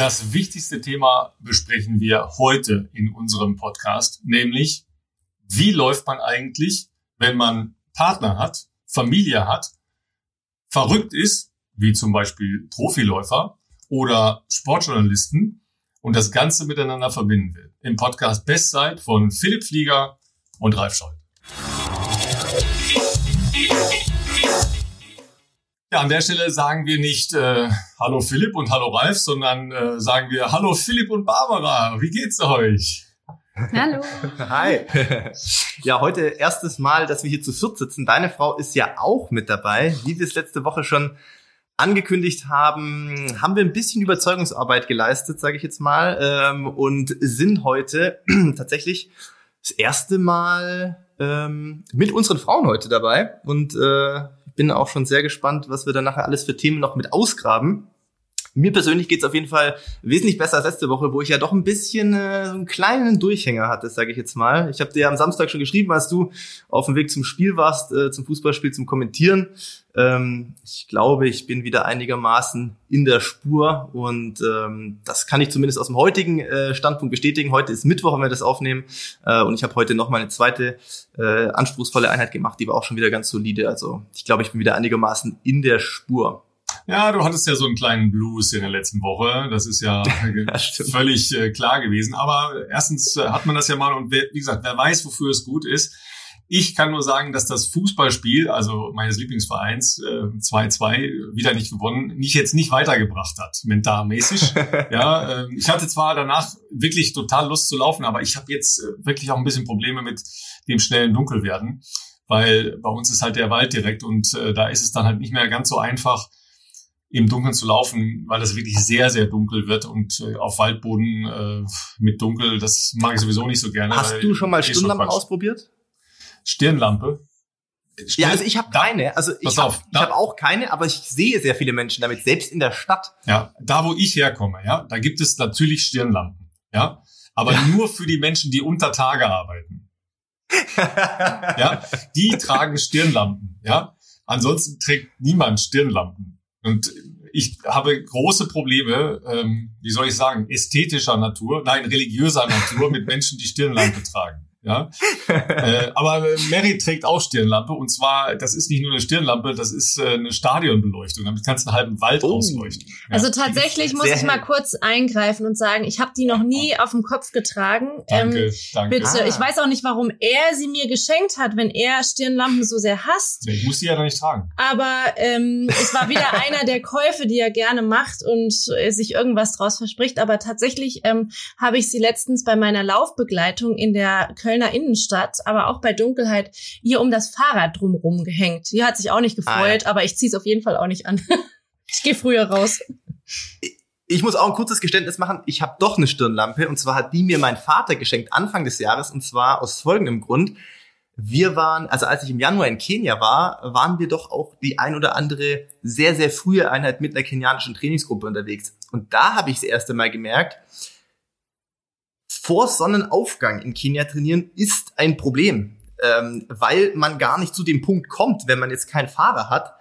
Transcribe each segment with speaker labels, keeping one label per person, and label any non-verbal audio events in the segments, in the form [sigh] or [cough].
Speaker 1: Das wichtigste Thema besprechen wir heute in unserem Podcast, nämlich wie läuft man eigentlich, wenn man Partner hat, Familie hat, verrückt ist, wie zum Beispiel Profiläufer oder Sportjournalisten und das Ganze miteinander verbinden will. Im Podcast Bestzeit von Philipp Flieger und Ralf Scholz. Ja, an der Stelle sagen wir nicht äh, Hallo Philipp und Hallo Ralf, sondern äh, sagen wir Hallo Philipp und Barbara. Wie geht's euch?
Speaker 2: Hallo.
Speaker 3: Hi. [laughs] Ja, heute erstes Mal, dass wir hier zu viert sitzen. Deine Frau ist ja auch mit dabei. Wie wir es letzte Woche schon angekündigt haben, haben wir ein bisschen Überzeugungsarbeit geleistet, sage ich jetzt mal, ähm, und sind heute [clears throat] tatsächlich das erste Mal ähm, mit unseren Frauen heute dabei. Und äh, bin auch schon sehr gespannt, was wir dann nachher alles für Themen noch mit ausgraben. Mir persönlich geht's auf jeden Fall wesentlich besser als letzte Woche, wo ich ja doch ein bisschen äh, so einen kleinen Durchhänger hatte, sage ich jetzt mal. Ich habe dir am Samstag schon geschrieben, als du auf dem Weg zum Spiel warst, äh, zum Fußballspiel, zum Kommentieren. Ähm, ich glaube, ich bin wieder einigermaßen in der Spur und ähm, das kann ich zumindest aus dem heutigen äh, Standpunkt bestätigen. Heute ist Mittwoch, wenn wir das aufnehmen äh, und ich habe heute noch mal eine zweite äh, anspruchsvolle Einheit gemacht, die war auch schon wieder ganz solide. Also ich glaube, ich bin wieder einigermaßen in der Spur.
Speaker 1: Ja, du hattest ja so einen kleinen Blues in der letzten Woche. Das ist ja [laughs] völlig äh, klar gewesen. Aber erstens äh, hat man das ja mal und wer, wie gesagt, wer weiß, wofür es gut ist. Ich kann nur sagen, dass das Fußballspiel, also meines Lieblingsvereins, 2-2, äh, wieder nicht gewonnen, mich jetzt nicht weitergebracht hat, mentalmäßig. [laughs] ja, äh, ich hatte zwar danach wirklich total Lust zu laufen, aber ich habe jetzt äh, wirklich auch ein bisschen Probleme mit dem schnellen Dunkelwerden, weil bei uns ist halt der Wald direkt und äh, da ist es dann halt nicht mehr ganz so einfach, im Dunkeln zu laufen, weil das wirklich sehr, sehr dunkel wird und äh, auf Waldboden äh, mit Dunkel, das mag ich sowieso nicht so gerne.
Speaker 3: Hast du schon mal Stirnlampe ausprobiert?
Speaker 1: Stirnlampe?
Speaker 3: Stirn ja, also ich habe keine. Also ich habe hab auch keine, aber ich sehe sehr viele Menschen damit, selbst in der Stadt.
Speaker 1: Ja, da wo ich herkomme, ja, da gibt es natürlich Stirnlampen, ja, aber ja. nur für die Menschen, die unter Tage arbeiten. [laughs] ja, die tragen Stirnlampen, ja. Ansonsten trägt niemand Stirnlampen. Und ich habe große Probleme, ähm, wie soll ich sagen, ästhetischer Natur, nein, religiöser Natur mit Menschen, die Stirnlampe tragen. Ja, [laughs] äh, aber Mary trägt auch Stirnlampe und zwar, das ist nicht nur eine Stirnlampe, das ist äh, eine Stadionbeleuchtung. Damit kannst du einen halben Wald oh. ausleuchten.
Speaker 2: Ja. Also tatsächlich muss ich mal kurz eingreifen und sagen, ich habe die noch nie auf dem Kopf getragen.
Speaker 1: Danke, ähm, danke.
Speaker 2: Bitte, ah. ich weiß auch nicht, warum er sie mir geschenkt hat, wenn er Stirnlampen so sehr hasst.
Speaker 1: Ich muss sie ja doch nicht tragen.
Speaker 2: Aber ähm, es war wieder [laughs] einer der Käufe, die er gerne macht und äh, sich irgendwas draus verspricht. Aber tatsächlich ähm, habe ich sie letztens bei meiner Laufbegleitung in der Köln Kölner Innenstadt, aber auch bei Dunkelheit ihr um das Fahrrad drumrum gehängt. Die hat sich auch nicht gefreut, ah, ja. aber ich ziehe es auf jeden Fall auch nicht an. [laughs] ich gehe früher raus.
Speaker 3: Ich muss auch ein kurzes Geständnis machen. Ich habe doch eine Stirnlampe und zwar hat die mir mein Vater geschenkt Anfang des Jahres und zwar aus folgendem Grund. Wir waren, also als ich im Januar in Kenia war, waren wir doch auch die ein oder andere sehr, sehr frühe Einheit mit einer kenianischen Trainingsgruppe unterwegs. Und da habe ich das erste Mal gemerkt, vor Sonnenaufgang in Kenia trainieren ist ein Problem, ähm, weil man gar nicht zu dem Punkt kommt, wenn man jetzt keinen Fahrer hat,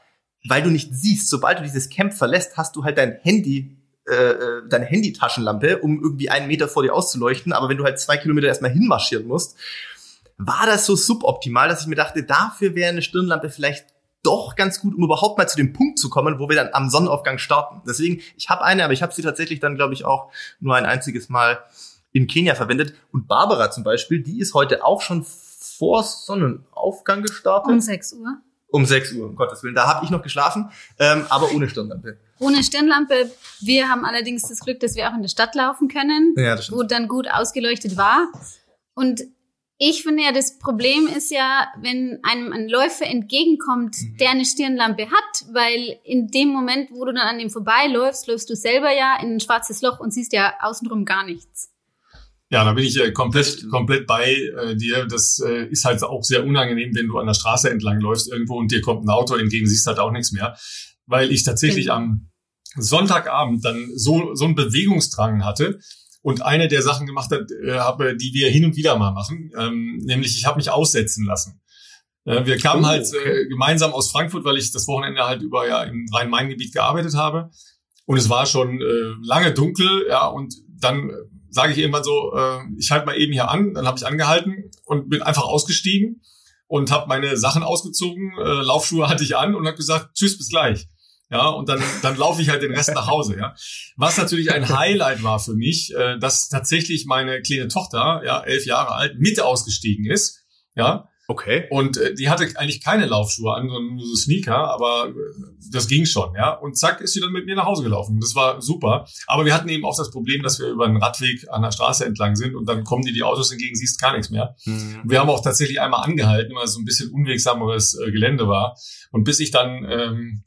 Speaker 3: weil du nicht siehst, sobald du dieses Camp verlässt, hast du halt dein Handy, äh, äh, deine Handytaschenlampe, um irgendwie einen Meter vor dir auszuleuchten. Aber wenn du halt zwei Kilometer erstmal hinmarschieren musst, war das so suboptimal, dass ich mir dachte, dafür wäre eine Stirnlampe vielleicht doch ganz gut, um überhaupt mal zu dem Punkt zu kommen, wo wir dann am Sonnenaufgang starten. Deswegen, ich habe eine, aber ich habe sie tatsächlich dann, glaube ich, auch nur ein einziges Mal in Kenia verwendet. Und Barbara zum Beispiel, die ist heute auch schon vor Sonnenaufgang gestartet.
Speaker 2: Um 6 Uhr.
Speaker 3: Um 6 Uhr, um Gottes Willen. Da habe ich noch geschlafen, ähm, aber ohne Stirnlampe.
Speaker 2: Ohne Stirnlampe. Wir haben allerdings das Glück, dass wir auch in der Stadt laufen können, ja, das wo dann gut ausgeleuchtet war. Und ich finde ja, das Problem ist ja, wenn einem ein Läufer entgegenkommt, mhm. der eine Stirnlampe hat, weil in dem Moment, wo du dann an dem vorbeiläufst, läufst du selber ja in ein schwarzes Loch und siehst ja außenrum gar nichts.
Speaker 1: Ja, da bin ich äh, komplett, komplett bei äh, dir. Das äh, ist halt auch sehr unangenehm, wenn du an der Straße entlang läufst irgendwo und dir kommt ein Auto entgegen, siehst halt auch nichts mehr. Weil ich tatsächlich mhm. am Sonntagabend dann so, so einen Bewegungsdrang hatte und eine der Sachen gemacht hat, äh, habe, die wir hin und wieder mal machen, ähm, nämlich ich habe mich aussetzen lassen. Äh, wir kamen oh, halt, okay. halt äh, gemeinsam aus Frankfurt, weil ich das Wochenende halt über ja im Rhein-Main-Gebiet gearbeitet habe Und es war schon äh, lange dunkel, ja, und dann sage ich irgendwann so, äh, ich halte mal eben hier an, dann habe ich angehalten und bin einfach ausgestiegen und habe meine Sachen ausgezogen, äh, Laufschuhe hatte ich an und habe gesagt, tschüss, bis gleich. Ja, und dann, dann laufe ich halt den Rest nach Hause, ja. Was natürlich ein Highlight war für mich, äh, dass tatsächlich meine kleine Tochter, ja, elf Jahre alt, mit ausgestiegen ist, ja.
Speaker 3: Okay.
Speaker 1: Und äh, die hatte eigentlich keine Laufschuhe an, sondern nur so Sneaker, aber äh, das ging schon, ja. Und zack, ist sie dann mit mir nach Hause gelaufen. Das war super. Aber wir hatten eben auch das Problem, dass wir über einen Radweg an der Straße entlang sind und dann kommen dir die Autos entgegen, siehst gar nichts mehr. Mhm. Wir haben auch tatsächlich einmal angehalten, weil es so ein bisschen unwegsameres äh, Gelände war. Und bis ich dann ähm,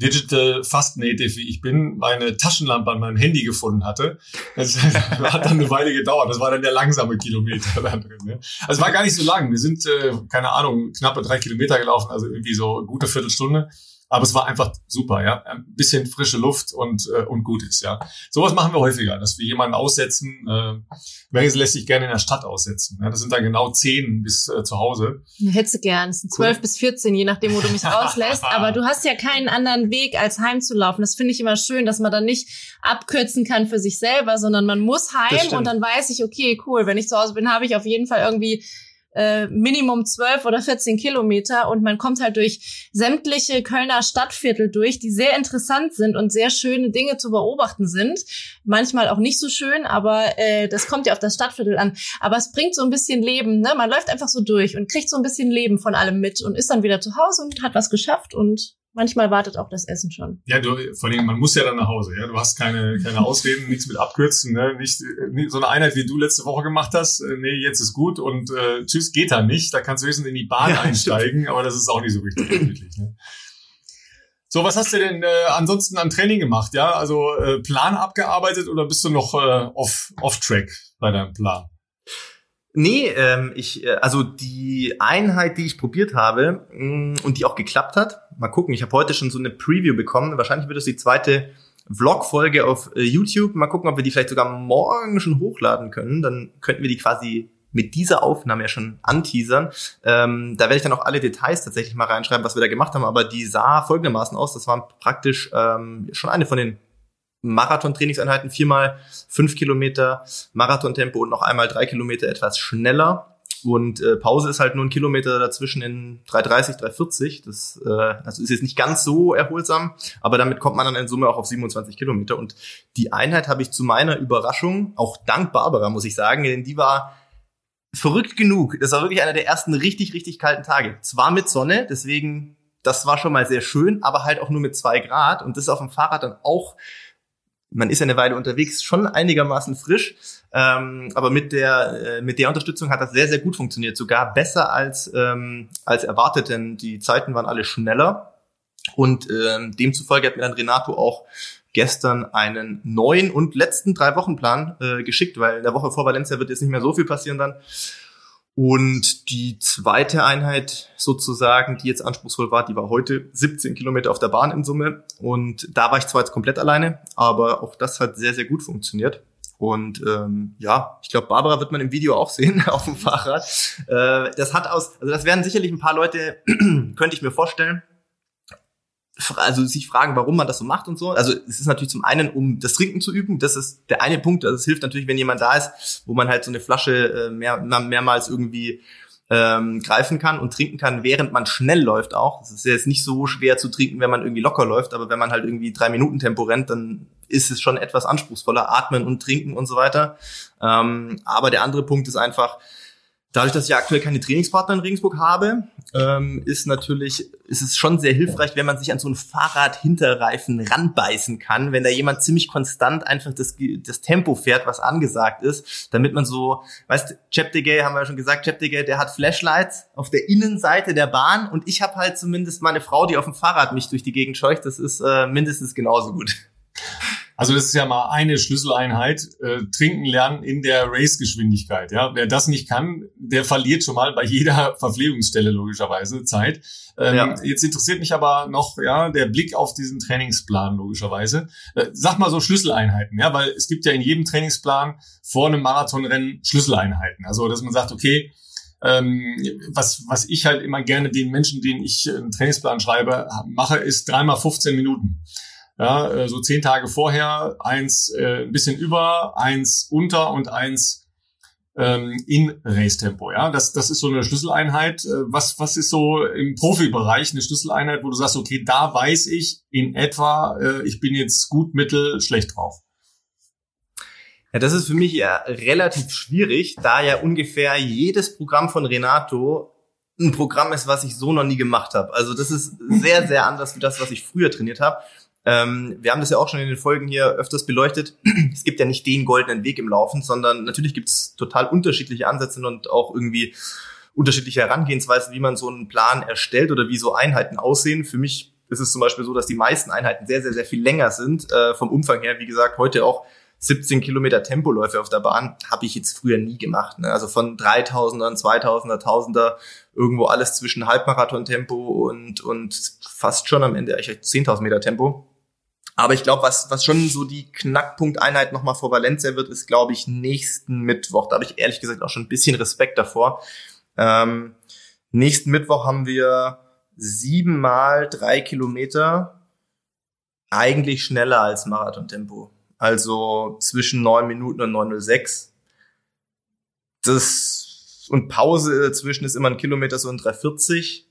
Speaker 1: Digital Fast Native, wie ich bin, meine Taschenlampe an meinem Handy gefunden hatte. Das [laughs] hat dann eine Weile gedauert. Das war dann der langsame Kilometer da [laughs] drin. Ne? Also war gar nicht so lang. Wir sind, äh, keine Ahnung, knappe drei Kilometer gelaufen, also irgendwie so gute Viertelstunde. Aber es war einfach super, ja. Ein bisschen frische Luft und, äh, und gut ist, ja. Sowas machen wir häufiger, dass wir jemanden aussetzen. Äh, Maris lässt sich gerne in der Stadt aussetzen. Ja. Das sind dann genau zehn bis äh, zu Hause.
Speaker 2: Hätte gern. Es sind zwölf cool. bis vierzehn, je nachdem, wo du mich [laughs] rauslässt. Aber du hast ja keinen anderen Weg, als heimzulaufen. Das finde ich immer schön, dass man dann nicht abkürzen kann für sich selber, sondern man muss heim und dann weiß ich, okay, cool, wenn ich zu Hause bin, habe ich auf jeden Fall irgendwie äh, Minimum 12 oder 14 Kilometer und man kommt halt durch sämtliche Kölner Stadtviertel durch, die sehr interessant sind und sehr schöne Dinge zu beobachten sind. Manchmal auch nicht so schön, aber äh, das kommt ja auf das Stadtviertel an. Aber es bringt so ein bisschen Leben, ne? Man läuft einfach so durch und kriegt so ein bisschen Leben von allem mit und ist dann wieder zu Hause und hat was geschafft und manchmal wartet auch das Essen schon.
Speaker 1: Ja, du, vor allem, man muss ja dann nach Hause, ja. Du hast keine, keine Ausreden, nichts mit abkürzen, ne? Nicht, nicht so eine Einheit, wie du letzte Woche gemacht hast. Äh, nee, jetzt ist gut und äh, tschüss, geht da nicht. Da kannst du höchstens in die Bahn ja, einsteigen, aber das ist auch nicht so richtig möglich. Ne? So, was hast du denn äh, ansonsten an Training gemacht? Ja, also äh, Plan abgearbeitet oder bist du noch äh, off, off track bei deinem Plan?
Speaker 3: Nee, ähm, ich, äh, also die Einheit, die ich probiert habe mh, mm, und die auch geklappt hat, mal gucken, ich habe heute schon so eine Preview bekommen, wahrscheinlich wird es die zweite Vlog-Folge auf äh, YouTube, mal gucken, ob wir die vielleicht sogar morgen schon hochladen können, dann könnten wir die quasi mit dieser Aufnahme ja schon anteasern. Ähm, da werde ich dann auch alle Details tatsächlich mal reinschreiben, was wir da gemacht haben, aber die sah folgendermaßen aus, das waren praktisch ähm, schon eine von den Marathon-Trainingseinheiten, viermal fünf Kilometer Marathontempo und noch einmal drei Kilometer etwas schneller. Und äh, Pause ist halt nur ein Kilometer dazwischen in 3,30, 3,40. Das äh, also ist jetzt nicht ganz so erholsam, aber damit kommt man dann in Summe auch auf 27 Kilometer. Und die Einheit habe ich zu meiner Überraschung, auch dank Barbara, muss ich sagen, denn die war verrückt genug. Das war wirklich einer der ersten richtig, richtig kalten Tage. Zwar mit Sonne, deswegen, das war schon mal sehr schön, aber halt auch nur mit zwei Grad. Und das ist auf dem Fahrrad dann auch man ist ja eine Weile unterwegs, schon einigermaßen frisch, ähm, aber mit der äh, mit der Unterstützung hat das sehr sehr gut funktioniert, sogar besser als ähm, als erwartet, denn die Zeiten waren alle schneller und ähm, demzufolge hat mir dann Renato auch gestern einen neuen und letzten drei Wochenplan äh, geschickt, weil in der Woche vor Valencia wird jetzt nicht mehr so viel passieren dann. Und die zweite Einheit sozusagen, die jetzt anspruchsvoll war, die war heute 17 Kilometer auf der Bahn in Summe. Und da war ich zwar jetzt komplett alleine, aber auch das hat sehr, sehr gut funktioniert. Und ähm, ja, ich glaube, Barbara wird man im Video auch sehen [laughs] auf dem Fahrrad. Äh, das hat aus, also das werden sicherlich ein paar Leute, [clears throat] könnte ich mir vorstellen, also sich fragen, warum man das so macht und so. Also es ist natürlich zum einen, um das Trinken zu üben. Das ist der eine Punkt. Also es hilft natürlich, wenn jemand da ist, wo man halt so eine Flasche äh, mehr, mehrmals irgendwie ähm, greifen kann und trinken kann, während man schnell läuft auch. Es ist jetzt nicht so schwer zu trinken, wenn man irgendwie locker läuft, aber wenn man halt irgendwie drei Minuten Tempo rennt, dann ist es schon etwas anspruchsvoller, atmen und trinken und so weiter. Ähm, aber der andere Punkt ist einfach, Dadurch, dass ich aktuell keine Trainingspartner in Regensburg habe, ähm, ist natürlich, ist es schon sehr hilfreich, wenn man sich an so einen Fahrradhinterreifen ranbeißen kann, wenn da jemand ziemlich konstant einfach das, das Tempo fährt, was angesagt ist, damit man so, weißt, Cheptegei, haben wir ja schon gesagt, Cheptegei, der hat Flashlights auf der Innenseite der Bahn und ich habe halt zumindest meine Frau, die auf dem Fahrrad mich durch die Gegend scheucht, das ist äh, mindestens genauso gut.
Speaker 1: Also das ist ja mal eine Schlüsseleinheit, äh, trinken lernen in der Race-Geschwindigkeit. Ja? Wer das nicht kann, der verliert schon mal bei jeder [laughs] Verpflegungsstelle logischerweise Zeit. Ähm, ja. Jetzt interessiert mich aber noch ja der Blick auf diesen Trainingsplan logischerweise. Äh, sag mal so Schlüsseleinheiten, ja, weil es gibt ja in jedem Trainingsplan vor einem Marathonrennen Schlüsseleinheiten. Also dass man sagt, okay, ähm, was, was ich halt immer gerne den Menschen, denen ich einen Trainingsplan schreibe, mache, ist dreimal 15 Minuten. Ja, äh, so zehn Tage vorher eins äh, ein bisschen über, eins unter und eins ähm, in Race-Tempo. Ja, das, das ist so eine Schlüsseleinheit. Äh, was, was ist so im Profibereich eine Schlüsseleinheit, wo du sagst, okay, da weiß ich in etwa, äh, ich bin jetzt gut, mittel, schlecht drauf?
Speaker 3: Ja, das ist für mich ja relativ schwierig, da ja ungefähr jedes Programm von Renato ein Programm ist, was ich so noch nie gemacht habe. Also das ist sehr, sehr anders wie das, was ich früher trainiert habe. Ähm, wir haben das ja auch schon in den Folgen hier öfters beleuchtet. [clears throat] Es gibt ja nicht den goldenen Weg im Laufen, sondern natürlich gibt es total unterschiedliche Ansätze und auch irgendwie unterschiedliche Herangehensweisen, wie man so einen Plan erstellt oder wie so Einheiten aussehen. Für mich ist es zum Beispiel so, dass die meisten Einheiten sehr, sehr, sehr viel länger sind. Äh, vom Umfang her, wie gesagt, heute auch 17 Kilometer Tempoläufe auf der Bahn habe ich jetzt früher nie gemacht. Ne? Also von 3000er, 2000er, 1000er, irgendwo alles zwischen Halbmarathon-Tempo und, und fast schon am Ende eigentlich 10.000 Meter Tempo. Aber ich glaube, was, was schon so die Knackpunkteinheit nochmal vor Valencia wird, ist, glaube ich, nächsten Mittwoch. Da habe ich ehrlich gesagt auch schon ein bisschen Respekt davor. Ähm, nächsten Mittwoch haben wir siebenmal drei Kilometer eigentlich schneller als Marathontempo. Also zwischen neun Minuten und 9,06. Das und Pause dazwischen ist immer ein Kilometer so in 3,40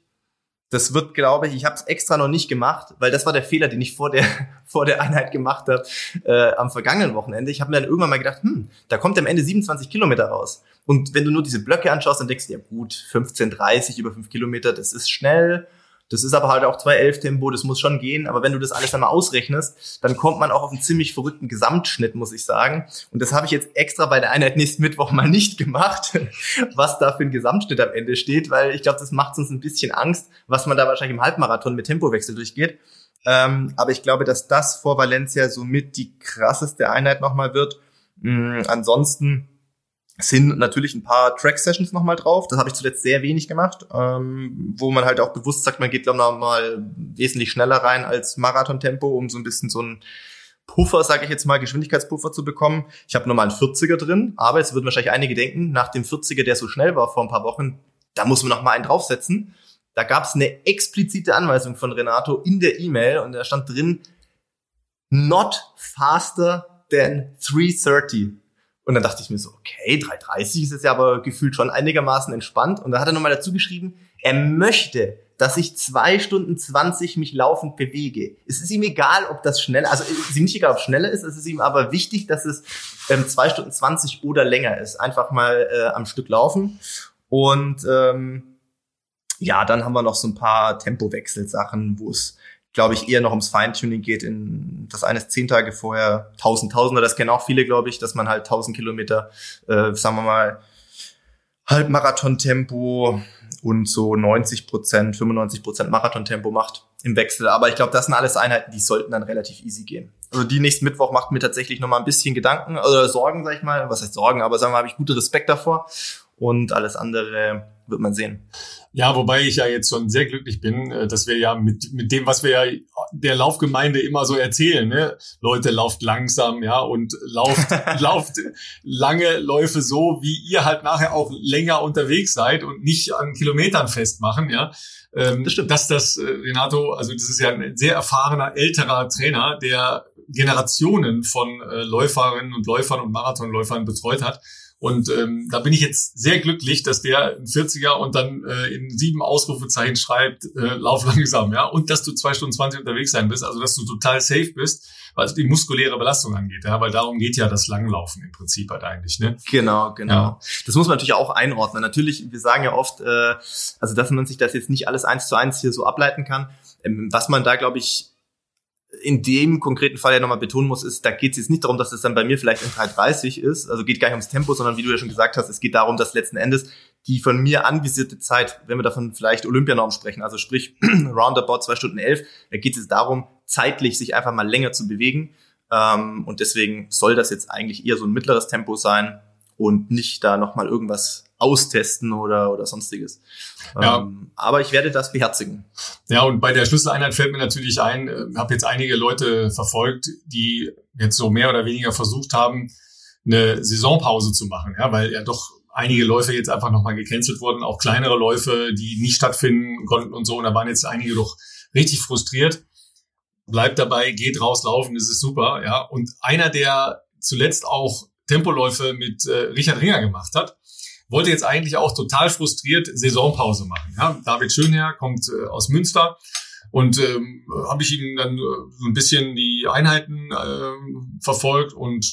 Speaker 3: das wird, glaube ich, ich habe es extra noch nicht gemacht, weil das war der Fehler, den ich vor der [laughs] vor der Einheit gemacht habe äh, am vergangenen Wochenende. Ich habe mir dann irgendwann mal gedacht, hm, da kommt am Ende 27 Kilometer raus. Und wenn du nur diese Blöcke anschaust, dann denkst du, ja gut, 15:30 über 5 Kilometer, das ist schnell. Das ist aber halt auch 2.11 Tempo, das muss schon gehen. Aber wenn du das alles einmal ausrechnest, dann kommt man auch auf einen ziemlich verrückten Gesamtschnitt, muss ich sagen. Und das habe ich jetzt extra bei der Einheit nächsten Mittwoch mal nicht gemacht, [laughs] was da für ein Gesamtschnitt am Ende steht, weil ich glaube, das macht uns ein bisschen Angst, was man da wahrscheinlich im Halbmarathon mit Tempowechsel durchgeht. Ähm, aber ich glaube, dass das vor Valencia somit die krasseste Einheit nochmal wird. Mhm, ansonsten sind natürlich ein paar Track-Sessions nochmal drauf. Das habe ich zuletzt sehr wenig gemacht, ähm, wo man halt auch bewusst sagt, man geht glaube ich mal wesentlich schneller rein als Marathon-Tempo, um so ein bisschen so ein Puffer, sage ich jetzt mal, Geschwindigkeitspuffer zu bekommen. Ich habe nochmal einen 40er drin, aber jetzt würden wahrscheinlich einige denken, nach dem 40er, der so schnell war vor ein paar Wochen, da muss man noch mal einen draufsetzen. Da gab es eine explizite Anweisung von Renato in der E-Mail und da stand drin, not faster than 330. Und dann dachte ich mir so, okay, 3,30 ist jetzt ja aber gefühlt schon einigermaßen entspannt. Und da hat er nochmal dazu geschrieben, er möchte, dass ich zwei Stunden 20 mich laufend bewege. Es ist ihm egal, ob das schnell, also es ist ihm nicht egal, ob es schneller ist, es ist ihm aber wichtig, dass es ähm, zwei Stunden 20 oder länger ist. Einfach mal äh, am Stück laufen. Und ähm, ja, dann haben wir noch so ein paar Tempowechselsachen, wo es glaube ich, eher noch ums Feintuning geht. In das eine ist zehn Tage vorher, 1000, Tausender, das kennen auch viele, glaube ich, dass man halt 1000 Kilometer, äh, sagen wir mal, Halbmarathon-Tempo und so 90 Prozent, 95 Prozent Marathon-Tempo macht im Wechsel. Aber ich glaube, das sind alles Einheiten, die sollten dann relativ easy gehen. Also die nächsten Mittwoch macht mir tatsächlich noch mal ein bisschen Gedanken oder Sorgen, sag ich mal. Was heißt Sorgen? Aber sagen wir, habe ich guten Respekt davor. Und alles andere wird man sehen.
Speaker 1: Ja, wobei ich ja jetzt schon sehr glücklich bin, äh, dass wir ja mit, mit dem, was wir ja der Laufgemeinde immer so erzählen, ne? Leute, lauft langsam, ja, und lauft, [laughs] lauft lange Läufe so, wie ihr halt nachher auch länger unterwegs seid und nicht an Kilometern festmachen, ja. Ähm, das stimmt. Dass das, äh, Renato, also das ist ja ein sehr erfahrener, älterer Trainer, der Generationen von äh, Läuferinnen und Läufern und Marathonläufern betreut hat und ähm, da bin ich jetzt sehr glücklich, dass der ein 40er und dann äh, in sieben Ausrufezeichen schreibt, äh, lauf [laughs] langsam, ja, und dass du zwei Stunden 20 unterwegs sein bist, also dass du total safe bist, was die muskuläre Belastung angeht, ja, weil darum geht ja das Langlaufen im Prinzip halt eigentlich, ne?
Speaker 3: Genau, genau. Ja. Das muss man natürlich auch einordnen. Natürlich, wir sagen ja oft, äh, also dass man sich das jetzt nicht alles eins zu eins hier so ableiten kann. Ähm, was man da, glaube ich, in dem konkreten Fall ja nochmal betonen muss, ist, da geht es jetzt nicht darum, dass es dann bei mir vielleicht in 3,30 ist, also geht gar nicht ums Tempo, sondern wie du ja schon gesagt hast, es geht darum, dass letzten Endes die von mir anvisierte Zeit, wenn wir davon vielleicht Olympianorm sprechen, also sprich [clears throat] roundabout zwei Stunden elf, da geht es darum, zeitlich sich einfach mal länger zu bewegen. Ähm, und deswegen soll das jetzt eigentlich eher so ein mittleres Tempo sein und nicht da nochmal irgendwas austesten oder, oder sonstiges. Ja. Ähm, aber ich werde das beherzigen.
Speaker 1: Ja, und bei der Schlüsseleinheit fällt mir natürlich ein, äh, habe jetzt einige Leute verfolgt, die jetzt so mehr oder weniger versucht haben, eine Saisonpause zu machen, ja, weil ja doch einige Läufe jetzt einfach nochmal gecancelt wurden, auch kleinere Läufe, die nicht stattfinden konnten und so. Und da waren jetzt einige doch richtig frustriert bleibt dabei, geht raus laufen, das ist super, ja. Und einer, der zuletzt auch Tempoläufe mit äh, Richard Ringer gemacht hat, wollte jetzt eigentlich auch total frustriert Saisonpause machen. Ja. David Schönherr kommt äh, aus Münster und ähm, habe ich ihm dann äh, so ein bisschen die Einheiten äh, verfolgt und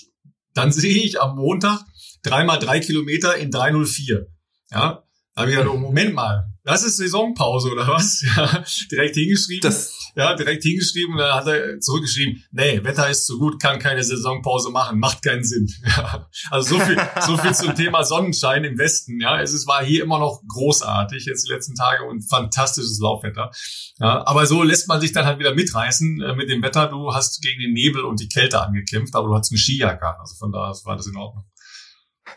Speaker 1: dann sehe ich am Montag dreimal drei Kilometer in 304. Ja, da habe ich gedacht, oh, Moment mal, das ist Saisonpause oder was? [laughs] Ja, direkt hingeschrieben. Das ja, direkt hingeschrieben und dann hat er zurückgeschrieben, nee, Wetter ist zu gut, kann keine Saisonpause machen, macht keinen Sinn. [laughs] Ja, also so viel, so viel zum Thema Sonnenschein im Westen. Ja, es ist, war hier immer noch großartig jetzt die letzten Tage und fantastisches Laufwetter. Ja, aber so lässt man sich dann halt wieder mitreißen äh, mit dem Wetter. Du hast gegen den Nebel und die Kälte angekämpft, aber du hast eine Skijacke an. Also von daher war das in Ordnung.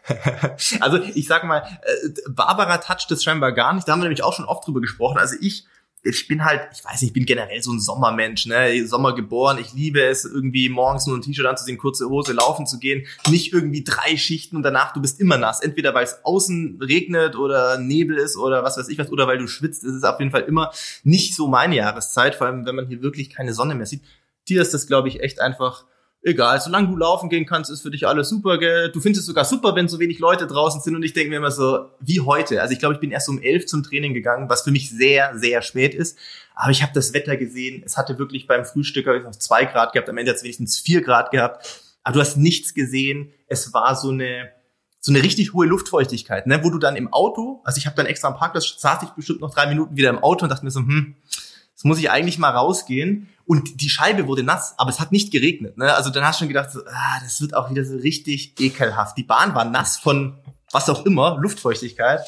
Speaker 1: [laughs]
Speaker 3: also ich sag mal, äh, Barbara toucht das scheinbar gar nicht. Da haben wir nämlich auch schon oft drüber gesprochen. Also ich ich bin halt, ich weiß nicht, ich bin generell so ein Sommermensch, ne? Sommer geboren. Ich liebe es, irgendwie morgens nur ein T-Shirt anzusehen, kurze Hose, laufen zu gehen. Nicht irgendwie drei Schichten und danach du bist immer nass. Entweder weil es außen regnet oder Nebel ist oder was weiß ich was, oder weil du schwitzt. Es ist auf jeden Fall immer nicht so meine Jahreszeit, vor allem wenn man hier wirklich keine Sonne mehr sieht. Dir ist das, glaube ich, echt einfach egal, solange du laufen gehen kannst, ist für dich alles super, gell? Du findest es sogar super, wenn so wenig Leute draußen sind und ich denke mir immer so, wie heute. Also ich glaube, ich bin erst um elf zum Training gegangen, was für mich sehr, sehr spät ist. Aber ich habe das Wetter gesehen. Es hatte wirklich beim Frühstück ich noch zwei Grad gehabt, am Ende hat es wenigstens vier Grad gehabt. Aber du hast nichts gesehen. Es war so eine so eine richtig hohe Luftfeuchtigkeit, ne? wo du dann im Auto, also ich habe dann extra am Parkplatz, saß ich bestimmt noch drei Minuten wieder im Auto und dachte mir so, hm, Jetzt muss ich eigentlich mal rausgehen. Und die Scheibe wurde nass, aber es hat nicht geregnet. Ne? Also dann hast du schon gedacht, so, ah, das wird auch wieder so richtig ekelhaft. Die Bahn war nass von was auch immer, Luftfeuchtigkeit.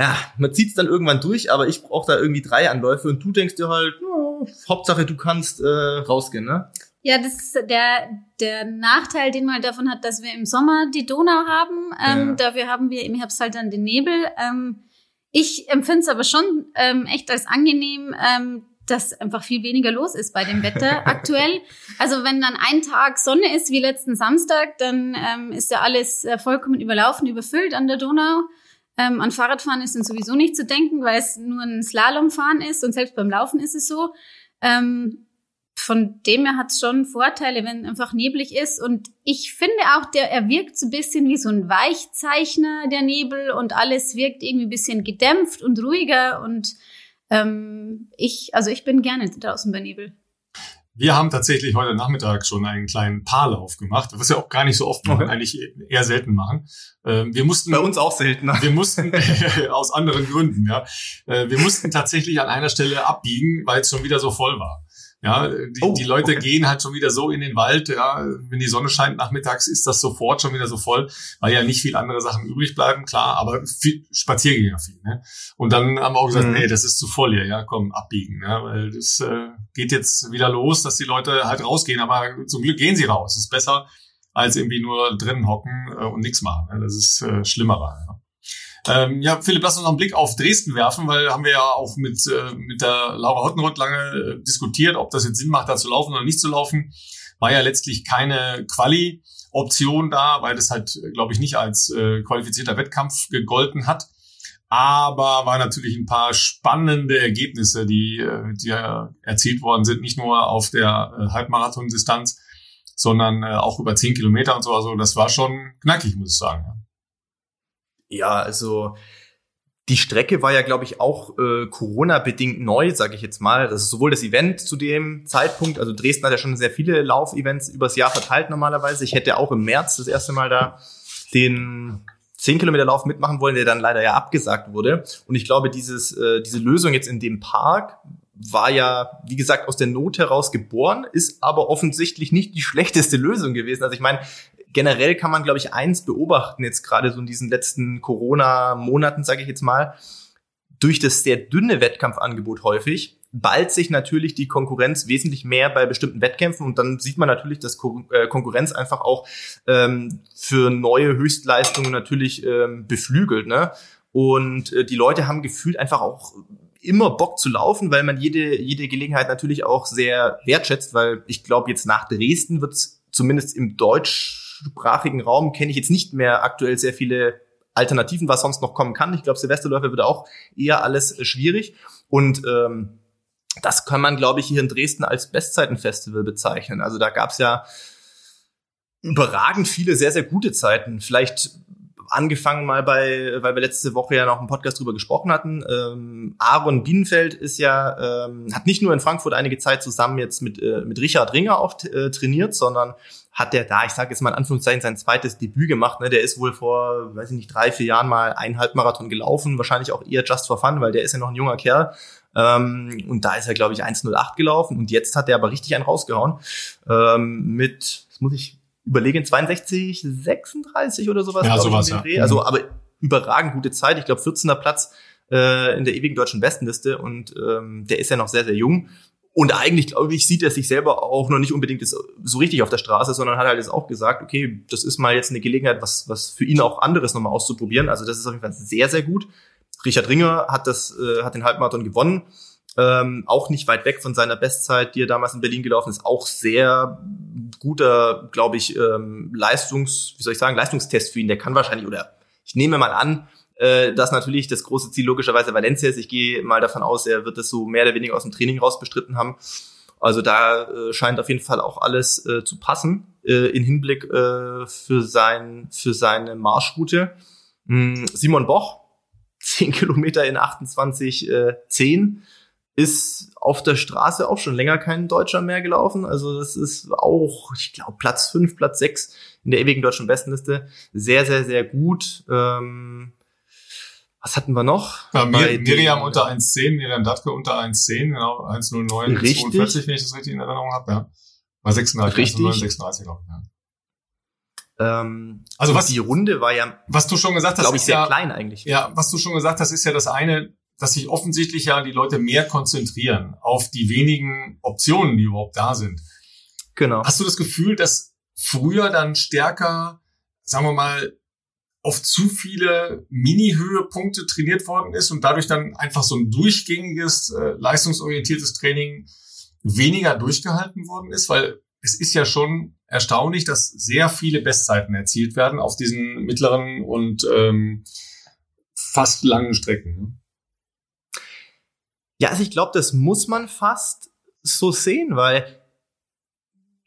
Speaker 3: Ja, man zieht's dann irgendwann durch, aber ich brauche da irgendwie drei Anläufe und du denkst dir halt, oh, Hauptsache du kannst äh, rausgehen, ne?
Speaker 2: Ja, das ist der, der Nachteil, den man halt davon hat, dass wir im Sommer die Donau haben. Ähm, ja. Dafür haben wir im Herbst halt dann den Nebel. Ähm, ich empfinde es aber schon ähm, echt als angenehm, ähm, dass einfach viel weniger los ist bei dem Wetter [laughs] aktuell. Also wenn dann ein Tag Sonne ist wie letzten Samstag, dann ähm, ist ja alles äh, vollkommen überlaufen, überfüllt an der Donau. Ähm, an Fahrradfahren ist dann sowieso nicht zu denken, weil es nur ein Slalomfahren ist und selbst beim Laufen ist es so. Ähm, von dem her hat es schon Vorteile, wenn einfach neblig ist. Und ich finde auch, der, er wirkt so ein bisschen wie so ein Weichzeichner, der Nebel, und alles wirkt irgendwie ein bisschen gedämpft und ruhiger. Und ähm, ich, also ich bin gerne draußen bei Nebel.
Speaker 1: Wir haben tatsächlich heute Nachmittag schon einen kleinen Paarlauf gemacht, was wir auch gar nicht so oft machen, okay. eigentlich eher selten machen. Ähm, wir mussten
Speaker 3: bei uns auch selten.
Speaker 1: Wir mussten [laughs] aus anderen Gründen, ja. Äh, wir mussten tatsächlich an einer Stelle abbiegen, weil es schon wieder so voll war. Ja, die, oh, die Leute okay. gehen halt schon wieder so in den Wald, ja, wenn die Sonne scheint nachmittags, ist das sofort schon wieder so voll, weil ja nicht viel andere Sachen übrig bleiben, klar, aber viel, Spaziergänger viel, ne? Und dann haben wir auch gesagt, mhm. nee, das ist zu voll hier, ja, komm, abbiegen, ja, weil das äh, geht jetzt wieder los, dass die Leute halt rausgehen, aber zum Glück gehen sie raus. Das ist besser, als irgendwie nur drinnen hocken äh, und nichts machen. Ne? Das ist äh, schlimmerer. Ja. Ähm, ja, Philipp, lass uns noch einen Blick auf Dresden werfen, weil haben wir ja auch mit, äh, mit der Laura Hottenrott lange äh, diskutiert, ob das jetzt Sinn macht, da zu laufen oder nicht zu laufen. War ja letztlich keine Quali-Option da, weil das halt, glaube ich, nicht als äh, qualifizierter Wettkampf gegolten hat. Aber war natürlich ein paar spannende Ergebnisse, die, äh, die erzielt worden sind, nicht nur auf der äh, Halbmarathon-Distanz, sondern äh, auch über zehn Kilometer und so. Also das war schon knackig, muss ich sagen. Ja.
Speaker 3: Ja, also die Strecke war ja, glaube ich, auch äh, Corona-bedingt neu, sage ich jetzt mal. Das ist sowohl das Event zu dem Zeitpunkt, also Dresden hat ja schon sehr viele Laufevents übers Jahr verteilt normalerweise. Ich hätte auch im März das erste Mal da den 10 Kilometer Lauf mitmachen wollen, der dann leider ja abgesagt wurde. Und ich glaube, dieses, äh, diese Lösung jetzt in dem Park war ja, wie gesagt, aus der Not heraus geboren, ist aber offensichtlich nicht die [laughs] schlechteste Lösung gewesen. Also ich meine, generell kann man, glaube ich, eins beobachten, jetzt gerade so in diesen letzten Corona-Monaten, sage ich jetzt mal, durch das sehr dünne Wettkampfangebot häufig ballt sich natürlich die Konkurrenz wesentlich mehr bei bestimmten Wettkämpfen und dann sieht man natürlich, dass äh, Konkurrenz einfach auch ähm, für neue Höchstleistungen natürlich ähm, beflügelt. Ne? Und äh, die Leute haben gefühlt einfach auch immer Bock zu laufen, weil man jede, jede Gelegenheit natürlich auch sehr wertschätzt, weil ich glaube, jetzt nach Dresden wird es zumindest im Deutsch deutschsprachigen Raum kenne ich jetzt nicht mehr aktuell sehr viele Alternativen, was sonst noch kommen kann. Ich glaube, Silvesterläufe wird auch eher alles äh, schwierig. Und ähm, das kann man, glaube ich, hier in Dresden als Bestzeitenfestival bezeichnen. Also da gab es ja überragend viele sehr, sehr gute Zeiten. Vielleicht angefangen mal bei, weil wir letzte Woche ja noch einen Podcast drüber gesprochen hatten. Ähm, Aaron Bienenfeld ist ja, ähm, hat nicht nur in Frankfurt einige Zeit zusammen jetzt mit, äh, mit Richard Ringer auch äh, trainiert, sondern hat der da, ich sage jetzt mal in Anführungszeichen, sein zweites Debüt gemacht. Ne? Der ist wohl vor, weiß ich nicht, drei, vier Jahren mal einen Halbmarathon gelaufen, wahrscheinlich auch eher just for fun, weil der ist ja noch ein junger Kerl. Ähm, und da ist er, glaube ich, 1,08 gelaufen. Und jetzt hat er aber richtig einen rausgehauen. Ähm, mit, das muss ich überlegen, 62, 36 oder sowas.
Speaker 1: Ja, sowas, ja.
Speaker 3: Also, mhm. aber überragend gute Zeit. Ich glaube, 14. Platz äh, in der ewigen deutschen Bestenliste. Und ähm, der ist ja noch sehr, sehr jung. Und eigentlich, glaube ich, sieht er sich selber auch noch nicht unbedingt so richtig auf der Straße, sondern hat halt jetzt auch gesagt, okay, das ist mal jetzt eine Gelegenheit, was, was für ihn auch anderes nochmal auszuprobieren. Also das ist auf jeden Fall sehr, sehr gut. Richard Ringer hat das, äh, hat den Halbmarathon gewonnen. Ähm, auch nicht weit weg von seiner Bestzeit, die er damals in Berlin gelaufen ist. Auch sehr guter, glaube ich, ähm, Leistungs, wie soll ich sagen, Leistungstest für ihn. Der kann wahrscheinlich, oder ich nehme mal an, äh, dass natürlich das große Ziel logischerweise Valencia ist. Ich gehe mal davon aus, er wird das so mehr oder weniger aus dem Training raus bestritten haben. Also da äh, scheint auf jeden Fall auch alles äh, zu passen äh, in Hinblick äh, für sein für seine Marschroute. Hm, Simon Boch [laughs] 10 Kilometer in 28, äh, 10 ist auf der Straße auch schon länger kein Deutscher mehr gelaufen. Also das ist auch, ich glaube, Platz 5, Platz 6 in der ewigen deutschen Bestenliste. Sehr, sehr, sehr gut. Ähm, was hatten wir noch?
Speaker 1: Ja, Mir, Miriam unter 1,10, Miriam Datke unter 1,10, genau, 1,09, 42, wenn ich das richtig in Erinnerung habe, ja. War 36,
Speaker 3: richtig.
Speaker 1: 1,09, 36, glaube ich, ja.
Speaker 3: Ähm, also was die Runde war ja,
Speaker 1: was du schon gesagt hast,
Speaker 3: glaube ich sehr ja, klein eigentlich.
Speaker 1: Ja, was du schon gesagt hast, ist ja das eine, dass sich offensichtlich ja die Leute mehr konzentrieren auf die wenigen Optionen, die überhaupt da sind.
Speaker 3: Genau.
Speaker 1: Hast du das Gefühl, dass früher dann stärker, sagen wir mal, auf zu viele Mini-Höhepunkte trainiert worden ist und dadurch dann einfach so ein durchgängiges, äh, leistungsorientiertes Training weniger durchgehalten worden ist? Weil es ist ja schon erstaunlich, dass sehr viele Bestzeiten erzielt werden auf diesen mittleren und ähm, fast langen Strecken.
Speaker 3: Ja, also ich glaube, das muss man fast so sehen, weil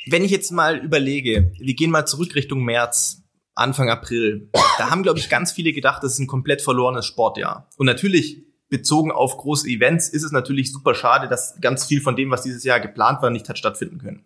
Speaker 3: wenn ich jetzt mal überlege, wir gehen mal zurück Richtung März, Anfang April, da haben, glaube ich, ganz viele gedacht, das ist ein komplett verlorenes Sportjahr. Und natürlich, bezogen auf große Events, ist es natürlich super schade, dass ganz viel von dem, was dieses Jahr geplant war, nicht hat stattfinden können.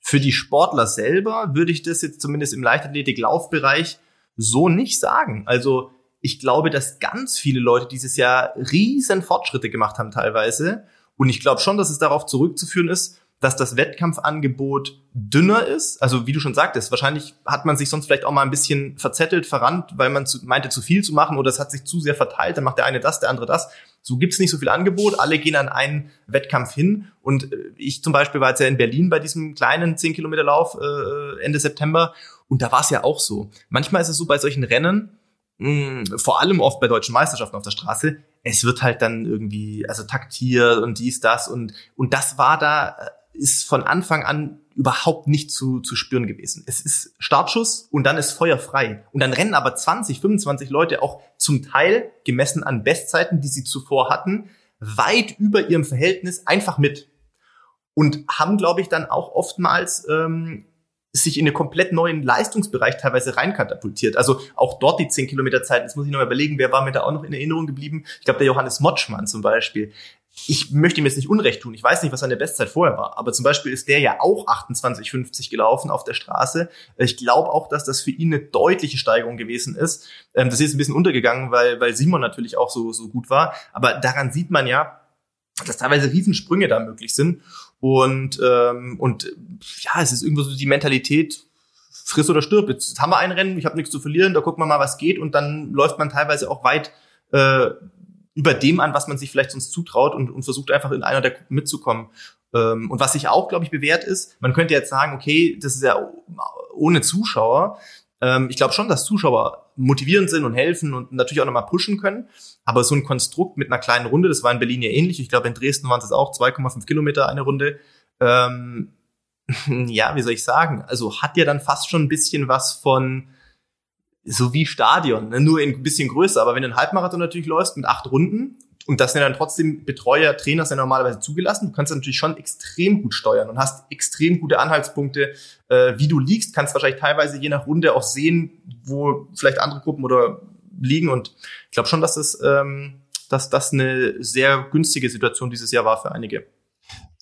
Speaker 3: Für die Sportler selber würde ich das jetzt zumindest im Leichtathletik-Laufbereich so nicht sagen. Also ich glaube, dass ganz viele Leute dieses Jahr riesen Fortschritte gemacht haben teilweise. Und ich glaube schon, dass es darauf zurückzuführen ist, dass das Wettkampfangebot dünner ist. Also wie du schon sagtest, wahrscheinlich hat man sich sonst vielleicht auch mal ein bisschen verzettelt, verrannt, weil man zu, meinte, zu viel zu machen oder es hat sich zu sehr verteilt. Dann macht der eine das, der andere das. So gibt's nicht so viel Angebot. Alle gehen an einen Wettkampf hin. Und äh, ich zum Beispiel war jetzt ja in Berlin bei diesem kleinen 10 Kilometer Lauf äh, Ende September. Und da war es ja auch so. Manchmal ist es so bei solchen Rennen, mh, hm, vor allem oft bei deutschen Meisterschaften auf der Straße, es wird halt dann irgendwie, also taktiert und dies, das und, und das war da äh, ist von Anfang an überhaupt nicht zu, zu spüren gewesen. Es ist Startschuss und dann ist Feuer frei. Und dann rennen aber 20, 25 Leute auch zum Teil, gemessen an Bestzeiten, die sie zuvor hatten, weit über ihrem Verhältnis einfach mit. Und haben, glaube ich, dann auch oftmals ähm, sich in einen komplett neuen Leistungsbereich teilweise reinkatapultiert. Also auch dort die 10 Kilometer Zeit. Jetzt muss ich noch mal überlegen, wer war mir da auch noch in Erinnerung geblieben? Ich glaube, der Johannes Motschmann zum Beispiel ich möchte ihm jetzt nicht Unrecht tun. Ich weiß nicht, was seine Bestzeit vorher war. Aber zum Beispiel ist der ja auch 28,50 gelaufen auf der Straße. Ich glaube auch, dass das für ihn eine deutliche Steigerung gewesen ist. Ähm, das ist ein bisschen untergegangen, weil, weil Simon natürlich auch so, so gut war. Aber daran sieht man ja, dass teilweise Riesensprünge da möglich sind. Und, ähm, und ja, es ist irgendwo so die Mentalität, friss oder stirb. Jetzt haben wir ein Rennen, ich habe nichts zu verlieren, da gucken wir mal, was geht. Und dann läuft man teilweise auch weit äh, über dem an, was man sich vielleicht sonst zutraut und, und versucht einfach in einer der Gruppen mitzukommen. Ähm, und was sich auch, glaube ich, bewährt ist, man könnte jetzt sagen, okay, das ist ja ohne Zuschauer. Ähm, ich glaube schon, dass Zuschauer motivierend sind und helfen und natürlich auch nochmal pushen können. Aber so ein Konstrukt mit einer kleinen Runde, das war in Berlin ja ähnlich. Ich glaube, in Dresden waren es auch 2,5 Kilometer eine Runde. Ähm, [laughs] ja, wie soll ich sagen? Also hat ja dann fast schon ein bisschen was von so wie Stadion, ne? nur ein bisschen größer. Aber wenn du einen Halbmarathon natürlich läufst mit acht Runden, und das sind dann trotzdem Betreuer, Trainer sind normalerweise zugelassen. Du kannst natürlich schon extrem gut steuern und hast extrem gute Anhaltspunkte, äh, wie du liegst, kannst wahrscheinlich teilweise je nach Runde auch sehen, wo vielleicht andere Gruppen oder liegen. Und ich glaube schon, dass das, ähm, dass das eine sehr günstige Situation dieses Jahr war für einige.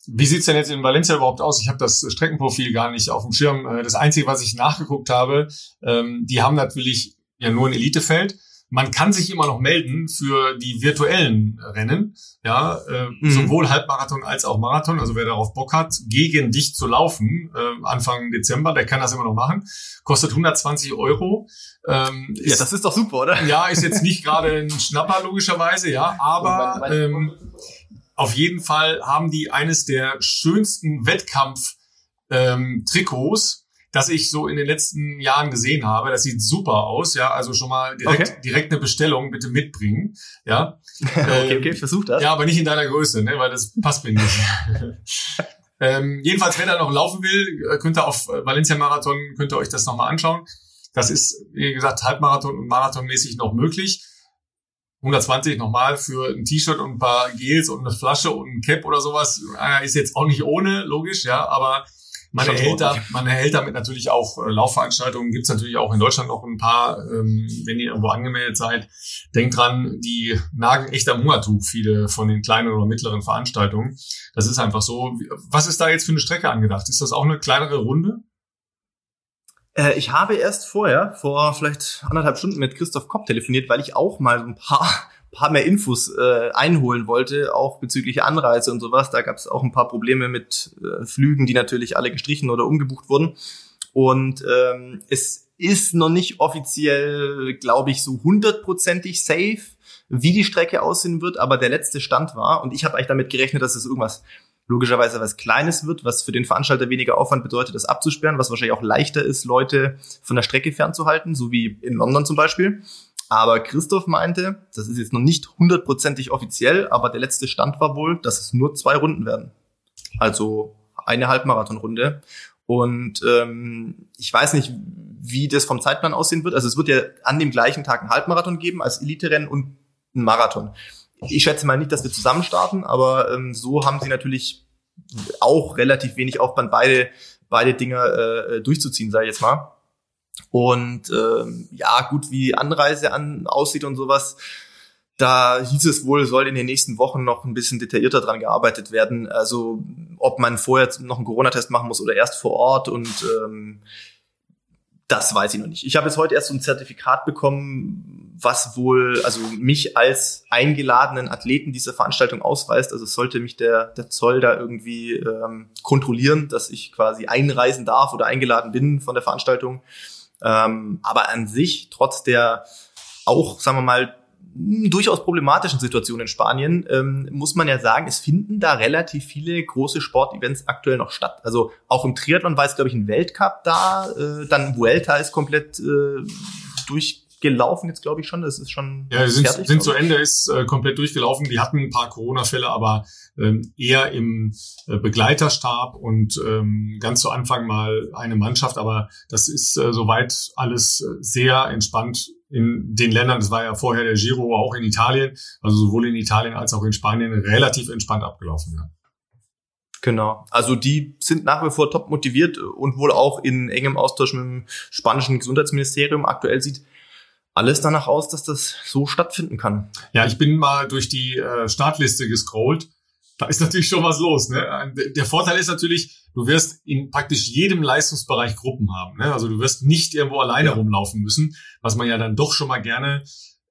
Speaker 1: Wie sieht's denn jetzt in Valencia überhaupt aus? Ich habe das Streckenprofil gar nicht auf dem Schirm. Äh, das Einzige, was ich nachgeguckt habe, ähm, die haben natürlich ja nur ein Elitefeld. Man kann sich immer noch melden für die virtuellen Rennen, ja, äh, mhm. sowohl Halbmarathon als auch Marathon. Also wer darauf Bock hat, gegen dich zu laufen, äh, Anfang Dezember, der kann das immer noch machen. Kostet 120 Euro.
Speaker 3: Ähm, ist, ja, das ist doch super, oder?
Speaker 1: Ja, ist jetzt nicht gerade ein [laughs] Schnapper logischerweise, ja, aber ähm, auf jeden Fall haben die eines der schönsten Wettkampf-Trikots. Ähm, das ich so in den letzten Jahren gesehen habe. Das sieht super aus, ja. Also schon mal direkt, okay. direkt eine Bestellung bitte mitbringen, ja. [laughs]
Speaker 3: okay, okay, versuch das.
Speaker 1: Ja, aber nicht in deiner Größe, ne, weil das passt mir nicht. [laughs] ähm, jedenfalls, wer da noch laufen will, könnt ihr auf Valencia Marathon, könnt ihr euch das nochmal anschauen. Das ist, wie gesagt, Halbmarathon und Marathonmäßig noch möglich. 120 nochmal für ein T-Shirt und ein paar Gels und eine Flasche und ein Cap oder sowas äh, ist jetzt auch nicht ohne, logisch, ja, aber man erhält, da, man erhält damit natürlich auch äh, Laufveranstaltungen, gibt's natürlich auch in Deutschland noch ein paar, ähm, wenn ihr irgendwo angemeldet seid. Denkt dran, die nagen echt am Hungertuch, viele von den kleinen oder mittleren Veranstaltungen. Das ist einfach so. Was ist da jetzt für eine Strecke angedacht? Ist das auch eine kleinere Runde?
Speaker 3: Äh, ich habe erst vorher, vor vielleicht anderthalb Stunden mit Christoph Kopp telefoniert, weil ich auch mal ein paar, paar mehr Infos äh, einholen wollte, auch bezüglich Anreise und sowas. Da gab es auch ein paar Probleme mit äh, Flügen, die natürlich alle gestrichen oder umgebucht wurden. Und ähm, es ist noch nicht offiziell, glaube ich, so hundertprozentig safe, wie die Strecke aussehen wird, aber der letzte Stand war, und ich habe eigentlich damit gerechnet, dass es irgendwas logischerweise was Kleines wird, was für den Veranstalter weniger Aufwand bedeutet, das abzusperren, was wahrscheinlich auch leichter ist, Leute von der Strecke fernzuhalten, so wie in London zum Beispiel. Aber Christoph meinte, das ist jetzt noch nicht hundertprozentig offiziell, aber der letzte Stand war wohl, dass es nur zwei Runden werden. Also eine Halbmarathonrunde. Und ähm, ich weiß nicht, wie das vom Zeitplan aussehen wird. Also es wird ja an dem gleichen Tag ein Halbmarathon geben als Elite-Rennen und ein Marathon. Ich schätze mal nicht, dass wir zusammen starten, aber ähm, so haben sie natürlich auch relativ wenig Aufwand, beide, beide Dinge äh, durchzuziehen, sage ich jetzt mal. Und ähm, ja, gut, wie Anreise an, aussieht und sowas, da hieß es wohl, soll in den nächsten Wochen noch ein bisschen detaillierter dran gearbeitet werden. Also ob man vorher noch einen Corona-Test machen muss oder erst vor Ort und ähm, das weiß ich noch nicht. Ich habe jetzt heute erst so ein Zertifikat bekommen, was wohl also mich als eingeladenen Athleten dieser Veranstaltung ausweist. Also sollte mich der, der Zoll da irgendwie ähm, kontrollieren, dass ich quasi einreisen darf oder eingeladen bin von der Veranstaltung. Ähm, aber an sich, trotz der auch, sagen wir mal, durchaus problematischen Situation in Spanien, ähm, muss man ja sagen, es finden da relativ viele große Sportevents aktuell noch statt. Also auch im Triathlon war es, glaube ich, ein Weltcup da, äh, dann Vuelta ist komplett äh, durchgelaufen jetzt, glaube ich schon. Das ist schon.
Speaker 1: Ja, sind, fertig, sind zu Ende, ist äh, komplett durchgelaufen. Die hatten ein paar Corona-Fälle, aber ähm, eher im äh, Begleiterstab und ähm, ganz zu Anfang mal eine Mannschaft. Aber das ist äh, soweit alles äh, sehr entspannt in den Ländern, das war ja vorher der Giro auch in Italien, also sowohl in Italien als auch in Spanien relativ entspannt abgelaufen. Ja.
Speaker 3: Genau. Also die sind nach wie vor top motiviert und wohl auch in engem Austausch mit dem spanischen Gesundheitsministerium. Aktuell sieht alles danach aus, dass das so stattfinden kann.
Speaker 1: Ja, ich bin mal durch die äh, Startliste gescrollt. Da ist natürlich schon was los. Ne? Der Vorteil ist natürlich, du wirst in praktisch jedem Leistungsbereich Gruppen haben. Ne? Also du wirst nicht irgendwo alleine ja. rumlaufen müssen, was man ja dann doch schon mal gerne,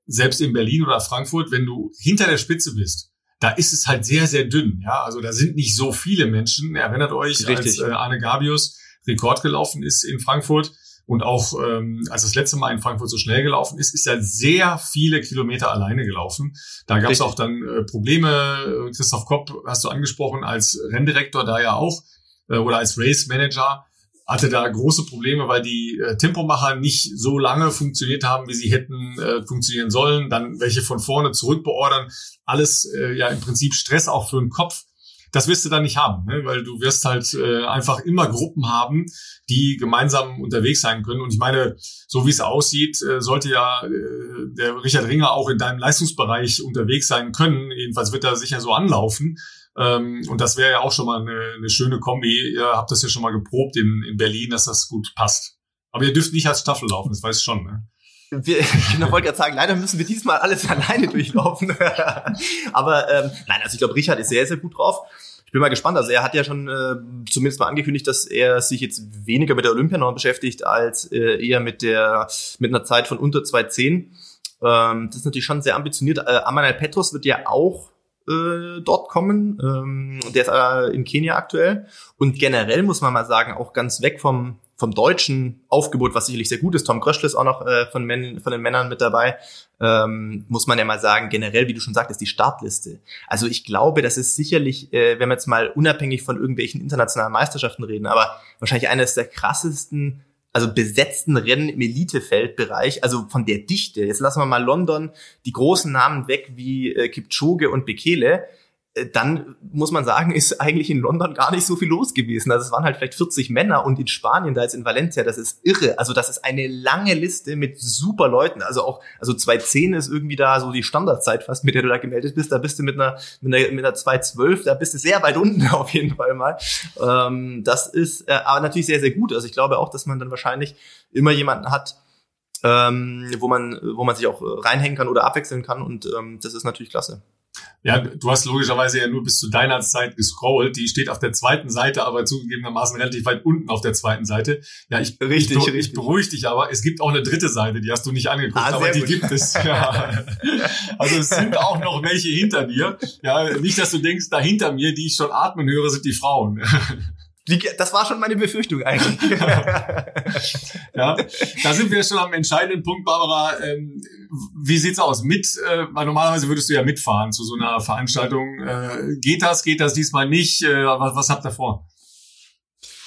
Speaker 1: selbst in Berlin oder Frankfurt, wenn du hinter der Spitze bist, da ist es halt sehr, sehr dünn. Ja, also da sind nicht so viele Menschen. Erinnert euch, Richtig. als äh, Arne Gabius Rekord gelaufen ist in Frankfurt und auch ähm, als das letzte Mal in Frankfurt so schnell gelaufen ist, ist er sehr viele Kilometer alleine gelaufen. Da gab es auch dann äh, Probleme. Christoph Kopp hast du angesprochen als Renndirektor da ja auch äh, oder als Race Manager hatte da große Probleme, weil die äh, Tempomacher nicht so lange funktioniert haben, wie sie hätten äh, funktionieren sollen. Dann welche von vorne zurückbeordern. Alles äh, ja im Prinzip Stress auch für den Kopf. Das wirst du dann nicht haben, ne? weil du wirst halt äh, einfach immer Gruppen haben, die gemeinsam unterwegs sein können. Und ich meine, so wie es aussieht, äh, sollte ja äh, der Richard Ringer auch in deinem Leistungsbereich unterwegs sein können. Jedenfalls wird er sicher so anlaufen. Ähm, und das wäre ja auch schon mal eine, eine schöne Kombi. Ihr habt das ja schon mal geprobt in, in Berlin, dass das gut passt. Aber ihr dürft nicht als Staffel laufen, das weiß ich schon. Ne?
Speaker 3: Wir, [laughs] ich wollte gerade sagen, leider müssen wir diesmal alles [laughs] alleine durchlaufen. [laughs] Aber ähm, nein, also ich glaube, Richard ist sehr, sehr gut drauf. Ich bin mal gespannt. Also er hat ja schon äh, zumindest mal angekündigt, dass er sich jetzt weniger mit der Olympianorm beschäftigt, als äh, eher mit der mit einer Zeit von unter 2,10. Ähm, das ist natürlich schon sehr ambitioniert. Äh, Amanal Petros wird ja auch äh, dort kommen. Ähm, der ist äh, in Kenia aktuell. Und generell muss man mal sagen, auch ganz weg vom vom deutschen Aufgebot, was sicherlich sehr gut ist, Tom Kröschl ist auch noch äh, von, Men von den Männern mit dabei, ähm, muss man ja mal sagen, generell, wie du schon sagtest, die Startliste. Also ich glaube, das ist sicherlich, äh, wenn wir jetzt mal unabhängig von irgendwelchen internationalen Meisterschaften reden, aber wahrscheinlich eines der krassesten also besetzten Rennen im Elitefeldbereich, also von der Dichte. Jetzt lassen wir mal London, die großen Namen weg wie äh, Kipchoge und Bekele. Äh, dann muss man sagen, [laughs] ist eigentlich in London gar nicht so viel los gewesen. Also es waren halt vielleicht 40 Männer und in Spanien, da jetzt in Valencia, das ist irre. Also das ist eine lange Liste mit super Leuten. Also auch, also 2.10 ist irgendwie da so die Standardzeit fast, mit der du da gemeldet bist. Da bist du mit einer, mit einer, mit einer 2.12, da bist du sehr weit unten [laughs] auf jeden Fall mal. Ähm, das ist äh, aber natürlich sehr, sehr gut. Also ich glaube auch, dass man dann wahrscheinlich immer jemanden hat, ähm, wo man, wo man sich auch reinhängen kann oder abwechseln kann und ähm, das ist natürlich klasse.
Speaker 1: Ja, du hast logischerweise ja nur bis zu deiner Zeit gescrollt. Die steht auf der zweiten Seite, aber zugegebenermaßen relativ weit unten auf der zweiten Seite. Ja, ich, richtig, ich, richtig. ich beruhige dich aber. Es gibt auch eine dritte Seite, die hast du nicht angeguckt, ah, aber die gut. gibt es. [laughs] Ja. Also es sind auch noch welche hinter dir. Ja, nicht, dass du denkst, da hinter mir, die ich schon atmen höre, sind die Frauen.
Speaker 3: Die, das war schon meine Befürchtung eigentlich. [laughs]
Speaker 1: ja, da sind wir schon am entscheidenden Punkt, Barbara. Ähm, wie sieht's aus? Mit, äh, weil normalerweise würdest du ja mitfahren zu so einer Veranstaltung. Äh, geht das? Geht das diesmal nicht? Äh, was, was habt ihr vor?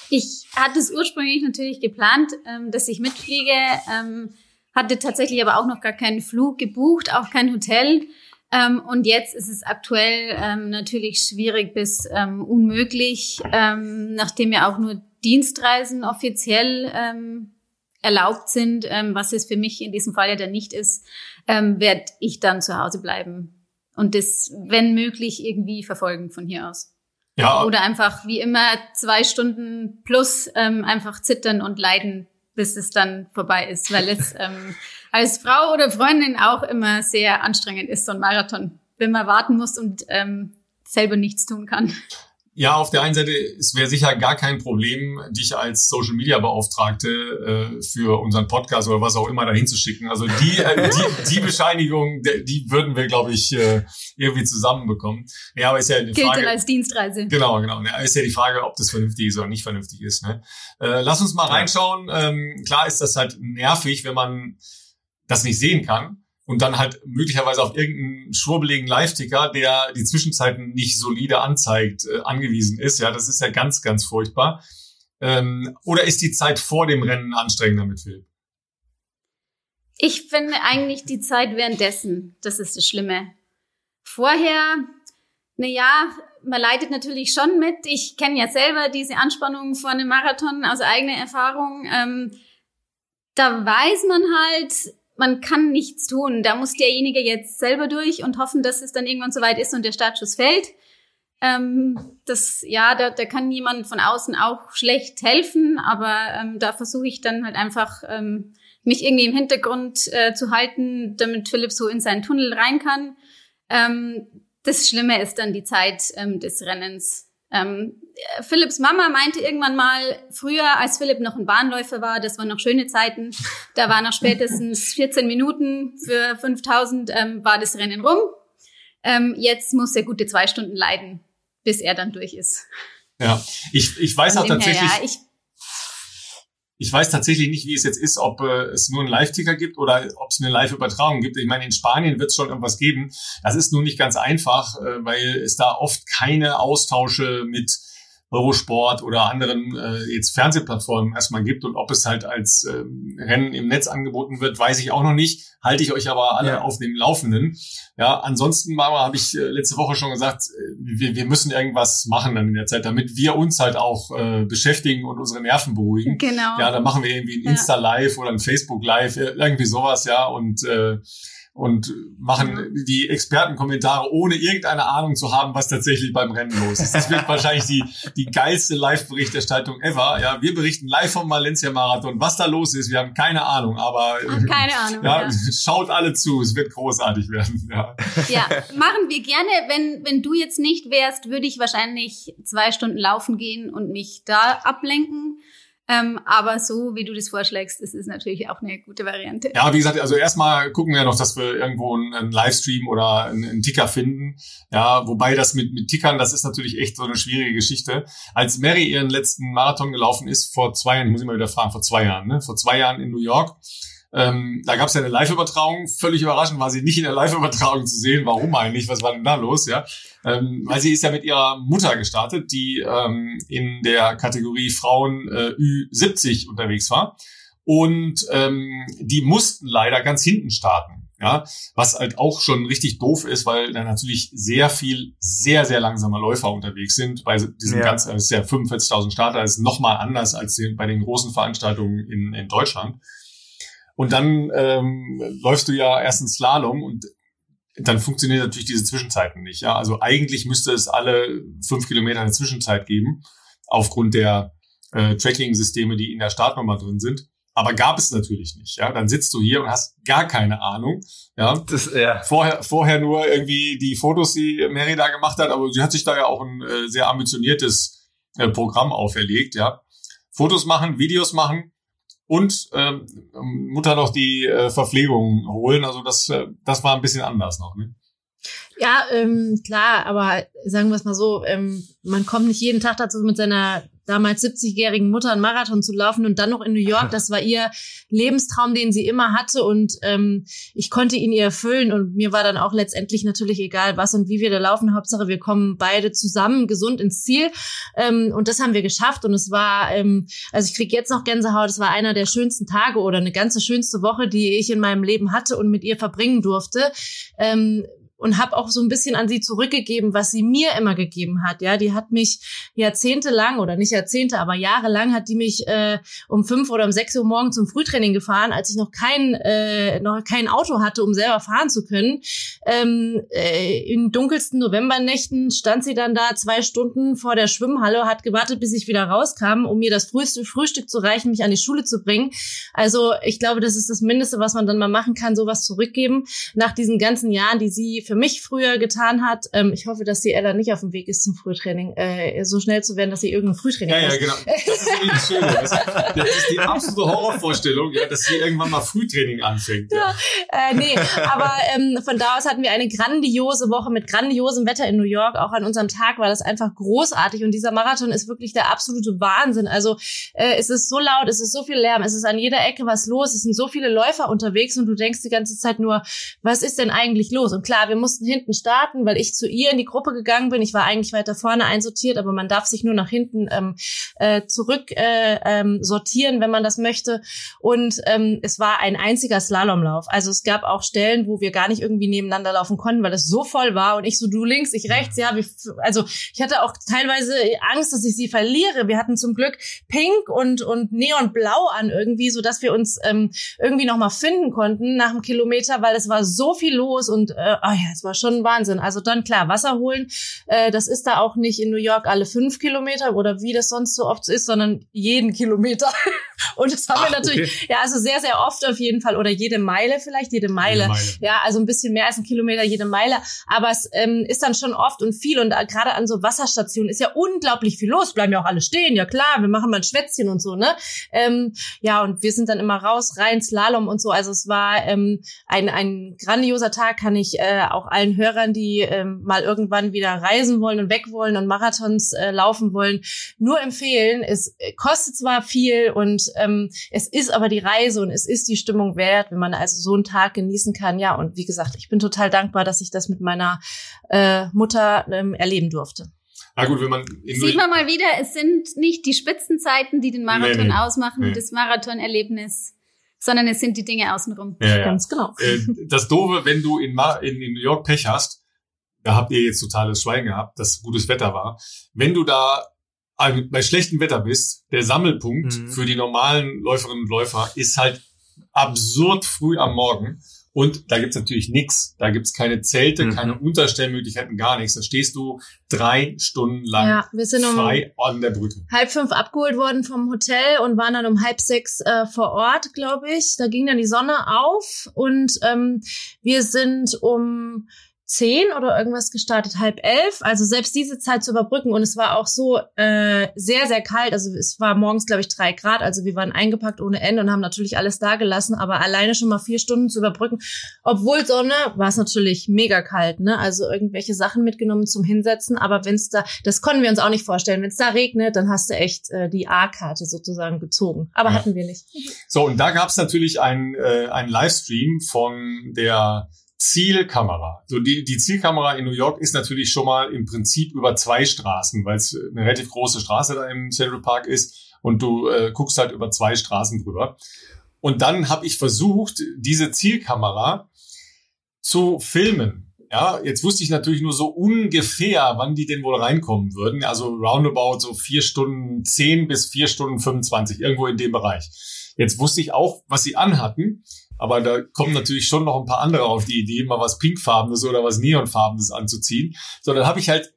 Speaker 2: Ich hatte es ursprünglich natürlich geplant, ähm, dass ich mitfliege, ähm, hatte tatsächlich aber auch noch gar keinen Flug gebucht, auch kein Hotel. Ähm, und jetzt ist es aktuell ähm, natürlich schwierig bis ähm, unmöglich, ähm, nachdem ja auch nur Dienstreisen offiziell ähm, erlaubt sind, ähm, was es für mich in diesem Fall ja dann nicht ist, werde ich dann zu Hause bleiben und das, wenn möglich, irgendwie verfolgen von hier aus. Ja. Oder einfach wie immer zwei Stunden plus einfach zittern und leiden, bis es dann vorbei ist, weil es als Frau oder Freundin auch immer sehr anstrengend ist, so ein Marathon, wenn man warten muss und ähm, selber nichts tun kann.
Speaker 1: Ja, auf der einen Seite, es wäre sicher gar kein Problem, dich als Social Media Beauftragte äh, für unseren Podcast oder was auch immer dahin zu schicken. Also die, äh, die, die Bescheinigung, die würden wir, glaube ich, äh, irgendwie zusammenbekommen. Ja, aber ist ja die
Speaker 2: Gilt Frage. Gilt als Dienstreise.
Speaker 1: Genau, genau. Ja, ist ja die Frage, ob das vernünftig ist oder nicht vernünftig ist. Ne? Äh, lass uns mal reinschauen. Ähm, klar ist das halt nervig, wenn man das nicht sehen kann und dann halt möglicherweise auf irgendeinen schwurbeligen Live-Ticker, der die Zwischenzeiten nicht solide anzeigt, äh, angewiesen ist. Ja, das ist ja ganz, ganz furchtbar. Ähm, oder ist die Zeit vor dem Rennen anstrengender mit Philipp?
Speaker 2: Ich finde eigentlich die Zeit währenddessen, das ist das Schlimme. Vorher, na ja, man leidet natürlich schon mit. Ich kenne ja selber diese Anspannung vor einem Marathon aus eigener Erfahrung. Ähm, da weiß man halt, man kann nichts tun. Da muss derjenige jetzt selber durch und hoffen, dass es dann irgendwann soweit ist und der Startschuss fällt. Ähm, das, ja, da, da kann jemand von außen auch schlecht helfen, aber ähm, da versuche ich dann halt einfach, ähm, mich irgendwie im Hintergrund äh, zu halten, damit Philipp so in seinen Tunnel rein kann. Ähm, das Schlimme ist dann die Zeit ähm, des Rennens. Ähm, Philipps Mama meinte irgendwann mal, früher, als Philipp noch ein Bahnläufer war, das waren noch schöne Zeiten, da war nach spätestens [laughs] 14 Minuten für 5000 ähm, war das Rennen rum. Ähm, jetzt muss er gute zwei Stunden leiden, bis er dann durch ist.
Speaker 1: Ja, ich, ich weiß auch tatsächlich. Her, ja, ich, ich weiß tatsächlich nicht, wie es jetzt ist, ob äh, es nur einen Live-Ticker gibt oder ob es eine Live-Übertragung gibt. Ich meine, in Spanien wird es schon irgendwas geben. Das ist nur nicht ganz einfach, äh, weil es da oft keine Austausche mit Eurosport oder anderen äh, jetzt Fernsehplattformen erstmal gibt und ob es halt als ähm, Rennen im Netz angeboten wird, weiß ich auch noch nicht. Halte ich euch aber alle ja. auf dem Laufenden. Ja, ansonsten habe ich äh, letzte Woche schon gesagt, äh, wir, wir müssen irgendwas machen dann in der Zeit, damit wir uns halt auch äh, beschäftigen und unsere Nerven beruhigen.
Speaker 2: Genau.
Speaker 1: Ja, dann machen wir irgendwie ein Insta Live oder ein Facebook Live, irgendwie sowas, ja und äh, und machen die Expertenkommentare, ohne irgendeine Ahnung zu haben, was tatsächlich beim Rennen los ist. Das wird [laughs] wahrscheinlich die, die geilste Live-Berichterstattung ever. Ja, wir berichten live vom Valencia-Marathon. Was da los ist, wir haben keine Ahnung, aber
Speaker 2: keine Ahnung,
Speaker 1: ja, ja, [laughs] schaut alle zu, es wird großartig werden. Ja.
Speaker 2: ja, machen wir gerne. Wenn, wenn du jetzt nicht wärst, würde ich wahrscheinlich zwei Stunden laufen gehen und mich da ablenken. Ähm, aber so, wie du das vorschlägst, ist natürlich auch eine gute Variante.
Speaker 1: Ja, wie gesagt, also erstmal gucken wir noch, dass wir irgendwo einen, einen Livestream oder einen, einen, Ticker finden. Ja, wobei das mit, mit Tickern, das ist natürlich echt so eine schwierige Geschichte. Als Mary ihren letzten Marathon gelaufen ist, vor zwei Jahren, muss ich mal wieder fragen, vor zwei Jahren, ne? Vor zwei Jahren in New York, ähm, da gab es ja eine Live-Übertragung. Völlig überraschend war sie nicht in der Live-Übertragung zu sehen. Warum eigentlich? Was war denn da los? Ja, ähm, weil sie ist ja mit ihrer Mutter gestartet, die ähm, in der Kategorie Frauen äh, Ü70 unterwegs war. Und ähm, die mussten leider ganz hinten starten. Ja, was halt auch schon richtig doof ist, weil da natürlich sehr viel, sehr, sehr langsamer Läufer unterwegs sind. Bei diesen ja. ganz, das ist ja 45.000 Starter, das ist nochmal anders als bei den großen Veranstaltungen in, in Deutschland. Und dann ähm, läufst du ja erst einen Slalom und dann funktioniert natürlich diese Zwischenzeiten nicht. Ja? Also eigentlich müsste es alle fünf Kilometer eine Zwischenzeit geben, aufgrund der äh, Tracking-Systeme, die in der Startnummer drin sind. Aber gab es natürlich nicht. Ja, dann sitzt du hier und hast gar keine Ahnung. Ja, das, ja. Vorher, vorher nur irgendwie die Fotos, die Mary da gemacht hat, aber sie hat sich da ja auch ein äh, sehr ambitioniertes äh, Programm auferlegt. Ja, Fotos machen, Videos machen und ähm, Mutter noch die äh, Verpflegung holen. Also das, äh, das war ein bisschen anders noch. Ne?
Speaker 4: Ja, ähm, klar, aber sagen wir es mal so, ähm, man kommt nicht jeden Tag dazu, mit seiner damals 70-jährigen Mutter einen Marathon zu laufen und dann noch in New York. [laughs] Das war ihr Lebenstraum, den sie immer hatte und ähm, ich konnte ihn ihr erfüllen und mir war dann auch letztendlich natürlich egal, was und wie wir da laufen. Hauptsache, wir kommen beide zusammen gesund ins Ziel ähm, und das haben wir geschafft und es war, ähm, also ich krieg jetzt noch Gänsehaut, es war einer der schönsten Tage oder eine ganze schönste Woche, die ich in meinem Leben hatte und mit ihr verbringen durfte. Ähm, und habe auch so ein bisschen an sie zurückgegeben, was sie mir immer gegeben hat. Ja, die hat mich jahrzehntelang oder nicht Jahrzehnte, aber jahrelang hat die mich äh, um fünf oder um sechs Uhr morgens zum Frühtraining gefahren, als ich noch kein äh, noch kein Auto hatte, um selber fahren zu können. Ähm, äh, in dunkelsten Novembernächten stand sie dann da zwei Stunden vor der Schwimmhalle, hat gewartet, bis ich wieder rauskam, um mir das früheste Frühstück zu reichen, mich an die Schule zu bringen. Also ich glaube, das ist das Mindeste, was man dann mal machen kann, sowas zurückgeben nach diesen ganzen Jahren, die sie für mich früher getan hat. Ähm, ich hoffe, dass die Ella nicht auf dem Weg ist zum Frühtraining, äh, so schnell zu werden, dass sie irgendein Frühtraining
Speaker 1: Ja, ja, genau. [laughs] Das ist Schöne. Das, das ist die absolute Horrorvorstellung, ja, dass sie irgendwann mal Frühtraining anfängt. Ja,
Speaker 4: ja äh, nee, aber ähm, von da aus hatten wir eine grandiose Woche mit grandiosem Wetter in New York. Auch an unserem Tag war das einfach großartig und dieser Marathon ist wirklich der absolute Wahnsinn. Also äh, es ist so laut, es ist so viel Lärm, es ist an jeder Ecke was los, es sind so viele Läufer unterwegs und du denkst die ganze Zeit nur, was ist denn eigentlich los? Und klar, wir wir mussten hinten starten, weil ich zu ihr in die Gruppe gegangen bin. Ich war eigentlich weiter vorne einsortiert, aber man darf sich nur nach hinten ähm, äh, zurück äh, ähm, sortieren, wenn man das möchte. Und ähm, es war ein einziger Slalomlauf. Also es gab auch Stellen, wo wir gar nicht irgendwie nebeneinander laufen konnten, weil es so voll war und ich so du links, ich rechts. Ja, wir, also ich hatte auch teilweise Angst, dass ich sie verliere. Wir hatten zum Glück Pink und und Neonblau an irgendwie, so dass wir uns ähm, irgendwie noch mal finden konnten nach einem Kilometer, weil es war so viel los und äh, oh ja, es war schon Wahnsinn. Also dann klar, Wasser holen, äh, das ist da auch nicht in New York alle fünf Kilometer oder wie das sonst so oft ist, sondern jeden Kilometer. [laughs] Und das haben Ach, wir natürlich, okay. ja, also sehr, sehr oft auf jeden Fall oder jede Meile vielleicht, jede Meile. jede Meile. Ja, also ein bisschen mehr als ein Kilometer jede Meile. Aber es ähm, ist dann schon oft und viel und äh, gerade an so Wasserstationen ist ja unglaublich viel los. Bleiben ja auch alle stehen, ja klar, wir machen mal ein Schwätzchen und so, ne? Ähm, ja, und wir sind dann immer raus, rein, Slalom und so. Also es war ähm, ein, ein grandioser Tag, kann ich äh, auch allen Hörern, die ähm, mal irgendwann wieder reisen wollen und weg wollen und Marathons äh, laufen wollen, nur empfehlen. Es kostet zwar viel und ähm, es ist aber die Reise und es ist die Stimmung wert, wenn man also so einen Tag genießen kann. Ja, und wie gesagt, ich bin total dankbar, dass ich das mit meiner äh, Mutter ähm, erleben durfte.
Speaker 1: Na gut, wenn man
Speaker 2: sieht man mal wieder, es sind nicht die Spitzenzeiten, die den Marathon nee, nee, ausmachen, nee. das Marathonerlebnis, sondern es sind die Dinge außenrum.
Speaker 1: Ja, ja. Ganz genau. Äh, das Doofe, wenn du in, in, in New York Pech hast, da habt ihr jetzt totales Schweigen gehabt, dass gutes Wetter war. Wenn du da bei schlechtem Wetter bist, der Sammelpunkt mhm. für die normalen Läuferinnen und Läufer ist halt absurd früh am Morgen. Und da gibt's natürlich nichts. Da gibt's keine Zelte, mhm. keine Unterstellmöglichkeiten, gar nichts. Da stehst du drei Stunden lang ja, wir sind um frei an der Brücke.
Speaker 4: Halb fünf abgeholt worden vom Hotel und waren dann um halb sechs äh, vor Ort, glaube ich. Da ging dann die Sonne auf und ähm, wir sind um zehn oder irgendwas gestartet, halb elf. Also selbst diese Zeit zu überbrücken. Und es war auch so äh, sehr, sehr kalt. Also es war morgens, glaube ich, drei Grad. Also wir waren eingepackt ohne Ende und haben natürlich alles da gelassen. Aber alleine schon mal vier Stunden zu überbrücken, obwohl Sonne, war es natürlich mega kalt. Ne? Also irgendwelche Sachen mitgenommen zum Hinsetzen. Aber wenn es da, das konnten wir uns auch nicht vorstellen. Wenn es da regnet, dann hast du echt äh, die A-Karte sozusagen gezogen. Aber ja. hatten wir nicht.
Speaker 1: So, und da gab es natürlich einen, äh, einen Livestream von der Zielkamera. So die, die Zielkamera in New York ist natürlich schon mal im Prinzip über zwei Straßen, weil es eine relativ große Straße da im Central Park ist und du äh, guckst halt über zwei Straßen drüber. Und dann habe ich versucht, diese Zielkamera zu filmen. Ja, jetzt wusste ich natürlich nur so ungefähr, wann die denn wohl reinkommen würden. Also roundabout so vier Stunden zehn bis vier Stunden 25, irgendwo in dem Bereich. Jetzt wusste ich auch, was sie anhatten. Aber da kommen natürlich schon noch ein paar andere auf die Idee, mal was Pinkfarbenes oder was Neonfarbenes anzuziehen. So, dann habe ich halt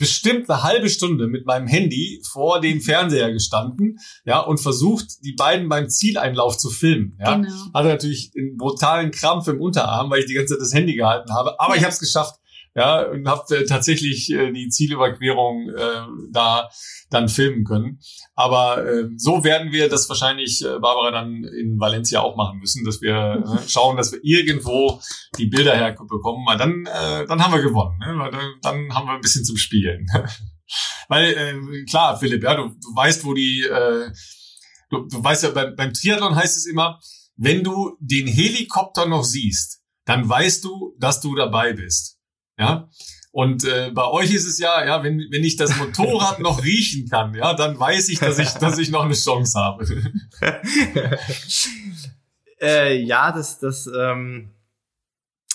Speaker 1: bestimmt eine halbe Stunde mit meinem Handy vor dem Fernseher gestanden, ja, und versucht, die beiden beim Zieleinlauf zu filmen. Ja. Genau. Hatte natürlich einen brutalen Krampf im Unterarm, weil ich die ganze Zeit das Handy gehalten habe. Aber ich habe es geschafft ja, und habe äh, tatsächlich äh, die Zielüberquerung äh, da dann filmen können. Aber äh, so werden wir das wahrscheinlich, äh, Barbara, dann in Valencia auch machen müssen, dass wir äh, [laughs] schauen, dass wir irgendwo die Bilder herbekommen, weil dann, äh, dann haben wir gewonnen. Ne? Weil dann, dann haben wir ein bisschen zum Spielen. [laughs] weil, äh, klar, Philipp, ja, du, du weißt, wo die, äh, du, du weißt ja, beim, beim Triathlon heißt es immer, wenn du den Helikopter noch siehst, dann weißt du, dass du dabei bist. Ja. Und äh, bei euch ist es ja, ja, wenn, wenn ich das Motorrad noch riechen kann, ja, dann weiß ich, dass ich, dass ich noch eine Chance habe. [laughs]
Speaker 3: äh, ja, das, das, ähm,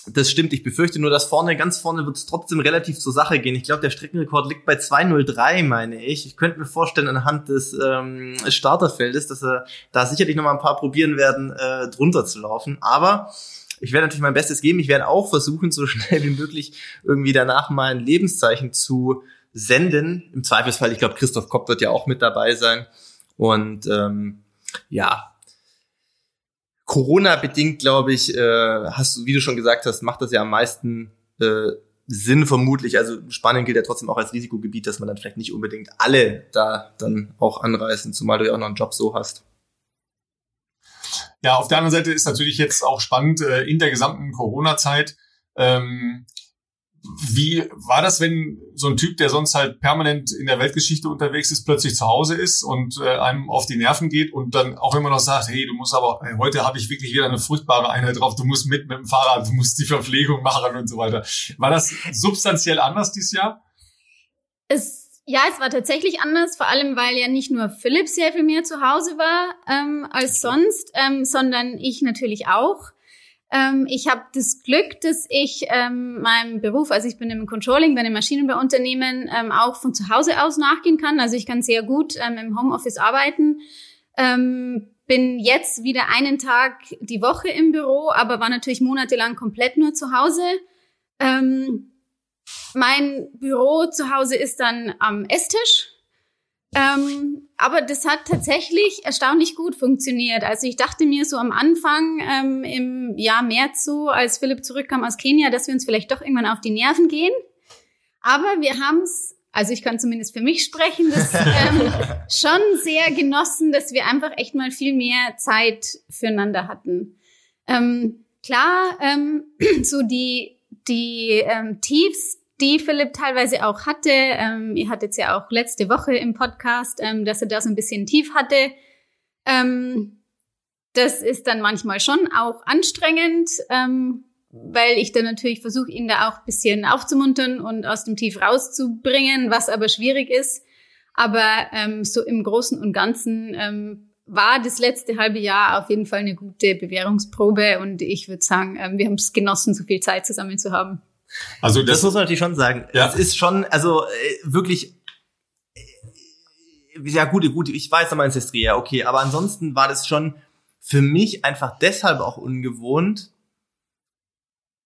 Speaker 3: das stimmt. Ich befürchte nur, dass vorne, ganz vorne wird es trotzdem relativ zur Sache gehen. Ich glaube, der Streckenrekord liegt bei 2.03, meine ich. Ich könnte mir vorstellen, anhand des ähm, Starterfeldes, dass er da sicherlich noch mal ein paar probieren werden, äh, drunter zu laufen. Aber ich werde natürlich mein Bestes geben. Ich werde auch versuchen, so schnell wie möglich irgendwie danach mal ein Lebenszeichen zu senden. Im Zweifelsfall, ich glaube, Christoph Kopp wird ja auch mit dabei sein. Und ähm, ja, Corona-bedingt, glaube ich, äh, hast du, wie du schon gesagt hast, macht das ja am meisten äh, Sinn vermutlich. Also Spanien gilt ja trotzdem auch als Risikogebiet, dass man dann vielleicht nicht unbedingt alle da dann auch anreisen, zumal du ja auch noch einen Job so hast.
Speaker 1: Ja, auf der anderen Seite ist natürlich jetzt auch spannend äh, in der gesamten Corona-Zeit. Ähm, wie war das, wenn so ein Typ, der sonst halt permanent in der Weltgeschichte unterwegs ist, plötzlich zu Hause ist und äh, einem auf die Nerven geht und dann auch immer noch sagt, hey, du musst aber, hey, heute habe ich wirklich wieder eine furchtbare Einheit drauf, du musst mit mit dem Fahrrad, du musst die Verpflegung machen und so weiter. War das substanziell anders dieses Jahr?
Speaker 2: Es ja, es war tatsächlich anders, vor allem weil ja nicht nur Philipp sehr viel mehr zu Hause war ähm, als sonst, ähm, sondern ich natürlich auch. Ähm, ich habe das Glück, dass ich ähm, meinem Beruf, also ich bin im Controlling bei einem Maschinenbauunternehmen, ähm, auch von zu Hause aus nachgehen kann. Also ich kann sehr gut ähm, im Homeoffice arbeiten. Ähm, bin jetzt wieder einen Tag die Woche im Büro, aber war natürlich monatelang komplett nur zu Hause. Ähm, mein Büro zu Hause ist dann am Esstisch. Ähm, aber das hat tatsächlich erstaunlich gut funktioniert. Also ich dachte mir so am Anfang ähm, im Jahr März so, als Philipp zurückkam aus Kenia, dass wir uns vielleicht doch irgendwann auf die Nerven gehen. Aber wir haben es, also ich kann zumindest für mich sprechen, das ähm, [laughs] schon sehr genossen, dass wir einfach echt mal viel mehr Zeit füreinander hatten. Ähm, klar, ähm, [clears throat] so die die ähm, Tiefs, die Philipp teilweise auch hatte. Ähm, ihr hattet ja auch letzte Woche im Podcast, ähm, dass er da so ein bisschen tief hatte. Ähm, das ist dann manchmal schon auch anstrengend, ähm, weil ich dann natürlich versuche, ihn da auch ein bisschen aufzumuntern und aus dem Tief rauszubringen, was aber schwierig ist. Aber ähm, so im Großen und Ganzen ähm, war das letzte halbe Jahr auf jeden Fall eine gute Bewährungsprobe und ich würde sagen, ähm, wir haben es genossen, so viel Zeit zusammen zu haben.
Speaker 3: Also das, das muss man natürlich schon sagen. Ja. Es ist schon, also äh, wirklich äh, ja gut, gut, ich weiß, du meinst Estria, okay, aber ansonsten war das schon für mich einfach deshalb auch ungewohnt.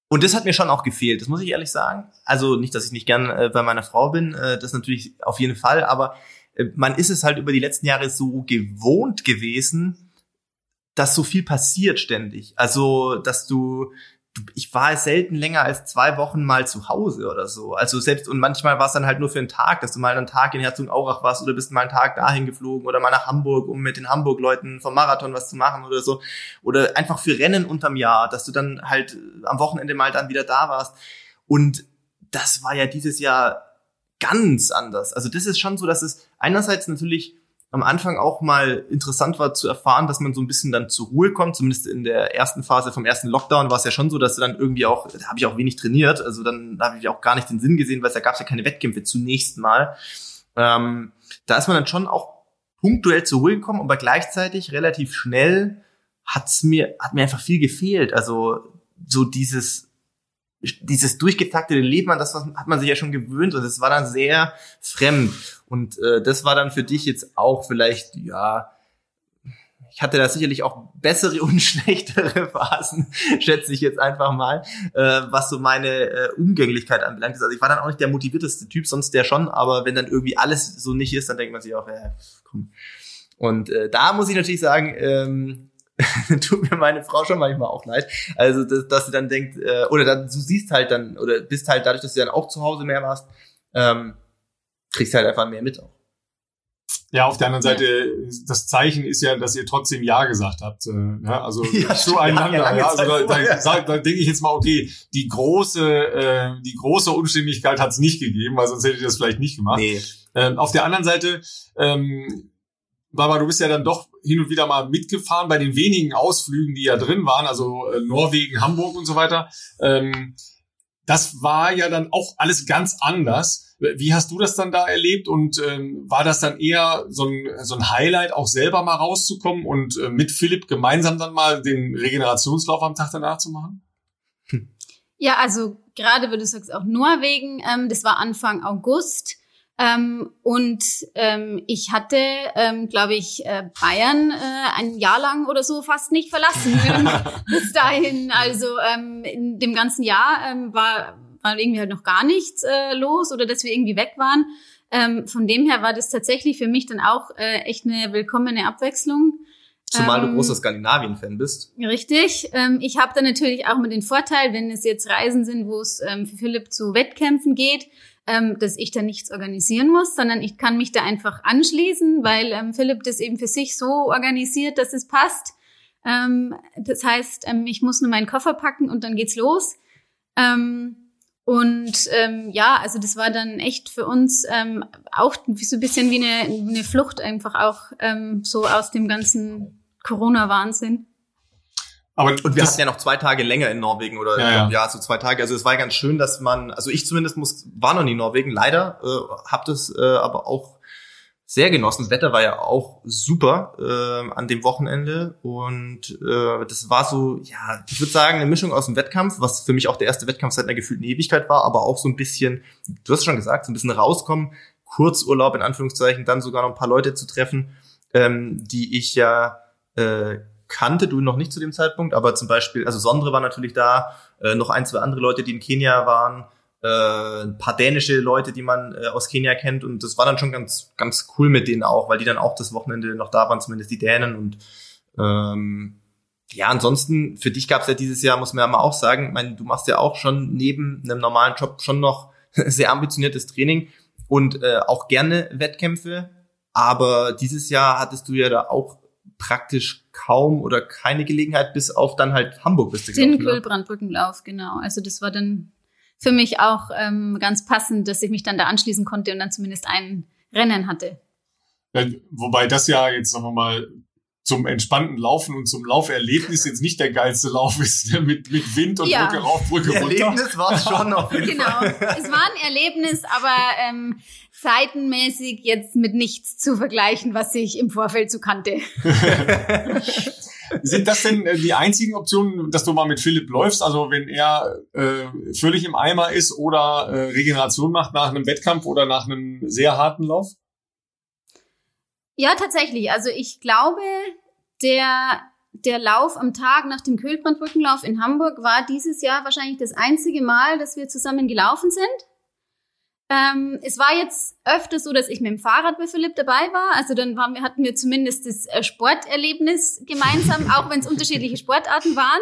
Speaker 3: Und das hat mir schon auch gefehlt, das muss ich ehrlich sagen. Also nicht, dass ich nicht gern äh, bei meiner Frau bin, äh, das natürlich auf jeden Fall, aber äh, man ist es halt über die letzten Jahre so gewohnt gewesen, dass so viel passiert ständig. Also, dass du ich war selten länger als zwei Wochen mal zu Hause oder so. Also selbst, und manchmal war es dann halt nur für einen Tag, dass du mal einen Tag in Herzogenaurach warst oder bist mal einen Tag dahin geflogen oder mal nach Hamburg, um mit den Hamburg-Leuten vom Marathon was zu machen oder so. Oder einfach für Rennen unterm Jahr, dass du dann halt am Wochenende mal dann wieder da warst. Und das war ja dieses Jahr ganz anders. Also das ist schon so, dass es einerseits natürlich am Anfang auch mal interessant war zu erfahren, dass man so ein bisschen dann zur Ruhe kommt. Zumindest in der ersten Phase vom ersten Lockdown war es ja schon so, dass dann irgendwie auch, da habe ich auch wenig trainiert, also dann habe ich auch gar nicht den Sinn gesehen, weil da gab es ja keine Wettkämpfe zunächst mal. Ähm, da ist man dann schon auch punktuell zur Ruhe gekommen, aber gleichzeitig relativ schnell hat's mir, hat mir einfach viel gefehlt. Also so dieses dieses durchgetaktete Leben, an das hat man sich ja schon gewöhnt und es war dann sehr fremd. Und äh, das war dann für dich jetzt auch vielleicht, ja, ich hatte da sicherlich auch bessere [laughs] und schlechtere Phasen, schätze ich jetzt einfach mal, äh, was so meine äh, Umgänglichkeit anbelangt. Also ich war dann auch nicht der motivierteste Typ, sonst der schon, aber wenn dann irgendwie alles so nicht ist, dann denkt man sich auch, ja, komm. Und äh, da muss ich natürlich sagen, ähm, [laughs] tut mir meine Frau schon manchmal auch leid. Also, dass, dass sie dann denkt, äh, oder dann, du siehst halt dann, oder bist halt dadurch, dass du dann auch zu Hause mehr warst, ähm, kriegst halt einfach mehr mit auch.
Speaker 1: Ja, auf der anderen Seite, das Zeichen ist ja, dass ihr trotzdem Ja gesagt habt. Äh, ja, also [laughs] ja, zueinander. Ja, ja, also da, da, da denke ich jetzt mal, okay, die große, äh, die große Unstimmigkeit hat es nicht gegeben, weil sonst hätte ich das vielleicht nicht gemacht. Nee. Ähm, auf der anderen Seite, ähm, Barbara, du bist ja dann doch hin und wieder mal mitgefahren bei den wenigen Ausflügen, die ja drin waren, also äh, Norwegen, Hamburg und so weiter. Ähm, das war ja dann auch alles ganz anders. Wie hast du das dann da erlebt und ähm, war das dann eher so ein, so ein Highlight, auch selber mal rauszukommen und äh, mit Philipp gemeinsam dann mal den Regenerationslauf am Tag danach zu machen?
Speaker 2: Ja, also gerade, wenn du sagst, auch Norwegen, ähm, das war Anfang August. Ähm, und ähm, ich hatte, ähm, glaube ich, äh, Bayern äh, ein Jahr lang oder so fast nicht verlassen. [laughs] [laughs] bis dahin, also ähm, in dem ganzen Jahr ähm, war, war irgendwie halt noch gar nichts äh, los oder dass wir irgendwie weg waren. Ähm, von dem her war das tatsächlich für mich dann auch äh, echt eine willkommene Abwechslung.
Speaker 3: Zumal du ähm, großer Skandinavien-Fan bist.
Speaker 2: Richtig. Ähm, ich habe dann natürlich auch mit den Vorteil, wenn es jetzt Reisen sind, wo es ähm, für Philipp zu Wettkämpfen geht, ähm, dass ich da nichts organisieren muss, sondern ich kann mich da einfach anschließen, weil ähm, Philipp das eben für sich so organisiert, dass es passt. Ähm, das heißt, ähm, ich muss nur meinen Koffer packen und dann geht's los. Ähm, und ähm, ja, also das war dann echt für uns ähm, auch so ein bisschen wie eine, eine Flucht einfach auch ähm, so aus dem ganzen Corona-Wahnsinn.
Speaker 3: Aber und wir hatten ja noch zwei Tage länger in Norwegen oder ja, ja. ja, so zwei Tage. Also es war ganz schön, dass man, also ich zumindest muss, war noch nie in Norwegen, leider, äh, habe das äh, aber auch sehr genossen. Das Wetter war ja auch super äh, an dem Wochenende und äh, das war so, ja, ich würde sagen, eine Mischung aus dem Wettkampf, was für mich auch der erste Wettkampf seit einer gefühlten Ewigkeit war, aber auch so ein bisschen, du hast schon gesagt, so ein bisschen rauskommen, Kurzurlaub in Anführungszeichen, dann sogar noch ein paar Leute zu treffen, ähm, die ich ja äh, kannte, du noch nicht zu dem Zeitpunkt, aber zum Beispiel, also Sondre war natürlich da, äh, noch ein, zwei andere Leute, die in Kenia waren, äh, ein paar dänische Leute, die man äh, aus Kenia kennt und das war dann schon ganz, ganz cool mit denen auch, weil die dann auch das Wochenende noch da waren, zumindest die Dänen und ähm, ja, ansonsten, für dich gab es ja dieses Jahr, muss man ja mal auch sagen, ich meine, du machst ja auch schon neben einem normalen Job schon noch [laughs] sehr ambitioniertes Training und äh, auch gerne Wettkämpfe. Aber dieses Jahr hattest du ja da auch praktisch kaum oder keine Gelegenheit, bis auf dann halt Hamburg bist du
Speaker 2: Den Kühlbrandbrückenlauf, genau. Also das war dann für mich auch ähm, ganz passend, dass ich mich dann da anschließen konnte und dann zumindest ein Rennen hatte.
Speaker 1: Ja, wobei das ja jetzt, sagen wir mal, zum entspannten Laufen und zum Lauferlebnis jetzt nicht der geilste Lauf ist, ne, mit, mit Wind und ja. Brücke rauf, Brücke runter.
Speaker 3: Erlebnis war es schon auf jeden
Speaker 2: Genau, Fall. es war ein Erlebnis, aber ähm, seitenmäßig jetzt mit nichts zu vergleichen, was ich im Vorfeld so kannte. [laughs]
Speaker 1: Sind das denn äh, die einzigen Optionen, dass du mal mit Philipp läufst? Also wenn er äh, völlig im Eimer ist oder äh, Regeneration macht nach einem Wettkampf oder nach einem sehr harten Lauf?
Speaker 2: Ja, tatsächlich. Also ich glaube, der, der Lauf am Tag nach dem Kühlbrandbrückenlauf in Hamburg war dieses Jahr wahrscheinlich das einzige Mal, dass wir zusammen gelaufen sind. Ähm, es war jetzt öfter so, dass ich mit dem Fahrrad bei Philipp dabei war. Also dann waren wir, hatten wir zumindest das äh, Sporterlebnis gemeinsam, auch wenn es unterschiedliche Sportarten waren.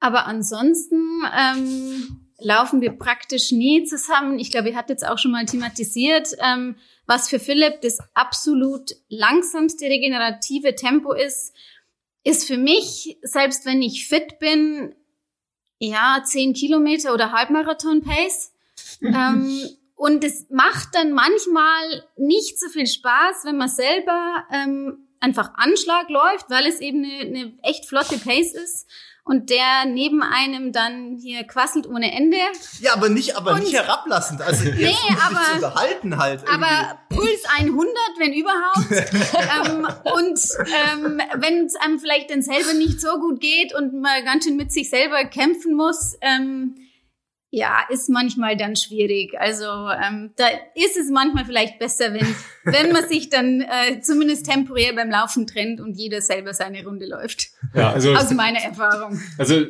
Speaker 2: Aber ansonsten ähm, laufen wir praktisch nie zusammen. Ich glaube, ihr habt jetzt auch schon mal thematisiert, ähm, was für Philipp das absolut langsamste regenerative Tempo ist, ist für mich, selbst wenn ich fit bin, ja, zehn Kilometer oder Halbmarathon-Pace. ähm, und es macht dann manchmal nicht so viel Spaß, wenn man selber ähm, einfach Anschlag läuft, weil es eben eine, eine echt flotte Pace ist und der neben einem dann hier quasselt ohne Ende.
Speaker 3: Ja, aber nicht, aber und, nicht herablassend. Also jetzt nee, aber, zu unterhalten halt.
Speaker 2: Irgendwie. Aber Puls 100, wenn überhaupt. [laughs] ähm, und ähm, wenn es einem vielleicht dann selber nicht so gut geht und man ganz schön mit sich selber kämpfen muss, ähm, ja, ist manchmal dann schwierig. Also ähm, da ist es manchmal vielleicht besser, wenn, [laughs] wenn man sich dann äh, zumindest temporär beim Laufen trennt und jeder selber seine Runde läuft. Ja, also aus meiner Erfahrung.
Speaker 1: Also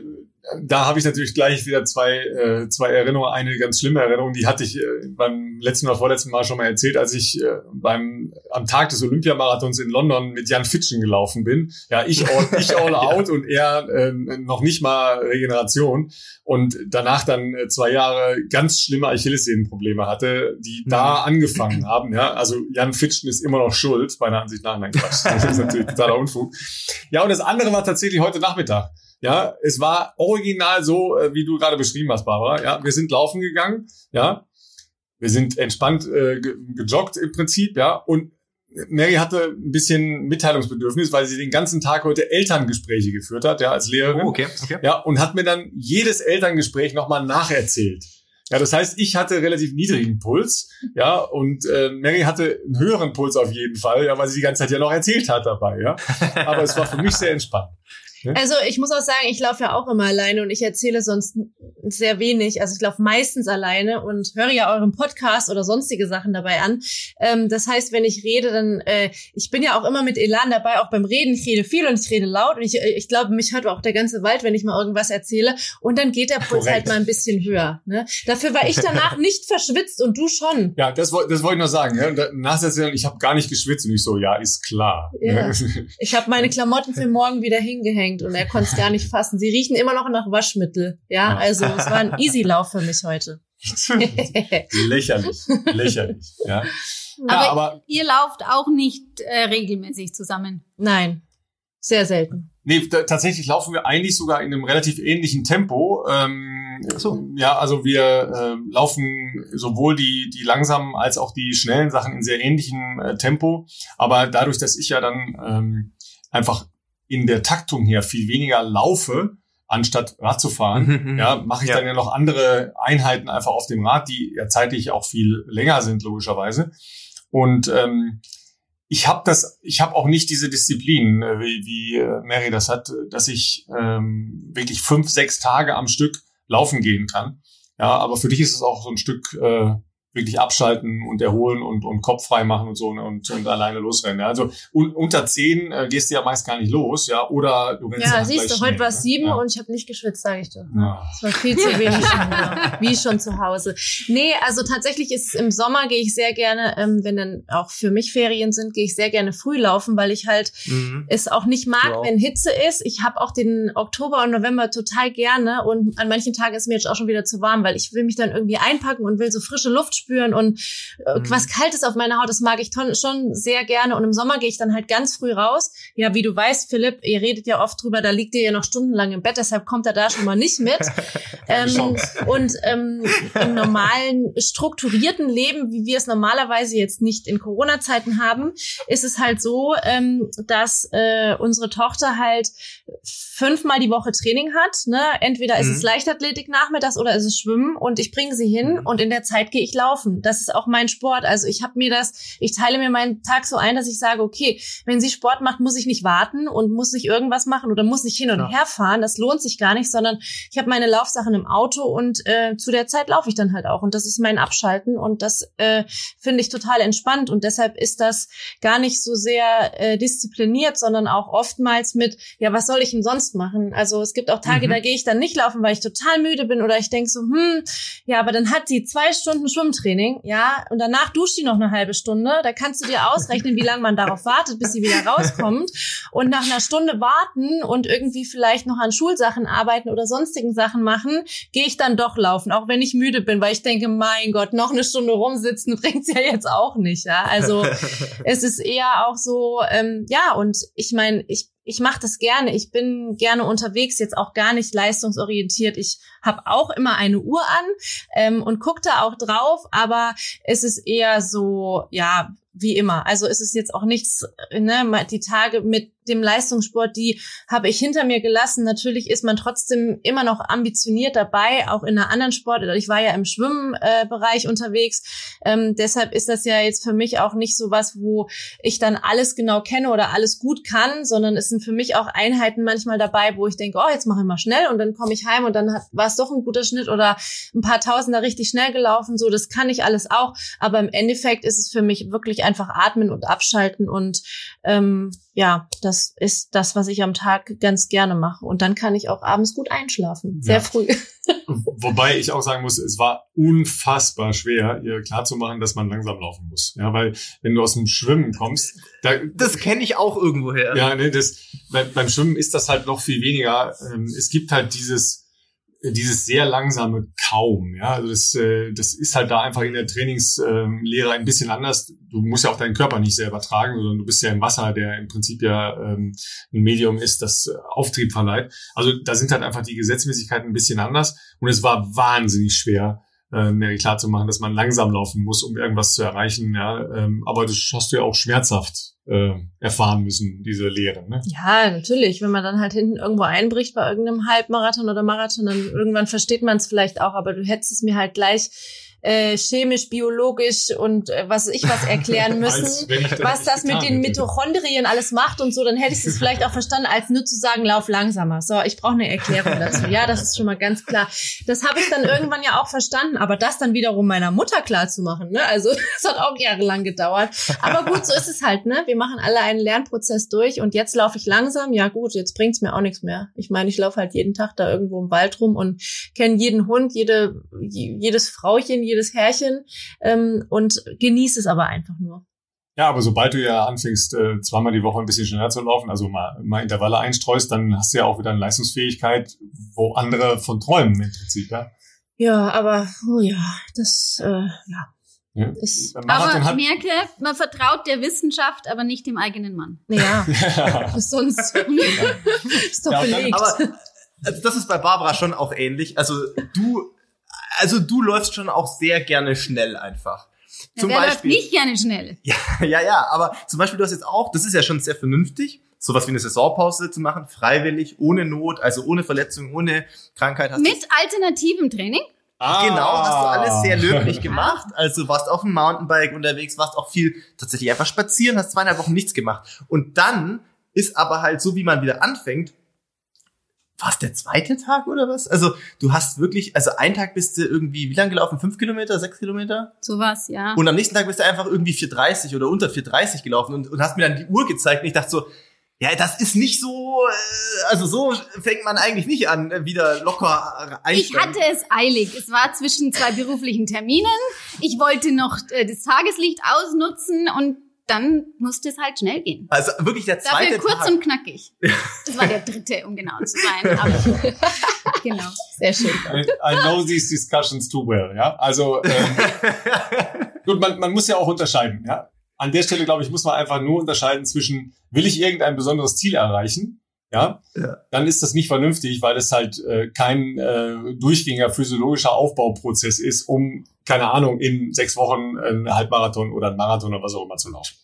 Speaker 1: da habe ich natürlich gleich wieder zwei, äh, zwei Erinnerungen. Eine ganz schlimme Erinnerung, die hatte ich äh, beim letzten oder vorletzten Mal schon mal erzählt, als ich äh, beim am Tag des Olympiamarathons in London mit Jan Fitschen gelaufen bin. Ja, ich all, [laughs] ich all out und er äh, noch nicht mal Regeneration. Und danach dann äh, zwei Jahre ganz schlimme Achillessehnenprobleme hatte, die mhm. da angefangen haben. Ja, also Jan Fitschen ist immer noch schuld, meiner Ansicht nach. Nein, Quatsch. Das ist natürlich totaler Unfug. Ja, und das andere war tatsächlich heute Nachmittag. Ja, es war original so, äh, wie du gerade beschrieben hast, Barbara. Ja, wir sind laufen gegangen. Ja, wir sind entspannt äh, gejoggt im Prinzip. Ja, und Mary hatte ein bisschen Mitteilungsbedürfnis, weil sie den ganzen Tag heute Elterngespräche geführt hat, ja, als Lehrerin. Oh, okay, okay. Ja, und hat mir dann jedes Elterngespräch nochmal nacherzählt. Ja, das heißt, ich hatte relativ niedrigen Puls, ja, und äh, Mary hatte einen höheren Puls auf jeden Fall, ja, weil sie die ganze Zeit ja noch erzählt hat dabei, ja. Aber es war für mich sehr entspannt.
Speaker 4: Also ich muss auch sagen, ich laufe ja auch immer alleine und ich erzähle sonst sehr wenig. Also ich laufe meistens alleine und höre ja euren Podcast oder sonstige Sachen dabei an. Ähm, das heißt, wenn ich rede, dann äh, ich bin ja auch immer mit Elan dabei, auch beim Reden. Ich rede viel und ich rede laut und ich, äh, ich glaube, mich hört auch der ganze Wald, wenn ich mal irgendwas erzähle. Und dann geht der Puls halt mal ein bisschen höher. Ne? Dafür war ich [laughs] danach nicht verschwitzt und du schon.
Speaker 1: Ja, das, das wollte ich noch sagen. Ja? Nach der ich habe gar nicht geschwitzt und ich so, ja, ist klar. Ja.
Speaker 4: Ich habe meine [laughs] Klamotten für morgen wieder hingehängt aufgehängt und er konnte es gar nicht fassen. Sie riechen immer noch nach Waschmittel. Ja, also es war ein Easy-Lauf für mich heute. [laughs]
Speaker 1: lächerlich, lächerlich. Ja.
Speaker 2: Aber, ja, aber ihr lauft auch nicht äh, regelmäßig zusammen.
Speaker 4: Nein, sehr selten.
Speaker 1: Nee, tatsächlich laufen wir eigentlich sogar in einem relativ ähnlichen Tempo. Ähm, so. Ja, also wir äh, laufen sowohl die, die langsamen als auch die schnellen Sachen in sehr ähnlichem äh, Tempo. Aber dadurch, dass ich ja dann ähm, einfach in der Taktung her viel weniger laufe, anstatt Rad zu fahren, mhm, ja, mache ich ja. dann ja noch andere Einheiten einfach auf dem Rad, die ja zeitlich auch viel länger sind, logischerweise. Und ähm, ich habe das, ich habe auch nicht diese Disziplin, äh, wie, wie äh, Mary das hat, dass ich ähm, wirklich fünf, sechs Tage am Stück laufen gehen kann. Ja, aber für dich ist es auch so ein Stück äh, wirklich abschalten und erholen und, und Kopf frei machen und so ne, und, und alleine losrennen. Ja. Also un, unter zehn äh, gehst du ja meist gar nicht los, ja, oder du
Speaker 4: rennst Ja, siehst du, heute war es sieben ja. und ich habe nicht geschwitzt, sage ich dir. Ja. Es war viel zu wenig, [laughs] wie schon zu Hause. Nee, also tatsächlich ist im Sommer gehe ich sehr gerne, ähm, wenn dann auch für mich Ferien sind, gehe ich sehr gerne früh laufen, weil ich halt mhm. es auch nicht mag, wow. wenn Hitze ist. Ich habe auch den Oktober und November total gerne und an manchen Tagen ist mir jetzt auch schon wieder zu warm, weil ich will mich dann irgendwie einpacken und will so frische Luft aufspüren und äh, mhm. was Kaltes auf meiner Haut, das mag ich schon sehr gerne. Und im Sommer gehe ich dann halt ganz früh raus. Ja, wie du weißt, Philipp, ihr redet ja oft drüber, da liegt ihr ja noch stundenlang im Bett, deshalb kommt er da schon mal nicht mit. [laughs] ähm, und ähm, im normalen, strukturierten Leben, wie wir es normalerweise jetzt nicht in Corona-Zeiten haben, ist es halt so, ähm, dass äh, unsere Tochter halt fünfmal die Woche Training hat. Ne? Entweder ist mhm. es Leichtathletik nachmittags oder ist es Schwimmen und ich bringe sie hin mhm. und in der Zeit gehe ich laufen. Das ist auch mein Sport. Also ich habe mir das, ich teile mir meinen Tag so ein, dass ich sage, okay, wenn sie Sport macht, muss ich nicht warten und muss nicht irgendwas machen oder muss nicht hin und ja. her fahren. Das lohnt sich gar nicht, sondern ich habe meine Laufsachen im Auto und äh, zu der Zeit laufe ich dann halt auch. Und das ist mein Abschalten und das äh, finde ich total entspannt. Und deshalb ist das gar nicht so sehr äh, diszipliniert, sondern auch oftmals mit, ja, was soll ich denn sonst machen? Also es gibt auch Tage, mhm. da gehe ich dann nicht laufen, weil ich total müde bin oder ich denke so, hm, ja, aber dann hat sie zwei Stunden Schwimmtraining, ja, und danach duscht sie noch eine halbe Stunde. Da kannst du dir ausrechnen, wie lange man darauf wartet, bis sie wieder rauskommt. Und nach einer Stunde warten und irgendwie vielleicht noch an Schulsachen arbeiten oder sonstigen Sachen machen, gehe ich dann doch laufen, auch wenn ich müde bin, weil ich denke, mein Gott, noch eine Stunde rumsitzen [laughs] bringt's ja jetzt auch nicht. Ja? Also [laughs] es ist eher auch so, ähm, ja, und ich meine, ich ich mache das gerne. Ich bin gerne unterwegs, jetzt auch gar nicht leistungsorientiert. Ich habe auch immer eine Uhr an ähm, und gucke da auch drauf, aber es ist eher so, ja, wie immer. Also es ist jetzt auch nichts, ne, die Tage mit dem Leistungssport, die habe ich hinter mir gelassen. Natürlich ist man trotzdem immer noch ambitioniert dabei, auch in einer anderen Sport. Ich war ja im Schwimmbereich äh, unterwegs. Ähm, deshalb ist das ja jetzt für mich auch nicht so was, wo ich dann alles genau kenne oder alles gut kann, sondern es sind für mich auch Einheiten manchmal dabei, wo ich denke, oh, jetzt mache ich mal schnell und dann komme ich heim und dann war es doch ein guter Schnitt oder ein paar Tausender richtig schnell gelaufen. So, das kann ich alles auch. Aber im Endeffekt ist es für mich wirklich einfach atmen und abschalten und ähm, ja, das ist das, was ich am Tag ganz gerne mache. Und dann kann ich auch abends gut einschlafen. Sehr ja. früh. [laughs]
Speaker 1: Wobei ich auch sagen muss, es war unfassbar schwer, ihr klarzumachen, dass man langsam laufen muss. Ja, weil wenn du aus dem Schwimmen kommst,
Speaker 3: da, das kenne ich auch irgendwoher.
Speaker 1: Ja, ne, das, beim, beim Schwimmen ist das halt noch viel weniger. Ähm, es gibt halt dieses dieses sehr langsame Kaum. Ja, also das, äh, das ist halt da einfach in der Trainingslehre ein bisschen anders. Du musst ja auch deinen Körper nicht selber tragen, sondern du bist ja im Wasser, der im Prinzip ja ähm, ein Medium ist, das Auftrieb verleiht. Also da sind halt einfach die Gesetzmäßigkeiten ein bisschen anders. Und es war wahnsinnig schwer, äh, mir klar zu machen, dass man langsam laufen muss, um irgendwas zu erreichen. Ja, ähm, aber das hast du ja auch schmerzhaft äh, erfahren müssen, diese Lehre. Ne?
Speaker 4: Ja, natürlich. Wenn man dann halt hinten irgendwo einbricht bei irgendeinem Halbmarathon oder Marathon, dann irgendwann versteht man es vielleicht auch, aber du hättest es mir halt gleich äh, chemisch, biologisch und äh, was ich was erklären [laughs] müssen, was das mit den Mitochondrien alles macht und so, dann hätte ich es vielleicht auch verstanden, als nur zu sagen, lauf langsamer. So, ich brauche eine Erklärung dazu. Ja, das ist schon mal ganz klar. Das habe ich dann irgendwann ja auch verstanden, aber das dann wiederum meiner Mutter klar zu machen, ne? Also, [laughs] das hat auch jahrelang gedauert. Aber gut, so ist es halt, ne? Wir machen alle einen Lernprozess durch und jetzt laufe ich langsam. Ja, gut, jetzt bringt's mir auch nichts mehr. Ich meine, ich laufe halt jeden Tag da irgendwo im Wald rum und kenne jeden Hund, jede, jedes Frauchen, jedes Härchen ähm, und genieße es aber einfach nur.
Speaker 1: Ja, aber sobald du ja anfängst, äh, zweimal die Woche ein bisschen schneller zu laufen, also mal, mal Intervalle einstreust, dann hast du ja auch wieder eine Leistungsfähigkeit, wo andere von träumen im Prinzip, ja.
Speaker 4: Ja, aber, oh ja, das, äh, ja.
Speaker 2: Ja. aber ich merke, man vertraut der Wissenschaft, aber nicht dem eigenen Mann.
Speaker 4: Ja, [laughs] ja. sonst [laughs] ist doch ja, belegt.
Speaker 3: aber also das ist bei Barbara schon auch ähnlich. Also du also du läufst schon auch sehr gerne schnell einfach.
Speaker 2: Ja, zum wer Beispiel, läuft nicht gerne schnell? [laughs]
Speaker 3: Ja, ja, ja, aber zum Beispiel du hast jetzt auch, das ist ja schon sehr vernünftig, sowas wie eine Saisonpause zu machen, freiwillig, ohne Not, also ohne Verletzung, ohne Krankheit.
Speaker 2: Hast Mit alternativem Training?
Speaker 3: Ah. Genau, hast du alles sehr löblich [laughs] gemacht. Also warst auf dem Mountainbike unterwegs, warst auch viel tatsächlich einfach spazieren, hast zweieinhalb Wochen nichts gemacht. Und dann ist aber halt so, wie man wieder anfängt, war es der zweite Tag oder was? Also du hast wirklich, also einen Tag bist du irgendwie, wie lang gelaufen? Fünf Kilometer, sechs Kilometer?
Speaker 2: So was, ja.
Speaker 3: Und am nächsten Tag bist du einfach irgendwie 4,30 oder unter 4,30 gelaufen und, und hast mir dann die Uhr gezeigt und ich dachte so, ja, das ist nicht so, äh, also so fängt man eigentlich nicht an, äh, wieder locker
Speaker 2: einsteigen. Ich hatte es eilig. Es war zwischen zwei beruflichen Terminen. Ich wollte noch äh, das Tageslicht ausnutzen und dann musste es halt schnell gehen.
Speaker 3: Also wirklich der zweite
Speaker 2: Dafür kurz
Speaker 3: Tag.
Speaker 2: und knackig. Das war der dritte, um genau zu sein. Aber [laughs] Genau, sehr schön. I,
Speaker 1: I know these discussions too well. Ja, also ähm, [laughs] gut, man, man muss ja auch unterscheiden. Ja, an der Stelle glaube ich muss man einfach nur unterscheiden zwischen will ich irgendein besonderes Ziel erreichen ja, ja, dann ist das nicht vernünftig, weil es halt äh, kein äh, durchgängiger physiologischer Aufbauprozess ist, um, keine Ahnung, in sechs Wochen einen Halbmarathon oder einen Marathon oder was auch immer zu laufen.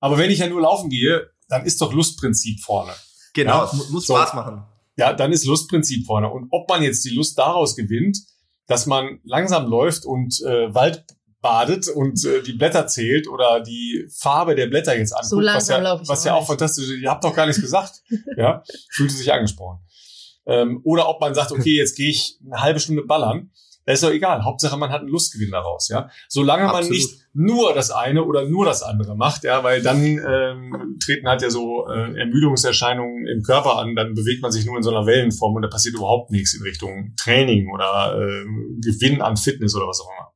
Speaker 1: Aber wenn ich ja nur laufen gehe, dann ist doch Lustprinzip vorne.
Speaker 3: Genau, ja? es muss Spaß machen.
Speaker 1: Ja, dann ist Lustprinzip vorne. Und ob man jetzt die Lust daraus gewinnt, dass man langsam läuft und äh, Wald badet und äh, die Blätter zählt oder die Farbe der Blätter jetzt anguckt, so was ja, was ja auch fantastisch ist. Ihr habt doch gar nichts gesagt. [laughs] ja, fühlte sich angesprochen. Ähm, oder ob man sagt, okay, jetzt gehe ich eine halbe Stunde ballern. Das ist doch egal. Hauptsache, man hat einen Lustgewinn daraus, ja. Solange Absolut. man nicht nur das eine oder nur das andere macht, ja, weil dann ähm, treten halt ja so äh, Ermüdungserscheinungen im Körper an, dann bewegt man sich nur in so einer Wellenform und da passiert überhaupt nichts in Richtung Training oder äh, Gewinn an Fitness oder was auch immer.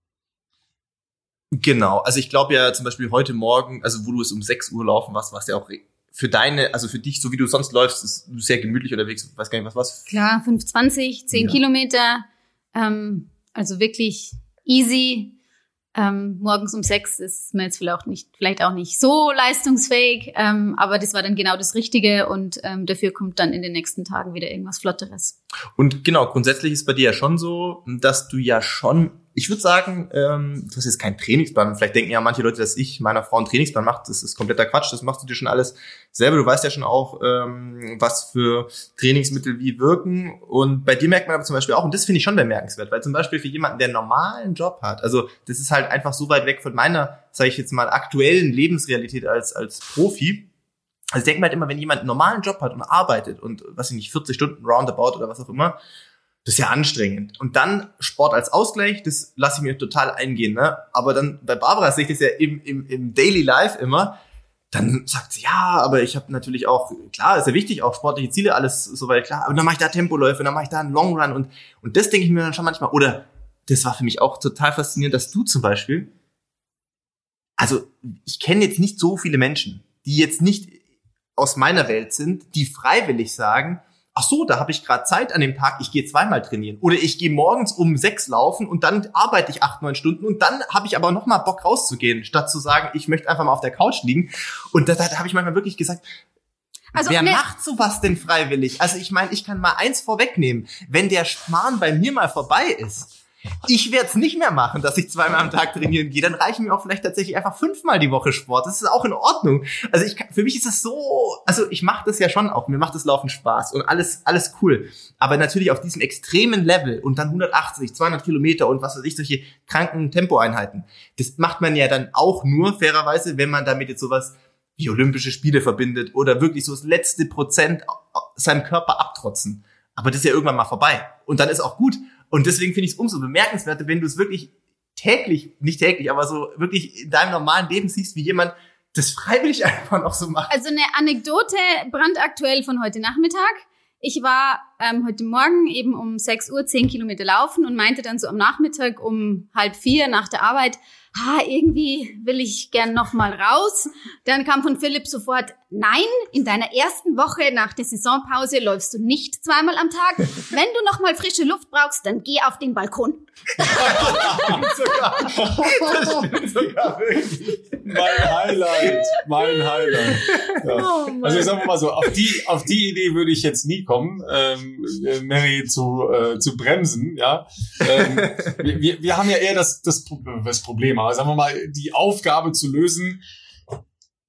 Speaker 3: Genau, also ich glaube ja zum Beispiel heute Morgen, also wo du es um 6 Uhr laufen warst, warst ja auch für deine, also für dich, so wie du sonst läufst, ist du sehr gemütlich unterwegs, weiß gar nicht, was was.
Speaker 2: Klar, 5,20, 10 ja. Kilometer, ähm, also wirklich easy. Ähm, morgens um sechs ist man jetzt vielleicht auch nicht, vielleicht auch nicht so leistungsfähig, ähm, aber das war dann genau das Richtige und ähm, dafür kommt dann in den nächsten Tagen wieder irgendwas Flotteres.
Speaker 3: Und genau, grundsätzlich ist bei dir ja schon so, dass du ja schon ich würde sagen, ähm, das ist jetzt kein Trainingsplan. Vielleicht denken ja manche Leute, dass ich meiner Frau einen Trainingsplan mache. Das ist kompletter Quatsch. Das machst du dir schon alles selber. Du weißt ja schon auch, ähm, was für Trainingsmittel wie wirken. Und bei dir merkt man aber zum Beispiel auch, und das finde ich schon bemerkenswert, weil zum Beispiel für jemanden, der einen normalen Job hat, also das ist halt einfach so weit weg von meiner, sage ich jetzt mal, aktuellen Lebensrealität als, als Profi. Also ich denke mir halt immer, wenn jemand einen normalen Job hat und arbeitet und, was ich nicht, 40 Stunden roundabout oder was auch immer, das ist ja anstrengend. Und dann Sport als Ausgleich, das lasse ich mir total eingehen. Ne? Aber dann bei Barbara sehe ich das ja im, im, im Daily Life immer. Dann sagt sie, ja, aber ich habe natürlich auch, klar, ist ja wichtig, auch sportliche Ziele, alles soweit klar. Aber dann mache ich da Tempoläufe, dann mache ich da einen Long Run und, und das denke ich mir dann schon manchmal. Oder das war für mich auch total faszinierend, dass du zum Beispiel, also ich kenne jetzt nicht so viele Menschen, die jetzt nicht aus meiner Welt sind, die freiwillig sagen, ach so, da habe ich gerade Zeit an dem Tag, ich gehe zweimal trainieren. Oder ich gehe morgens um sechs laufen und dann arbeite ich acht, neun Stunden und dann habe ich aber noch mal Bock rauszugehen, statt zu sagen, ich möchte einfach mal auf der Couch liegen. Und da, da habe ich manchmal wirklich gesagt, also, Wer ne macht sowas denn freiwillig? Also ich meine, ich kann mal eins vorwegnehmen. Wenn der Schmarrn bei mir mal vorbei ist, ich werde es nicht mehr machen, dass ich zweimal am Tag trainieren gehe. Dann reichen mir auch vielleicht tatsächlich einfach fünfmal die Woche Sport. Das ist auch in Ordnung. Also ich, für mich ist es so, also ich mache das ja schon auch. Mir macht das Laufen Spaß und alles, alles cool. Aber natürlich auf diesem extremen Level und dann 180, 200 Kilometer und was weiß ich, solche kranken Tempoeinheiten. Das macht man ja dann auch nur fairerweise, wenn man damit jetzt sowas wie Olympische Spiele verbindet oder wirklich so das letzte Prozent seinem Körper abtrotzen. Aber das ist ja irgendwann mal vorbei. Und dann ist auch gut. Und deswegen finde ich es umso bemerkenswerter, wenn du es wirklich täglich, nicht täglich, aber so wirklich in deinem normalen Leben siehst, wie jemand das freiwillig [laughs] einfach noch so macht.
Speaker 2: Also eine Anekdote brandaktuell von heute Nachmittag. Ich war ähm, heute Morgen eben um 6 Uhr 10 Kilometer laufen und meinte dann so am Nachmittag um halb vier nach der Arbeit, ha, irgendwie will ich gern noch mal raus. Dann kam von Philipp sofort, nein, in deiner ersten Woche nach der Saisonpause läufst du nicht zweimal am Tag. Wenn du noch mal frische Luft brauchst, dann geh auf den Balkon. das stimmt
Speaker 1: sogar. Wirklich. Mein Highlight, mein Highlight. Ja. Oh also ich sag mal so, auf die, auf die Idee würde ich jetzt nie kommen, ähm, Mary zu, äh, zu bremsen. Ja, ähm, wir, wir haben ja eher das, das, das Problem, aber sagen wir mal, die Aufgabe zu lösen,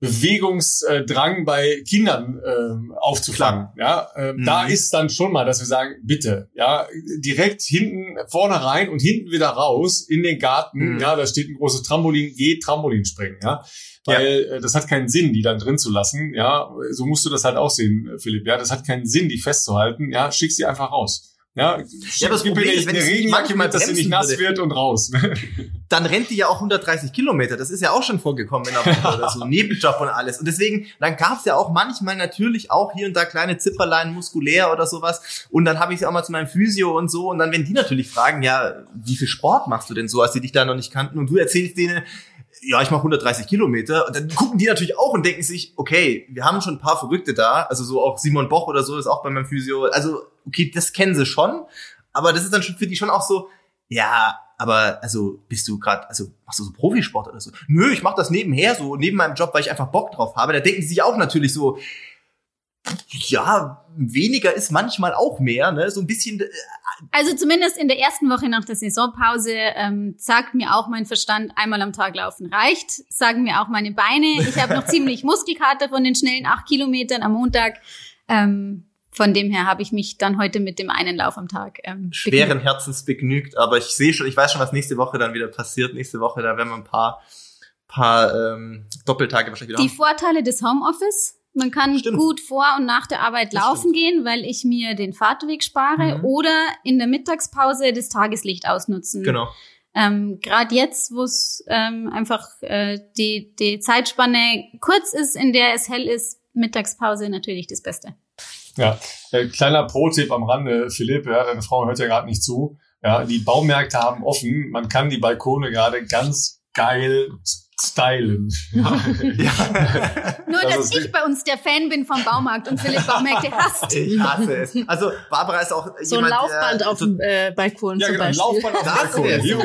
Speaker 1: Bewegungsdrang bei Kindern ähm, aufzufangen. Ja, ähm, mhm. da ist dann schon mal, dass wir sagen, bitte, ja, direkt hinten vorne rein und hinten wieder raus in den Garten. Mhm. Ja, da steht ein großes Trampolin, geh Trampolin springen. Ja, weil ja. äh, das hat keinen Sinn, die dann drin zu lassen. Ja, so musst du das halt auch sehen, Philipp. Ja, das hat keinen Sinn, die festzuhalten. Ja, schick sie einfach raus. Ja,
Speaker 3: ja das Problem ist, wenn
Speaker 1: es manchmal, dass sie nicht nass würde, wird und raus. [laughs]
Speaker 3: dann rennt die ja auch 130 Kilometer. Das ist ja auch schon vorgekommen in der Woche oder so. [laughs] Nebenjob und alles. Und deswegen, dann gab's ja auch manchmal natürlich auch hier und da kleine Zipperlein muskulär oder sowas. Und dann habe ich sie auch mal zu meinem Physio und so. Und dann, wenn die natürlich fragen, ja, wie viel Sport machst du denn so, als sie dich da noch nicht kannten? Und du erzählst denen, ja, ich mache 130 Kilometer. Und dann gucken die natürlich auch und denken sich, okay, wir haben schon ein paar Verrückte da. Also so auch Simon Boch oder so ist auch bei meinem Physio. Also, okay, das kennen sie schon. Aber das ist dann schon für die schon auch so, ja, aber also bist du gerade, also machst du so Profisport oder so? Nö, ich mache das nebenher so, neben meinem Job, weil ich einfach Bock drauf habe. Da denken sie sich auch natürlich so, ja, weniger ist manchmal auch mehr, ne? So ein bisschen. Äh,
Speaker 2: also zumindest in der ersten Woche nach der Saisonpause ähm, sagt mir auch mein Verstand, einmal am Tag laufen reicht. Sagen mir auch meine Beine. Ich habe noch [laughs] ziemlich Muskelkater von den schnellen acht Kilometern am Montag. Ähm, von dem her habe ich mich dann heute mit dem einen Lauf am Tag ähm,
Speaker 3: schweren begnügt. Herzens begnügt. Aber ich sehe schon, ich weiß schon, was nächste Woche dann wieder passiert. Nächste Woche, da werden wir ein paar, paar ähm, Doppeltage wahrscheinlich
Speaker 2: wieder. Die haben. Vorteile des Homeoffice man kann Stimmt. gut vor und nach der Arbeit das laufen stimmt. gehen, weil ich mir den Fahrtweg spare mhm. oder in der Mittagspause das Tageslicht ausnutzen.
Speaker 3: Genau.
Speaker 2: Ähm, Gerade jetzt, wo es ähm, einfach äh, die, die Zeitspanne kurz ist, in der es hell ist, Mittagspause natürlich das Beste.
Speaker 1: Ja, äh, kleiner Pro-Tipp am Rande, Philipp, ja, deine Frau hört ja gerade nicht zu. Ja, die Baumärkte haben offen, man kann die Balkone gerade ganz geil stylen. [laughs] Ja.
Speaker 2: ja. Nur, dass das ich bei uns der Fan bin vom Baumarkt und Philipp Baumärkte hasst.
Speaker 3: Ich hasse es. Also Barbara ist auch
Speaker 4: so jemand, ein Laufband auf dem äh, Balkon ja, zum genau, Beispiel. Laufband auf dem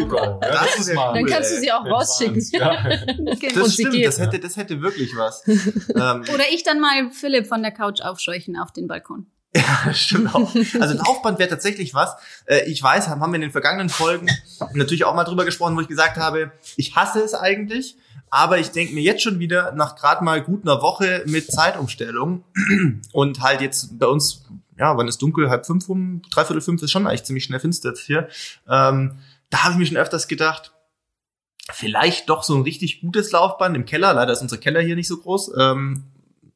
Speaker 4: Balkon. Ja, das ist mal Dann kannst du sie auch rausschicken. Ja. [laughs]
Speaker 3: das stimmt, das hätte, das hätte wirklich was. [laughs]
Speaker 2: Ähm, Oder ich dann mal Philipp von der Couch aufscheuchen auf den Balkon.
Speaker 3: Ja, stimmt auch. Also Laufband wäre tatsächlich was. Äh, ich weiß, haben wir in den vergangenen Folgen natürlich auch mal drüber gesprochen, wo ich gesagt habe, ich hasse es eigentlich. Aber ich denke mir jetzt schon wieder, nach gerade mal gut einer Woche mit Zeitumstellung [clears throat] und halt jetzt bei uns, ja, wann ist dunkel, halb fünf um, dreiviertel fünf ist schon eigentlich ziemlich schnell finster jetzt hier. Ähm, da habe ich mir schon öfters gedacht, vielleicht doch so ein richtig gutes Laufband im Keller. Leider ist unser Keller hier nicht so groß. Ähm,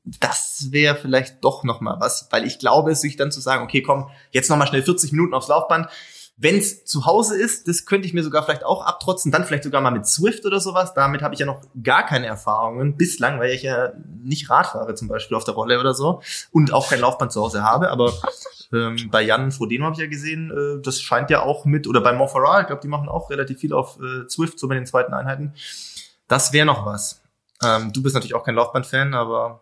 Speaker 3: das wäre vielleicht doch noch mal was, weil ich glaube, sich dann zu sagen, okay, komm, jetzt noch mal schnell 40 Minuten aufs Laufband, wenn es zu Hause ist, das könnte ich mir sogar vielleicht auch abtrotzen, dann vielleicht sogar mal mit Swift oder sowas. Damit habe ich ja noch gar keine Erfahrungen bislang, weil ich ja nicht Rad fahre zum Beispiel auf der Rolle oder so und auch kein Laufband zu Hause habe. Aber ähm, bei Jan Frodeno habe ich ja gesehen, äh, das scheint ja auch mit, oder bei Montferrat, ich glaube, die machen auch relativ viel auf äh, Swift, so bei den zweiten Einheiten. Das wäre noch was. Ähm, du bist natürlich auch kein Laufband-Fan, aber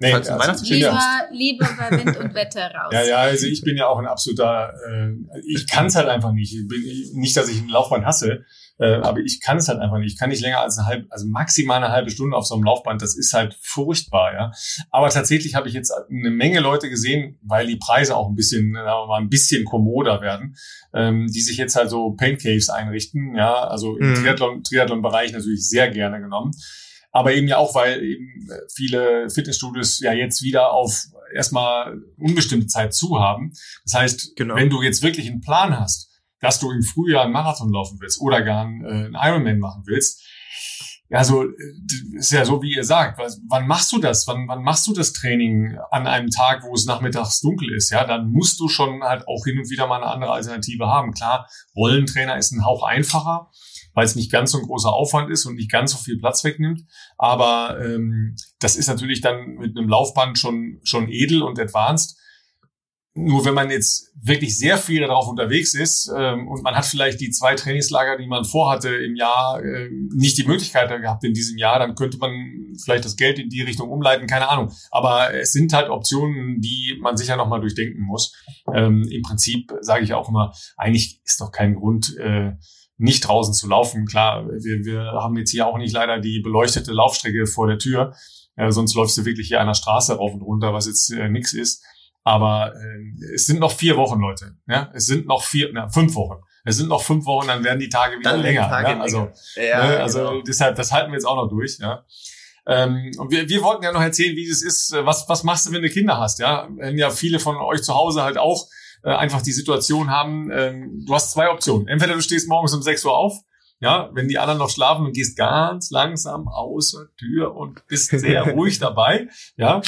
Speaker 2: Nee, also lieber, [laughs] lieber bei Wind und Wetter raus.
Speaker 1: Ja, ja, also ich bin ja auch ein absoluter, äh, ich kann es halt einfach nicht. Ich bin, nicht, dass ich einen Laufband hasse, äh, aber ich kann es halt einfach nicht. Ich kann nicht länger als eine halbe, also maximal eine halbe Stunde auf so einem Laufband. Das ist halt furchtbar, ja. Aber tatsächlich habe ich jetzt eine Menge Leute gesehen, weil die Preise auch ein bisschen, sagen wir mal, ein bisschen kommoder werden, ähm, die sich jetzt halt so Paint Caves einrichten, ja. Also im mhm. Triathlon, Triathlon-Bereich natürlich sehr gerne genommen aber eben ja auch, weil eben viele Fitnessstudios ja jetzt wieder auf erstmal unbestimmte Zeit zu haben. Das heißt, genau. wenn du jetzt wirklich einen Plan hast, dass du im Frühjahr einen Marathon laufen willst oder gar einen, äh, einen Ironman machen willst, ja, so ist ja so, wie ihr sagt. Wann machst du das? Wann, wann machst du das Training an einem Tag, wo es nachmittags dunkel ist? Ja, dann musst du schon halt auch hin und wieder mal eine andere Alternative haben. Klar, Rollentrainer ist ein Hauch einfacher weil es nicht ganz so ein großer Aufwand ist und nicht ganz so viel Platz wegnimmt. Aber ähm, das ist natürlich dann mit einem Laufband schon, schon edel und advanced. Nur wenn man jetzt wirklich sehr viel darauf unterwegs ist ähm, und man hat vielleicht die zwei Trainingslager, die man vorhatte im Jahr, äh, nicht die Möglichkeit gehabt in diesem Jahr, dann könnte man vielleicht das Geld in die Richtung umleiten, keine Ahnung. Aber es sind halt Optionen, die man sicher nochmal durchdenken muss. Ähm, Im Prinzip sage ich auch immer, eigentlich ist doch kein Grund, äh, nicht draußen zu laufen. Klar, wir, wir haben jetzt hier auch nicht leider die beleuchtete Laufstrecke vor der Tür. Äh, sonst läufst du wirklich hier an der Straße rauf und runter, was jetzt äh, nix ist. Aber äh, es sind noch vier Wochen, Leute. Ja? Es sind noch vier, na, fünf Wochen. Es sind noch fünf Wochen, dann werden die Tage wieder dann länger. Tage ja? Also, ja, ne? also genau. deshalb, das halten wir jetzt auch noch durch. Ja? Ähm, und wir, wir wollten ja noch erzählen, wie es ist. Was, was machst du, wenn du Kinder hast? Ja, wenn ja viele von euch zu Hause halt auch äh, einfach die Situation haben, ähm, du hast zwei Optionen. Entweder du stehst morgens um 6 Uhr auf, ja, wenn die anderen noch schlafen und gehst ganz langsam außer Tür und bist sehr [laughs] ruhig dabei, ja.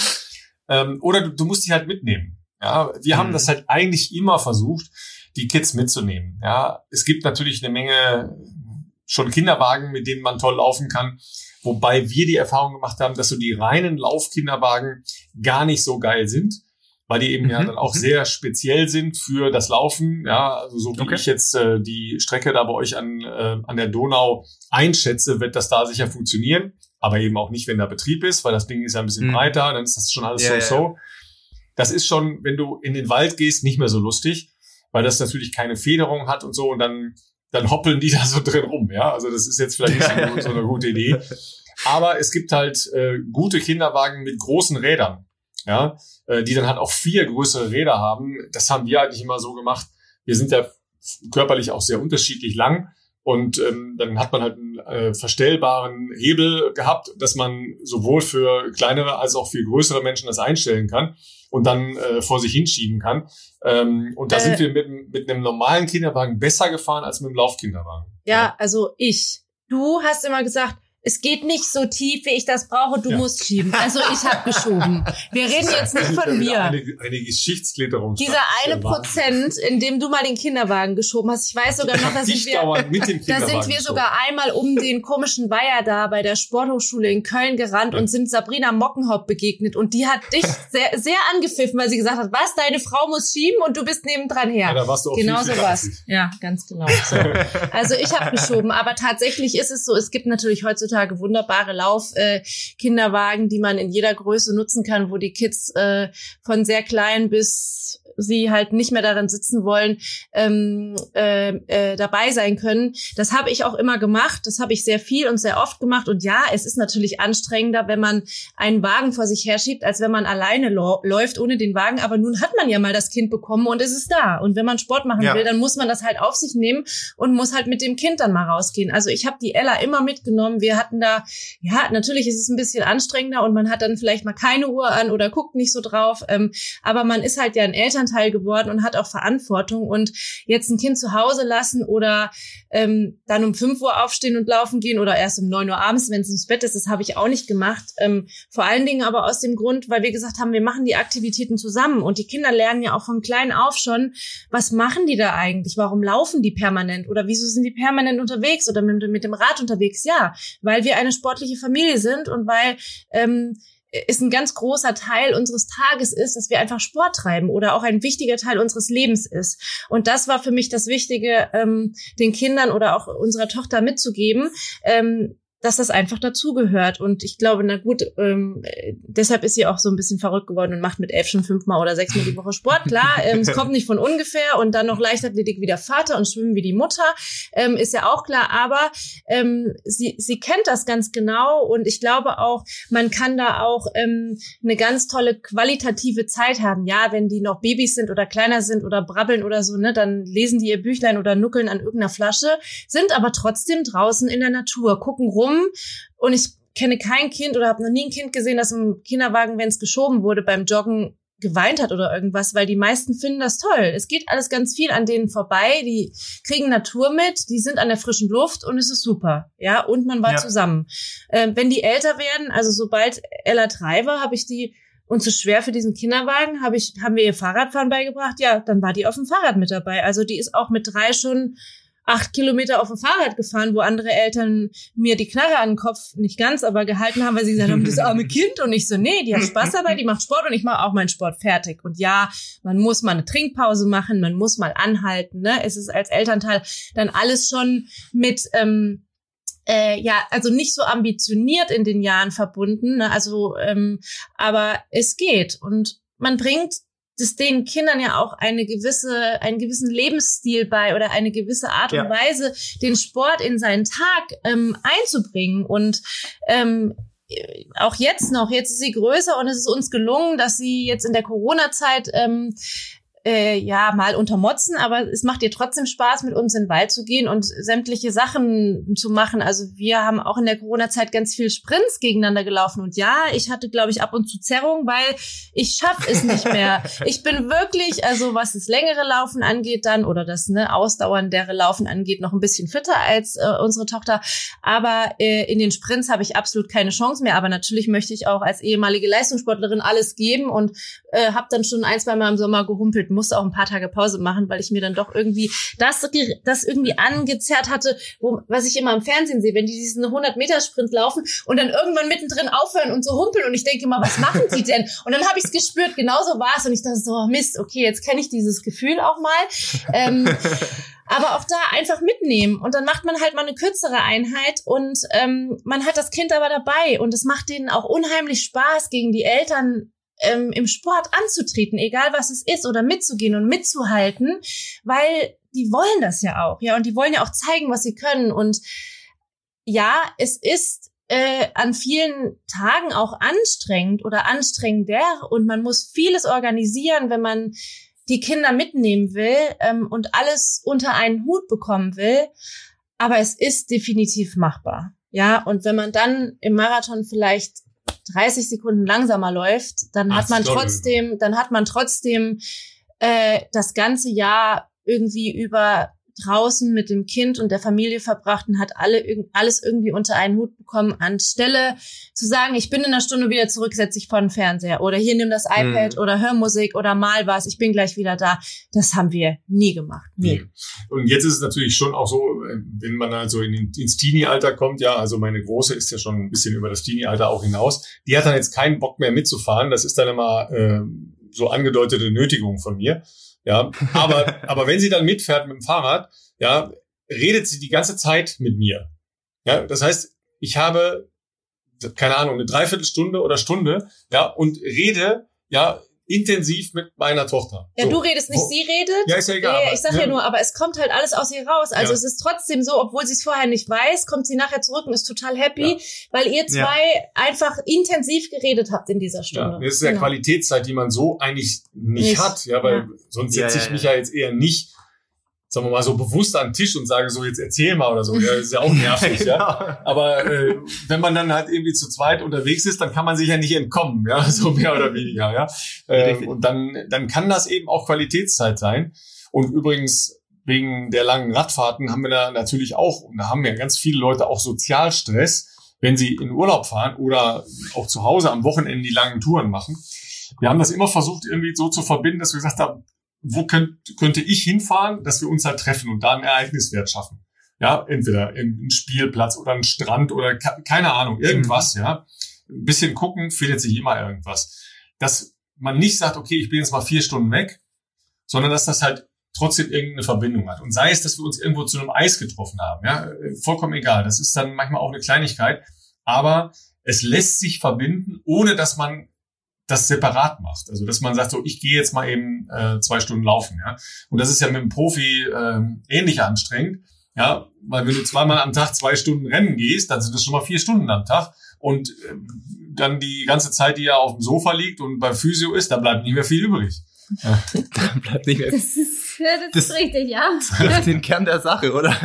Speaker 1: Ähm, oder du, du musst dich halt mitnehmen. Ja, wir mhm. haben das halt eigentlich immer versucht, die Kids mitzunehmen. Ja, es gibt natürlich eine Menge schon Kinderwagen, mit denen man toll laufen kann. Wobei wir die Erfahrung gemacht haben, dass so die reinen Laufkinderwagen gar nicht so geil sind weil die eben mhm. ja dann auch mhm. sehr speziell sind für das Laufen. Ja, also so wie okay. ich jetzt äh, die Strecke da bei euch an, äh, an der Donau einschätze, wird das da sicher funktionieren. Aber eben auch nicht, wenn da Betrieb ist, weil das Ding ist ja ein bisschen mhm. breiter, dann ist das schon alles ja, so-so. Das ist schon, wenn du in den Wald gehst, nicht mehr so lustig, weil das natürlich keine Federung hat und so und dann, dann hoppeln die [laughs] da so drin rum. Ja, also das ist jetzt vielleicht nicht so, [laughs] so eine gute Idee. Aber es gibt halt äh, gute Kinderwagen mit großen Rädern ja, äh, die dann halt auch vier größere Räder haben. Das haben wir eigentlich immer so gemacht. Wir sind ja körperlich auch sehr unterschiedlich lang. Und ähm, dann hat man halt einen äh, verstellbaren Hebel gehabt, dass man sowohl für kleinere als auch für größere Menschen das einstellen kann und dann äh, vor sich hinschieben kann. Ähm, und da äh, sind wir mit, mit einem normalen Kinderwagen besser gefahren als mit einem Laufkinderwagen.
Speaker 4: Ja, ja, also ich. Du hast immer gesagt, es geht nicht so tief, wie ich das brauche, du ja. musst schieben. Also ich habe geschoben. Wir reden jetzt nicht von mir.
Speaker 1: Eine, eine Geschichtsklitterung.
Speaker 4: Dieser eine Prozent, in dem du mal den Kinderwagen geschoben hast. Ich weiß sogar noch, da sind wir, da sind wir sogar einmal um den komischen Weiher da bei der Sporthochschule in Köln gerannt ja. und sind Sabrina Mockenhaupt begegnet und die hat dich [laughs] sehr, sehr angepfiffen, weil sie gesagt hat, was, deine Frau muss schieben und du bist nebendran her.
Speaker 1: Ja, da warst du auch
Speaker 4: genau so was. Ja, ganz genau. So. Also ich habe geschoben, aber tatsächlich ist es so, es gibt natürlich heutzutage heutzutage wunderbare Laufkinderwagen, äh, die man in jeder Größe nutzen kann, wo die Kids äh, von sehr klein bis sie halt nicht mehr darin sitzen wollen, ähm, äh, äh, dabei sein können. Das habe ich auch immer gemacht. Das habe ich sehr viel und sehr oft gemacht. Und ja, es ist natürlich anstrengender, wenn man einen Wagen vor sich herschiebt, als wenn man alleine läuft ohne den Wagen. Aber nun hat man ja mal das Kind bekommen und es ist da. Und wenn man Sport machen ja. will, dann muss man das halt auf sich nehmen und muss halt mit dem Kind dann mal rausgehen. Also ich habe die Ella immer mitgenommen. Wir hatten da, ja, natürlich ist es ein bisschen anstrengender und man hat dann vielleicht mal keine Uhr an oder guckt nicht so drauf. Ähm, aber man ist halt ja ein Eltern Elternteil geworden und hat auch Verantwortung. Und jetzt ein Kind zu Hause lassen oder ähm, dann um fünf Uhr aufstehen und laufen gehen oder erst um neun Uhr abends, wenn es ins Bett ist, das habe ich auch nicht gemacht. Ähm, vor allen Dingen aber aus dem Grund, weil wir gesagt haben, wir machen die Aktivitäten zusammen und die Kinder lernen ja auch von klein auf schon, was machen die da eigentlich? Warum laufen die permanent? Oder wieso sind die permanent unterwegs oder mit, mit dem Rad unterwegs? Ja, weil wir eine sportliche Familie sind und weil ähm, ist ein ganz großer Teil unseres Tages ist, dass wir einfach Sport treiben oder auch ein wichtiger Teil unseres Lebens ist. Und das war für mich das Wichtige, ähm, den Kindern oder auch unserer Tochter mitzugeben. Ähm, dass das einfach dazugehört. Und ich glaube, na gut, ähm, deshalb ist sie auch so ein bisschen verrückt geworden und macht mit elf schon fünfmal oder sechsmal die Woche Sport. Klar, [laughs] ähm, es kommt nicht von ungefähr und dann noch Leichtathletik wie der Vater und Schwimmen wie die Mutter, ähm, ist ja auch klar. Aber ähm, sie, sie kennt das ganz genau und ich glaube auch, man kann da auch ähm, eine ganz tolle qualitative Zeit haben. Ja, wenn die noch Babys sind oder kleiner sind oder brabbeln oder so, ne, dann lesen die ihr Büchlein oder nuckeln an irgendeiner Flasche, sind aber trotzdem draußen in der Natur, gucken rum rum und ich kenne kein Kind oder habe noch nie ein Kind gesehen, das im Kinderwagen, wenn es geschoben wurde, beim Joggen geweint hat oder irgendwas, weil die meisten finden das toll. Es geht alles ganz viel an denen vorbei, die kriegen Natur mit, die sind an der frischen Luft und es ist super. Ja, und man war ja. zusammen. Äh, wenn die älter werden, also sobald Ella drei war, habe ich die und zu schwer für diesen Kinderwagen, habe ich, haben wir ihr Fahrradfahren beigebracht, ja, dann war die auf dem Fahrrad mit dabei. Also die ist auch mit drei schon acht Kilometer auf dem Fahrrad gefahren, wo andere Eltern mir die Knarre an den Kopf, nicht ganz, aber gehalten haben, weil sie gesagt haben, das arme [laughs] Kind. Und ich so, nee, die hat Spaß dabei, die macht Sport und ich mache auch meinen Sport fertig. Und ja, man muss mal eine Trinkpause machen, man muss mal anhalten. Ne? Es ist als Elternteil dann alles schon mit... Ähm, äh, ja, also nicht so ambitioniert in den Jahren verbunden, ne? also ähm, aber es geht und man bringt das den Kindern ja auch eine gewisse, einen gewissen Lebensstil bei oder eine gewisse Art und Weise, den Sport in seinen Tag ähm, einzubringen. Und ähm, auch jetzt noch, jetzt ist sie größer und es ist uns gelungen, dass sie jetzt in der Corona-Zeit ähm, äh, ja mal untermotzen, aber es macht ihr trotzdem Spaß, mit uns in den Wald zu gehen und sämtliche Sachen zu machen. Also wir haben auch in der Corona-Zeit ganz viel Sprints gegeneinander gelaufen und ja, ich hatte, glaube ich, ab und zu Zerrung, weil ich schaffe es nicht mehr. [laughs] ich bin wirklich, also was das längere Laufen angeht dann oder das ne, ausdauerndere Laufen angeht, noch ein bisschen fitter als äh, unsere Tochter. Aber äh, in den Sprints habe ich absolut keine Chance mehr. Aber natürlich möchte ich auch als ehemalige Leistungssportlerin alles geben und äh, habe dann schon ein, zwei Mal im Sommer gehumpelt musste auch ein paar Tage Pause machen, weil ich mir dann doch irgendwie das, das irgendwie angezerrt hatte, wo, was ich immer im Fernsehen sehe, wenn die diesen 100-Meter-Sprint laufen und dann irgendwann mittendrin aufhören und so humpeln und ich denke immer, was machen sie denn? Und dann habe ich es gespürt, genauso war es und ich dachte so, Mist, okay, jetzt kenne ich dieses Gefühl auch mal. Ähm, [laughs] aber auch da einfach mitnehmen und dann macht man halt mal eine kürzere Einheit und ähm, man hat das Kind aber dabei und es macht denen auch unheimlich Spaß, gegen die Eltern ähm, im Sport anzutreten, egal was es ist, oder mitzugehen und mitzuhalten, weil die wollen das ja auch, ja, und die wollen ja auch zeigen, was sie können. Und ja, es ist äh, an vielen Tagen auch anstrengend oder anstrengender und man muss vieles organisieren, wenn man die Kinder mitnehmen will ähm, und alles unter einen Hut bekommen will. Aber es ist definitiv machbar. Ja, und wenn man dann im Marathon vielleicht 30 Sekunden langsamer läuft, dann Ach, hat man trotzdem, dann hat man trotzdem äh, das ganze Jahr irgendwie über draußen mit dem Kind und der Familie verbracht und hat alle, alles irgendwie unter einen Hut bekommen, anstelle zu sagen, ich bin in einer Stunde wieder zurück, setze ich vor den Fernseher oder hier nimm das iPad mhm. oder hör Musik oder mal was, ich bin gleich wieder da. Das haben wir nie gemacht. Nie. Mhm.
Speaker 1: Und jetzt ist es natürlich schon auch so, wenn man also in, ins Teenie-Alter kommt, ja, also meine Große ist ja schon ein bisschen über das Teenie-Alter auch hinaus, die hat dann jetzt keinen Bock mehr mitzufahren. Das ist dann immer äh, so angedeutete Nötigung von mir. Ja, [laughs] aber, aber wenn sie dann mitfährt mit dem Fahrrad, ja, redet sie die ganze Zeit mit mir. Ja, das heißt, ich habe, keine Ahnung, eine Dreiviertelstunde oder Stunde, ja, und rede, ja, intensiv mit meiner Tochter.
Speaker 4: Ja, so. du redest nicht, sie redet.
Speaker 1: Ja, ist ja egal.
Speaker 4: Ja, ich sag ja, ja nur, aber es kommt halt alles aus ihr raus. Also ja. es ist trotzdem so, obwohl sie es vorher nicht weiß, kommt sie nachher zurück und ist total happy, ja. weil ihr zwei einfach intensiv geredet habt in dieser Stunde.
Speaker 1: Ja, das ist ja genau. Qualitätszeit, die man so eigentlich nicht, nicht. hat, ja, weil sonst setze ich mich ja jetzt eher nicht sagen wir mal so bewusst an den Tisch und sage so, jetzt erzähl mal oder so. Ja, das ist ja auch nervig, [laughs] ja. Genau. Aber äh, wenn man dann halt irgendwie zu zweit unterwegs ist, dann kann man sich ja nicht entkommen, ja, [laughs] so mehr oder weniger, ja. Äh, und dann, dann kann das eben auch Qualitätszeit sein. Und übrigens, wegen der langen Radfahrten haben wir da natürlich auch, und da haben ja ganz viele Leute auch Sozialstress, wenn sie in Urlaub fahren oder auch zu Hause am Wochenende die langen Touren machen. Wir haben das immer versucht, irgendwie so zu verbinden, dass wir gesagt haben, wo könnt, könnte ich hinfahren, dass wir uns halt treffen und da einen Ereigniswert schaffen. Ja, entweder im Spielplatz oder ein Strand oder keine Ahnung, irgendwas, mhm. ja. Ein bisschen gucken, findet sich immer irgendwas. Dass man nicht sagt, okay, ich bin jetzt mal vier Stunden weg, sondern dass das halt trotzdem irgendeine Verbindung hat. Und sei es, dass wir uns irgendwo zu einem Eis getroffen haben, ja, vollkommen egal. Das ist dann manchmal auch eine Kleinigkeit, aber es lässt sich verbinden, ohne dass man das separat macht. Also dass man sagt, so ich gehe jetzt mal eben äh, zwei Stunden laufen, ja. Und das ist ja mit dem Profi äh, ähnlich anstrengend, ja, weil wenn du zweimal am Tag zwei Stunden rennen gehst, dann sind das schon mal vier Stunden am Tag. Und äh, dann die ganze Zeit, die er auf dem Sofa liegt und bei Physio ist, da bleibt nicht mehr viel übrig.
Speaker 3: Ja. [laughs] da bleibt nicht mehr.
Speaker 2: Das ist, das, das ist richtig, ja.
Speaker 3: Das ist den Kern der Sache, oder? [laughs]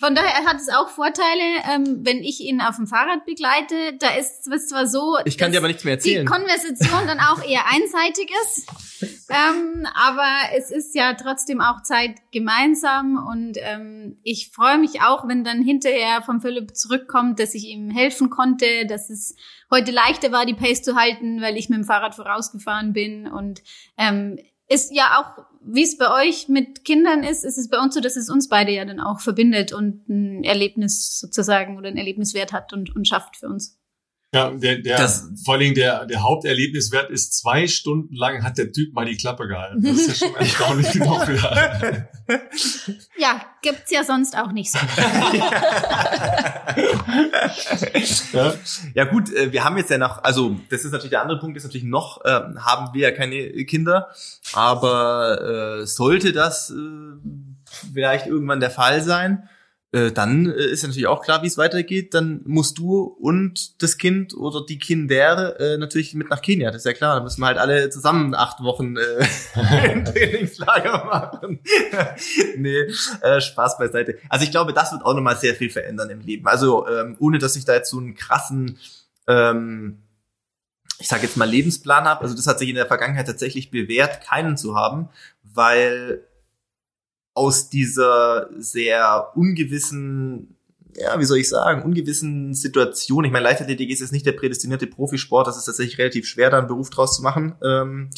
Speaker 2: Von daher hat es auch Vorteile, ähm, wenn ich ihn auf dem Fahrrad begleite. Da ist es zwar so,
Speaker 3: ich kann dir aber nichts mehr erzählen.
Speaker 2: Die Konversation dann auch eher [laughs] einseitig ist, ähm, aber es ist ja trotzdem auch Zeit gemeinsam und ähm, ich freue mich auch, wenn dann hinterher von Philipp zurückkommt, dass ich ihm helfen konnte, dass es heute leichter war, die Pace zu halten, weil ich mit dem Fahrrad vorausgefahren bin und ähm, ist ja auch, wie es bei euch mit Kindern ist, ist es bei uns so, dass es uns beide ja dann auch verbindet und ein Erlebnis sozusagen oder ein Erlebniswert hat und, und schafft für uns.
Speaker 1: Ja, der, der, das, vor allen Dingen der, der Haupterlebniswert ist, zwei Stunden lang hat der Typ mal die Klappe gehalten. Das ist ja schon [laughs] erstaunlich [laughs] genug. Ja.
Speaker 2: ja, gibt's ja sonst auch nicht so. [laughs]
Speaker 3: ja. ja gut, äh, wir haben jetzt ja noch, also das ist natürlich der andere Punkt, ist natürlich noch, äh, haben wir ja keine Kinder, aber äh, sollte das äh, vielleicht irgendwann der Fall sein, äh, dann äh, ist ja natürlich auch klar, wie es weitergeht. Dann musst du und das Kind oder die Kinder äh, natürlich mit nach Kenia. Das ist ja klar. Da müssen wir halt alle zusammen acht Wochen äh, [laughs] ein Trainingslager machen. [laughs] nee, äh, Spaß beiseite. Also ich glaube, das wird auch nochmal sehr viel verändern im Leben. Also ähm, ohne, dass ich da jetzt so einen krassen ähm, ich sage jetzt mal Lebensplan habe. Also das hat sich in der Vergangenheit tatsächlich bewährt, keinen zu haben, weil aus dieser sehr ungewissen ja, wie soll ich sagen, ungewissen Situation. Ich meine, Leichtathletik ist jetzt nicht der prädestinierte Profisport, das ist tatsächlich relativ schwer, da einen Beruf draus zu machen. Ähm,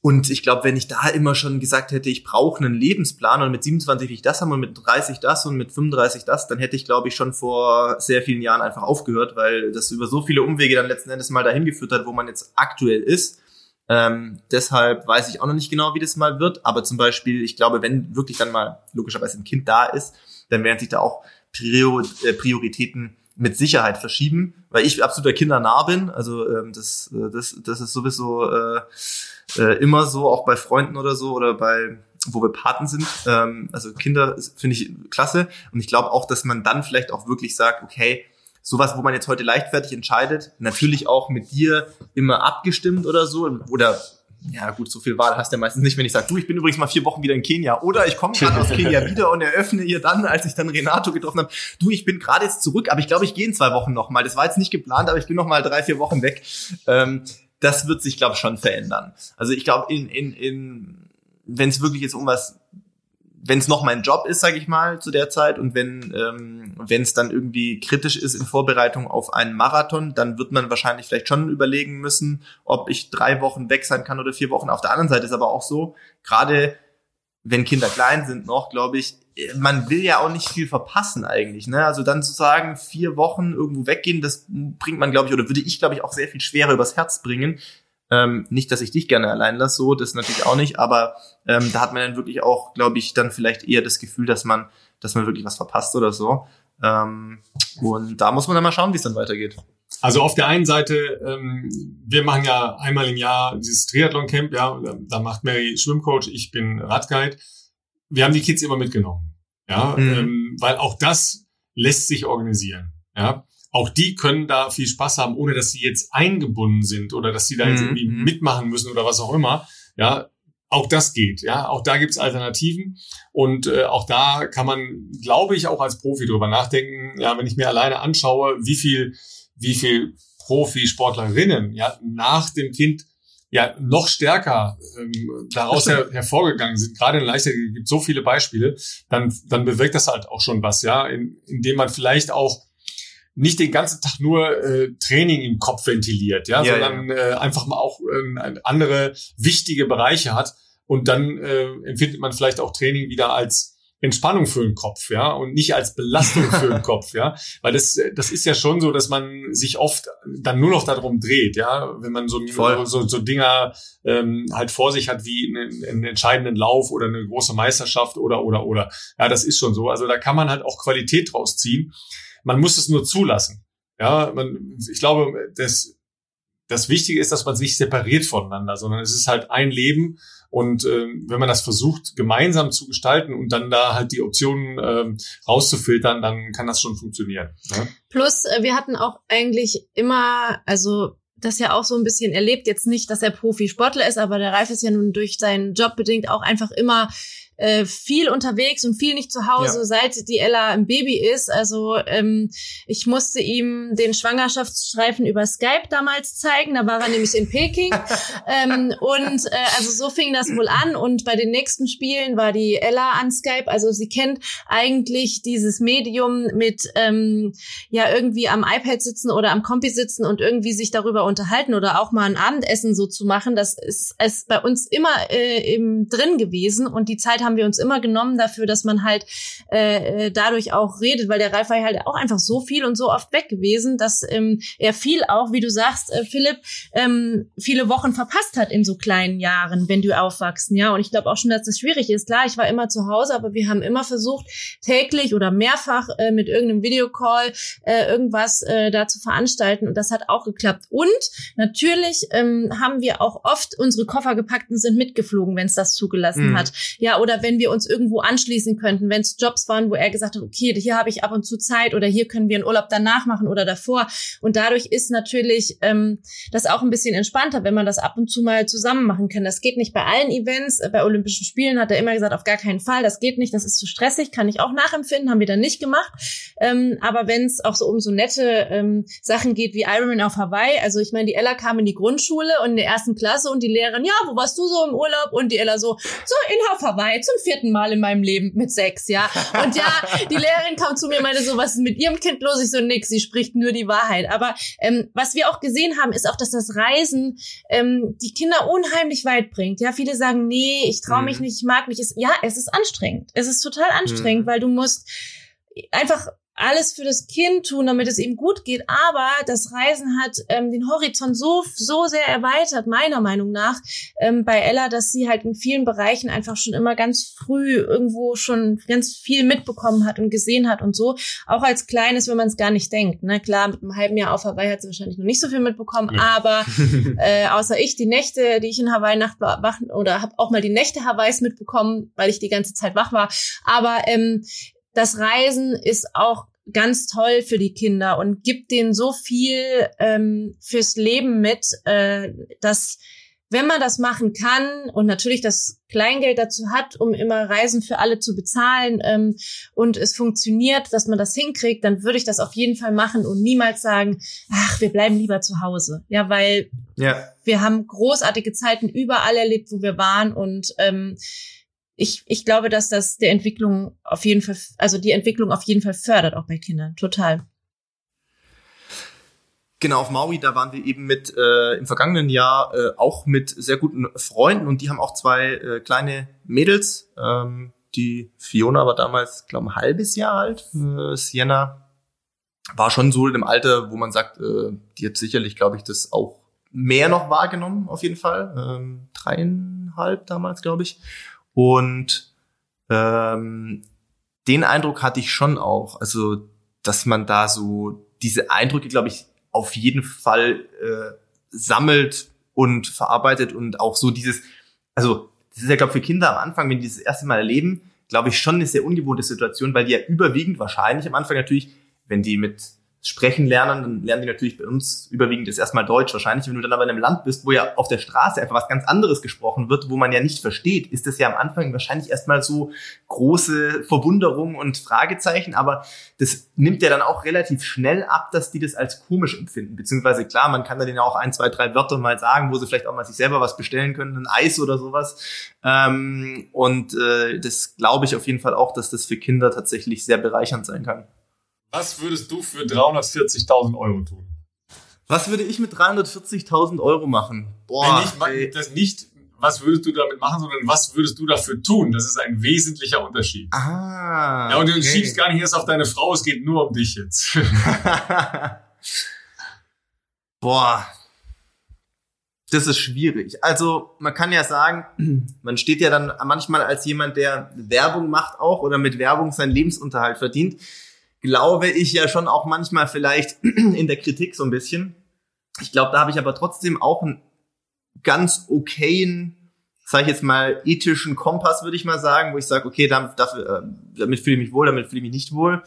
Speaker 3: und ich glaube, wenn ich da immer schon gesagt hätte, ich brauche einen Lebensplan und mit 27 will ich das haben und mit 30 das und mit 35 das, dann hätte ich, glaube ich, schon vor sehr vielen Jahren einfach aufgehört, weil das über so viele Umwege dann letzten Endes mal dahin geführt hat, wo man jetzt aktuell ist. Ähm, deshalb weiß ich auch noch nicht genau, wie das mal wird. Aber zum Beispiel, ich glaube, wenn wirklich dann mal logischerweise ein Kind da ist, dann werden sich da auch Prior äh, Prioritäten mit Sicherheit verschieben, weil ich absoluter Kindernah bin. Also ähm, das, äh, das, das ist sowieso äh, äh, immer so, auch bei Freunden oder so oder bei wo wir Paten sind. Ähm, also Kinder finde ich klasse. Und ich glaube auch, dass man dann vielleicht auch wirklich sagt, okay, sowas, wo man jetzt heute leichtfertig entscheidet, natürlich auch mit dir immer abgestimmt oder so, oder ja gut, so viel Wahl hast du ja meistens nicht, wenn ich sage, du, ich bin übrigens mal vier Wochen wieder in Kenia oder ich komme gerade aus Kenia [laughs] wieder und eröffne ihr dann, als ich dann Renato getroffen habe, du, ich bin gerade jetzt zurück, aber ich glaube, ich gehe in zwei Wochen nochmal. Das war jetzt nicht geplant, aber ich bin nochmal drei, vier Wochen weg. Ähm, das wird sich, glaube ich, schon verändern. Also ich glaube, in, in, in, wenn es wirklich jetzt um was wenn es noch mein Job ist, sage ich mal, zu der Zeit und wenn ähm, wenn es dann irgendwie kritisch ist in Vorbereitung auf einen Marathon, dann wird man wahrscheinlich vielleicht schon überlegen müssen, ob ich drei Wochen weg sein kann oder vier Wochen. Auf der anderen Seite ist aber auch so, gerade wenn Kinder klein sind noch, glaube ich, man will ja auch nicht viel verpassen eigentlich. Ne? Also dann zu sagen, vier Wochen irgendwo weggehen, das bringt man, glaube ich, oder würde ich, glaube ich, auch sehr viel schwerer übers Herz bringen, ähm, nicht, dass ich dich gerne allein lasse, so, das natürlich auch nicht, aber ähm, da hat man dann wirklich auch, glaube ich, dann vielleicht eher das Gefühl, dass man, dass man wirklich was verpasst oder so. Ähm, und da muss man dann mal schauen, wie es dann weitergeht.
Speaker 1: Also auf der einen Seite, ähm, wir machen ja einmal im Jahr dieses Triathlon-Camp, ja, da macht Mary Schwimmcoach, ich bin Radguide. Wir haben die Kids immer mitgenommen, ja, mhm. ähm, weil auch das lässt sich organisieren, ja auch die können da viel Spaß haben, ohne dass sie jetzt eingebunden sind oder dass sie da jetzt mhm. irgendwie mhm. mitmachen müssen oder was auch immer. Ja, auch das geht, ja, auch da gibt's Alternativen und äh, auch da kann man, glaube ich, auch als Profi drüber nachdenken. Ja, wenn ich mir alleine anschaue, wie viel, wie viel Profisportlerinnen ja nach dem Kind ja noch stärker ähm, daraus her, hervorgegangen sind. Gerade in Leichtathletik gibt so viele Beispiele, dann dann bewirkt das halt auch schon was, ja, in, indem man vielleicht auch nicht den ganzen Tag nur äh, Training im Kopf ventiliert, ja, ja sondern ja. Äh, einfach mal auch äh, andere wichtige Bereiche hat und dann äh, empfindet man vielleicht auch Training wieder als Entspannung für den Kopf, ja, und nicht als Belastung für den [laughs] Kopf, ja, weil das das ist ja schon so, dass man sich oft dann nur noch darum dreht, ja, wenn man so so, so, so Dinger ähm, halt vor sich hat wie einen, einen entscheidenden Lauf oder eine große Meisterschaft oder oder oder, ja, das ist schon so. Also da kann man halt auch Qualität draus ziehen. Man muss es nur zulassen. Ja, man, ich glaube, das, das Wichtige ist, dass man sich separiert voneinander, sondern es ist halt ein Leben und äh, wenn man das versucht, gemeinsam zu gestalten und dann da halt die Optionen äh, rauszufiltern, dann kann das schon funktionieren.
Speaker 4: Ne? Plus, äh, wir hatten auch eigentlich immer, also das ja auch so ein bisschen erlebt, jetzt nicht, dass er Profisportler ist, aber der Reif ist ja nun durch seinen Job bedingt auch einfach immer äh, viel unterwegs und viel nicht zu Hause, ja. seit die Ella ein Baby ist. Also ähm, ich musste ihm den Schwangerschaftsstreifen über Skype damals zeigen. Da war er nämlich in Peking. [laughs] ähm, und äh, also so fing das wohl an. Und bei den nächsten Spielen war die Ella an Skype. Also sie kennt eigentlich dieses Medium mit ähm, ja irgendwie am iPad sitzen oder am Kompi sitzen und irgendwie sich darüber unterhalten oder auch mal ein Abendessen so zu machen. Das ist, ist bei uns immer äh, eben drin gewesen und die Zeit haben wir uns immer genommen dafür, dass man halt äh, äh, dadurch auch redet, weil der Ralf war halt auch einfach so viel und so oft weg gewesen, dass ähm, er viel auch, wie du sagst, äh, Philipp, ähm, viele Wochen verpasst hat in so kleinen Jahren, wenn du aufwachsen, ja. Und ich glaube auch schon, dass das schwierig ist. Klar, ich war immer zu Hause, aber wir haben immer versucht, täglich oder mehrfach äh, mit irgendeinem Videocall äh, irgendwas äh, da zu veranstalten und das hat auch geklappt. Und natürlich ähm, haben wir auch oft unsere Koffer gepackt und sind mitgeflogen, wenn es das zugelassen mhm. hat. Ja, oder wenn wir uns irgendwo anschließen könnten, wenn es Jobs waren, wo er gesagt hat, okay, hier habe ich ab und zu Zeit oder hier können wir einen Urlaub danach machen oder davor. Und dadurch ist natürlich ähm, das auch ein bisschen entspannter, wenn man das ab und zu mal zusammen machen kann. Das geht nicht bei allen Events. Bei Olympischen Spielen hat er immer gesagt, auf gar keinen Fall, das geht nicht, das ist zu stressig, kann ich auch nachempfinden, haben wir dann nicht gemacht. Ähm, aber wenn es auch so um so nette ähm, Sachen geht wie Ironman auf Hawaii, also ich meine, die Ella kam in die Grundschule und in der ersten Klasse und die Lehrerin, ja, wo warst du so im Urlaub? Und die Ella so, so in Hawaii jetzt zum vierten Mal in meinem Leben mit sechs, ja. Und ja, die Lehrerin kam zu mir und meinte so, was ist mit ihrem Kind los? Ich so, nix, sie spricht nur die Wahrheit. Aber ähm, was wir auch gesehen haben, ist auch, dass das Reisen ähm, die Kinder unheimlich weit bringt. Ja, viele sagen, nee, ich traue mich mhm. nicht, ich mag nicht. ja, es ist anstrengend. Es ist total anstrengend, mhm. weil du musst einfach alles für das Kind tun, damit es ihm gut geht. Aber das Reisen hat ähm, den Horizont so so sehr erweitert, meiner Meinung nach, ähm, bei Ella, dass sie halt in vielen Bereichen einfach schon immer ganz früh irgendwo schon ganz viel mitbekommen hat und gesehen hat und so. Auch als Kleines, wenn man es gar nicht denkt. Ne? Klar, mit einem halben Jahr auf Hawaii hat sie wahrscheinlich noch nicht so viel mitbekommen, ja. aber [laughs] äh, außer ich, die Nächte, die ich in Hawaii Nacht wach oder habe auch mal die Nächte Hawaiis mitbekommen, weil ich die ganze Zeit wach war. Aber ähm, das Reisen ist auch ganz toll für die Kinder und gibt denen so viel ähm, fürs Leben mit, äh, dass wenn man das machen kann und natürlich das Kleingeld dazu hat, um immer Reisen für alle zu bezahlen ähm, und es funktioniert, dass man das hinkriegt, dann würde ich das auf jeden Fall machen und niemals sagen, ach, wir bleiben lieber zu Hause. Ja, weil ja. wir haben großartige Zeiten überall erlebt, wo wir waren und ähm, ich, ich glaube, dass das der Entwicklung auf jeden Fall, also die Entwicklung auf jeden Fall fördert, auch bei Kindern. Total.
Speaker 3: Genau, auf Maui, da waren wir eben mit äh, im vergangenen Jahr äh, auch mit sehr guten Freunden und die haben auch zwei äh, kleine Mädels. Ähm, die Fiona war damals, glaube ein halbes Jahr alt. Äh, Sienna war schon so in dem Alter, wo man sagt, äh, die hat sicherlich, glaube ich, das auch mehr noch wahrgenommen, auf jeden Fall. Ähm, dreieinhalb damals, glaube ich. Und ähm, den Eindruck hatte ich schon auch, also dass man da so diese Eindrücke, glaube ich, auf jeden Fall äh, sammelt und verarbeitet und auch so dieses, also das ist ja, glaube ich, für Kinder am Anfang, wenn die das erste Mal erleben, glaube ich, schon eine sehr ungewohnte Situation, weil die ja überwiegend wahrscheinlich am Anfang natürlich, wenn die mit sprechen lernen, dann lernen die natürlich bei uns überwiegend ist erstmal Deutsch wahrscheinlich. Wenn du dann aber in einem Land bist, wo ja auf der Straße einfach was ganz anderes gesprochen wird, wo man ja nicht versteht, ist das ja am Anfang wahrscheinlich erstmal so große Verwunderung und Fragezeichen, aber das nimmt ja dann auch relativ schnell ab, dass die das als komisch empfinden. Beziehungsweise klar, man kann da denen auch ein, zwei, drei Wörter mal sagen, wo sie vielleicht auch mal sich selber was bestellen können, ein Eis oder sowas. Ähm, und äh, das glaube ich auf jeden Fall auch, dass das für Kinder tatsächlich sehr bereichernd sein kann.
Speaker 1: Was würdest du für 340.000 Euro tun?
Speaker 3: Was würde ich mit 340.000 Euro machen?
Speaker 1: Boah, nee, nicht, das nicht, was würdest du damit machen, sondern was würdest du dafür tun? Das ist ein wesentlicher Unterschied.
Speaker 3: Ah.
Speaker 1: Ja, und du okay. schiebst gar nicht erst auf deine Frau, es geht nur um dich jetzt. [laughs]
Speaker 3: Boah. Das ist schwierig. Also, man kann ja sagen, man steht ja dann manchmal als jemand, der Werbung macht auch oder mit Werbung seinen Lebensunterhalt verdient glaube ich ja schon auch manchmal vielleicht [clears throat] in der Kritik so ein bisschen. Ich glaube, da habe ich aber trotzdem auch einen ganz okayen, sage ich jetzt mal, ethischen Kompass, würde ich mal sagen, wo ich sage, okay, damit, dafür, äh, damit fühle ich mich wohl, damit fühle ich mich nicht wohl.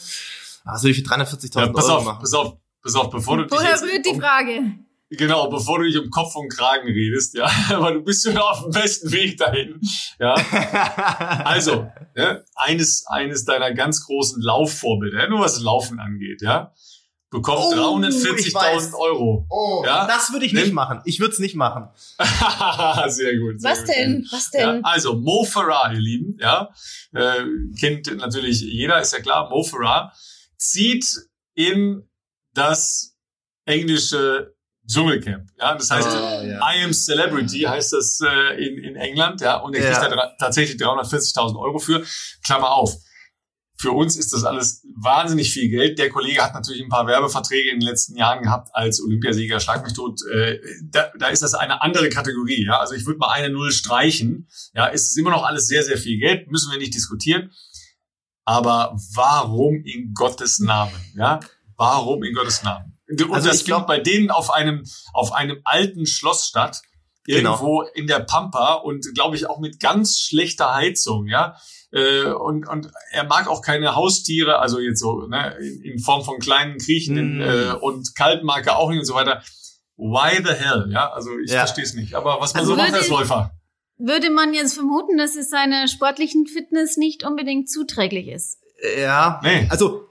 Speaker 3: Also ich für 340.000 ja,
Speaker 1: Euro
Speaker 3: auf, machen.
Speaker 1: Pass auf, pass auf, bevor du
Speaker 2: Woher rührt die Frage?
Speaker 1: Genau, bevor du dich um Kopf und Kragen redest, ja, [laughs] aber du bist schon auf dem besten Weg dahin, ja. [laughs] Also, ja, eines, eines deiner ganz großen Laufvorbilder, ja, nur was Laufen angeht, ja, bekommt oh, 340.000 Euro.
Speaker 3: Oh, ja? das würde ich nicht machen. Ich würde es nicht machen. [laughs]
Speaker 1: sehr gut.
Speaker 2: Sehr was
Speaker 1: gut.
Speaker 2: denn? Was denn?
Speaker 1: Ja, also Mo Farah, ihr Lieben, ja, äh, kennt natürlich jeder, ist ja klar. Mo Farah zieht in das englische Dschungelcamp. Ja, das heißt, oh, ja. I am Celebrity heißt das äh, in, in England, ja, und er kriegt da tatsächlich 340.000 Euro für. Klammer auf. Für uns ist das alles wahnsinnig viel Geld. Der Kollege hat natürlich ein paar Werbeverträge in den letzten Jahren gehabt als Olympiasieger, schlag mich tot. Äh, da, da ist das eine andere Kategorie. Ja, also ich würde mal eine Null streichen. Ja, ist es immer noch alles sehr, sehr viel Geld, müssen wir nicht diskutieren. Aber warum in Gottes Namen? Ja, warum in Gottes Namen? Und also das findet bei denen auf einem, auf einem alten Schloss statt. Genau. Irgendwo genau. in der Pampa und glaube ich auch mit ganz schlechter Heizung, ja. Äh, und, und er mag auch keine Haustiere, also jetzt so ne, in Form von kleinen Kriechenden mm. äh, und kalt mag er auch nicht und so weiter. Why the hell? Ja, also ich ja. verstehe es nicht. Aber was man also so macht als Läufer.
Speaker 2: Würde man jetzt vermuten, dass es seiner sportlichen Fitness nicht unbedingt zuträglich ist?
Speaker 3: Ja, nee. also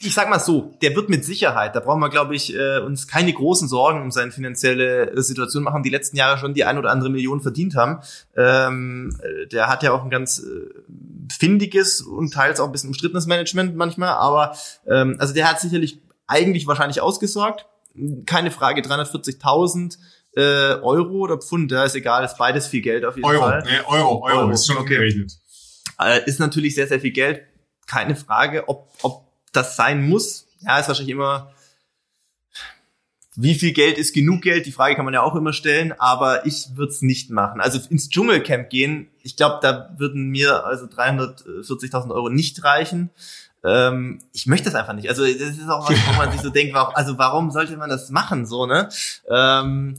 Speaker 3: ich sag mal so, der wird mit Sicherheit, da brauchen wir, glaube ich, äh, uns keine großen Sorgen um seine finanzielle äh, Situation machen, die letzten Jahre schon die ein oder andere Million verdient haben. Ähm, äh, der hat ja auch ein ganz äh, findiges und teils auch ein bisschen umstrittenes Management manchmal, aber ähm, also der hat sicherlich eigentlich wahrscheinlich ausgesorgt. Keine Frage, 340.000 äh, Euro oder Pfund, da ist egal, ist beides viel Geld auf jeden
Speaker 1: Euro,
Speaker 3: Fall.
Speaker 1: Nee, Euro, Euro, Euro, ist schon okay. gerechnet.
Speaker 3: Äh, ist natürlich sehr, sehr viel Geld. Keine Frage, ob, ob das sein muss. Ja, ist wahrscheinlich immer, wie viel Geld ist genug Geld? Die Frage kann man ja auch immer stellen, aber ich würde es nicht machen. Also ins Dschungelcamp gehen, ich glaube, da würden mir also 340.000 Euro nicht reichen. Ähm, ich möchte das einfach nicht. Also das ist auch was, wo man sich so [laughs] denkt, warum, also warum sollte man das machen, so ne? Ähm,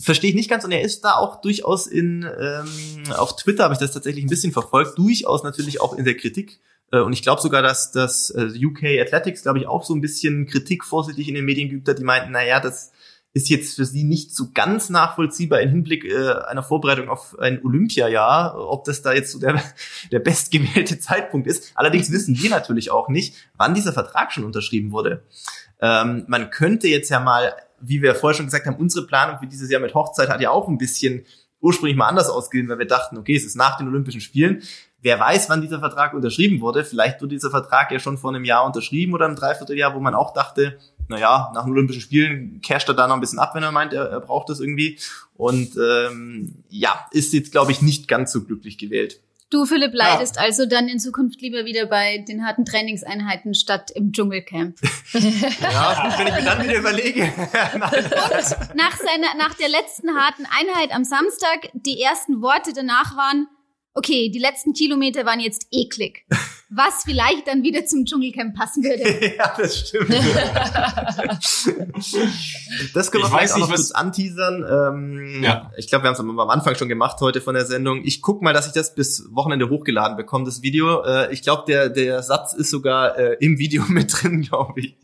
Speaker 3: verstehe ich nicht ganz und er ist da auch durchaus in ähm, auf Twitter habe ich das tatsächlich ein bisschen verfolgt, durchaus natürlich auch in der Kritik und ich glaube sogar, dass das äh, UK Athletics, glaube ich, auch so ein bisschen Kritik vorsichtig in den Medien geübt hat. Die meinten, na ja, das ist jetzt für sie nicht so ganz nachvollziehbar im Hinblick äh, einer Vorbereitung auf ein Olympiajahr, ob das da jetzt so der, [laughs] der bestgewählte Zeitpunkt ist. Allerdings wissen wir natürlich auch nicht, wann dieser Vertrag schon unterschrieben wurde. Ähm, man könnte jetzt ja mal, wie wir vorher schon gesagt haben, unsere Planung für dieses Jahr mit Hochzeit hat ja auch ein bisschen ursprünglich mal anders ausgesehen, weil wir dachten, okay, es ist nach den Olympischen Spielen wer weiß, wann dieser Vertrag unterschrieben wurde. Vielleicht wurde dieser Vertrag ja schon vor einem Jahr unterschrieben oder einem Dreivierteljahr, wo man auch dachte, naja, nach den Olympischen Spielen casht er da noch ein bisschen ab, wenn er meint, er, er braucht das irgendwie. Und ähm, ja, ist jetzt, glaube ich, nicht ganz so glücklich gewählt.
Speaker 2: Du, Philipp, leidest ja. also dann in Zukunft lieber wieder bei den harten Trainingseinheiten statt im Dschungelcamp. [laughs]
Speaker 3: ja, wenn ich mir dann wieder überlege. [laughs]
Speaker 2: Und nach, seiner, nach der letzten harten Einheit am Samstag, die ersten Worte danach waren, okay, die letzten Kilometer waren jetzt eklig. Was vielleicht dann wieder zum Dschungelcamp passen würde. [laughs]
Speaker 3: ja, das stimmt. [laughs] das können wir ich vielleicht auch noch kurz anteasern. Ähm, ja. Ich glaube, wir haben es am Anfang schon gemacht heute von der Sendung. Ich guck mal, dass ich das bis Wochenende hochgeladen bekomme, das Video. Äh, ich glaube, der, der Satz ist sogar äh, im Video [laughs] mit drin, glaube ich.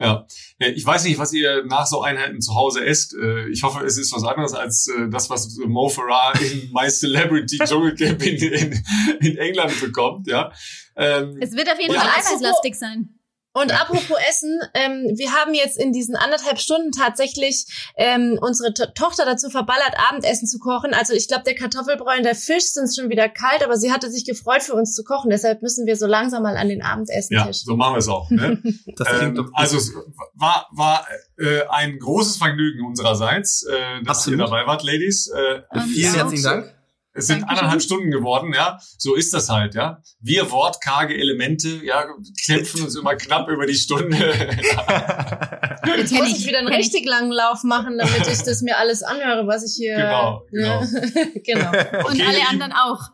Speaker 1: Ja, ich weiß nicht, was ihr nach so Einheiten zu Hause esst. Äh, ich hoffe, es ist was anderes als äh, das, was Mo Farah in [laughs] My Celebrity Dschungelcamp in, in, in England bekommt. Ja,
Speaker 2: ähm, es wird auf jeden Fall eiweißlastig sein.
Speaker 4: Und ja. apropos Essen, ähm, wir haben jetzt in diesen anderthalb Stunden tatsächlich ähm, unsere to Tochter dazu verballert, Abendessen zu kochen. Also ich glaube, der Kartoffelbrei und der Fisch sind schon wieder kalt, aber sie hatte sich gefreut, für uns zu kochen. Deshalb müssen wir so langsam mal an den Abendessen.
Speaker 1: Ja, so machen wir es auch. Ne? [laughs] ähm, also es war, war äh, ein großes Vergnügen unsererseits, äh, dass Absolut. ihr dabei wart, Ladies. Äh,
Speaker 3: Vielen herzlichen Dank.
Speaker 1: Es sind Dankeschön. anderthalb Stunden geworden, ja. So ist das halt, ja. Wir wortkarge Elemente, ja, kämpfen uns immer knapp über die Stunde. [laughs]
Speaker 4: Jetzt muss ich wieder einen richtig langen Lauf machen, damit ich das mir alles anhöre, was ich hier.
Speaker 1: Genau, genau. [laughs]
Speaker 2: genau. [laughs] Und okay, alle anderen auch.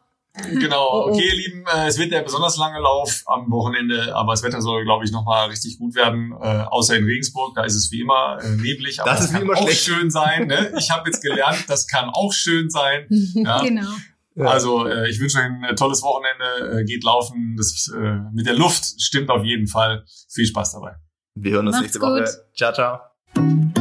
Speaker 1: Genau, oh, oh. okay, ihr Lieben, äh, es wird der besonders lange Lauf am Wochenende, aber das Wetter soll, glaube ich, nochmal richtig gut werden, äh, außer in Regensburg, da ist es wie immer äh, neblig, aber
Speaker 3: das,
Speaker 1: das kann auch schlecht. schön sein. Ne? Ich habe jetzt gelernt, das kann auch schön sein. [laughs] Ja? genau. Also äh, ich wünsche euch ein tolles Wochenende, äh, geht laufen, das äh, mit der Luft stimmt auf jeden Fall. Viel Spaß dabei.
Speaker 3: Wir hören uns Macht's nächste Woche. Ciao, ciao.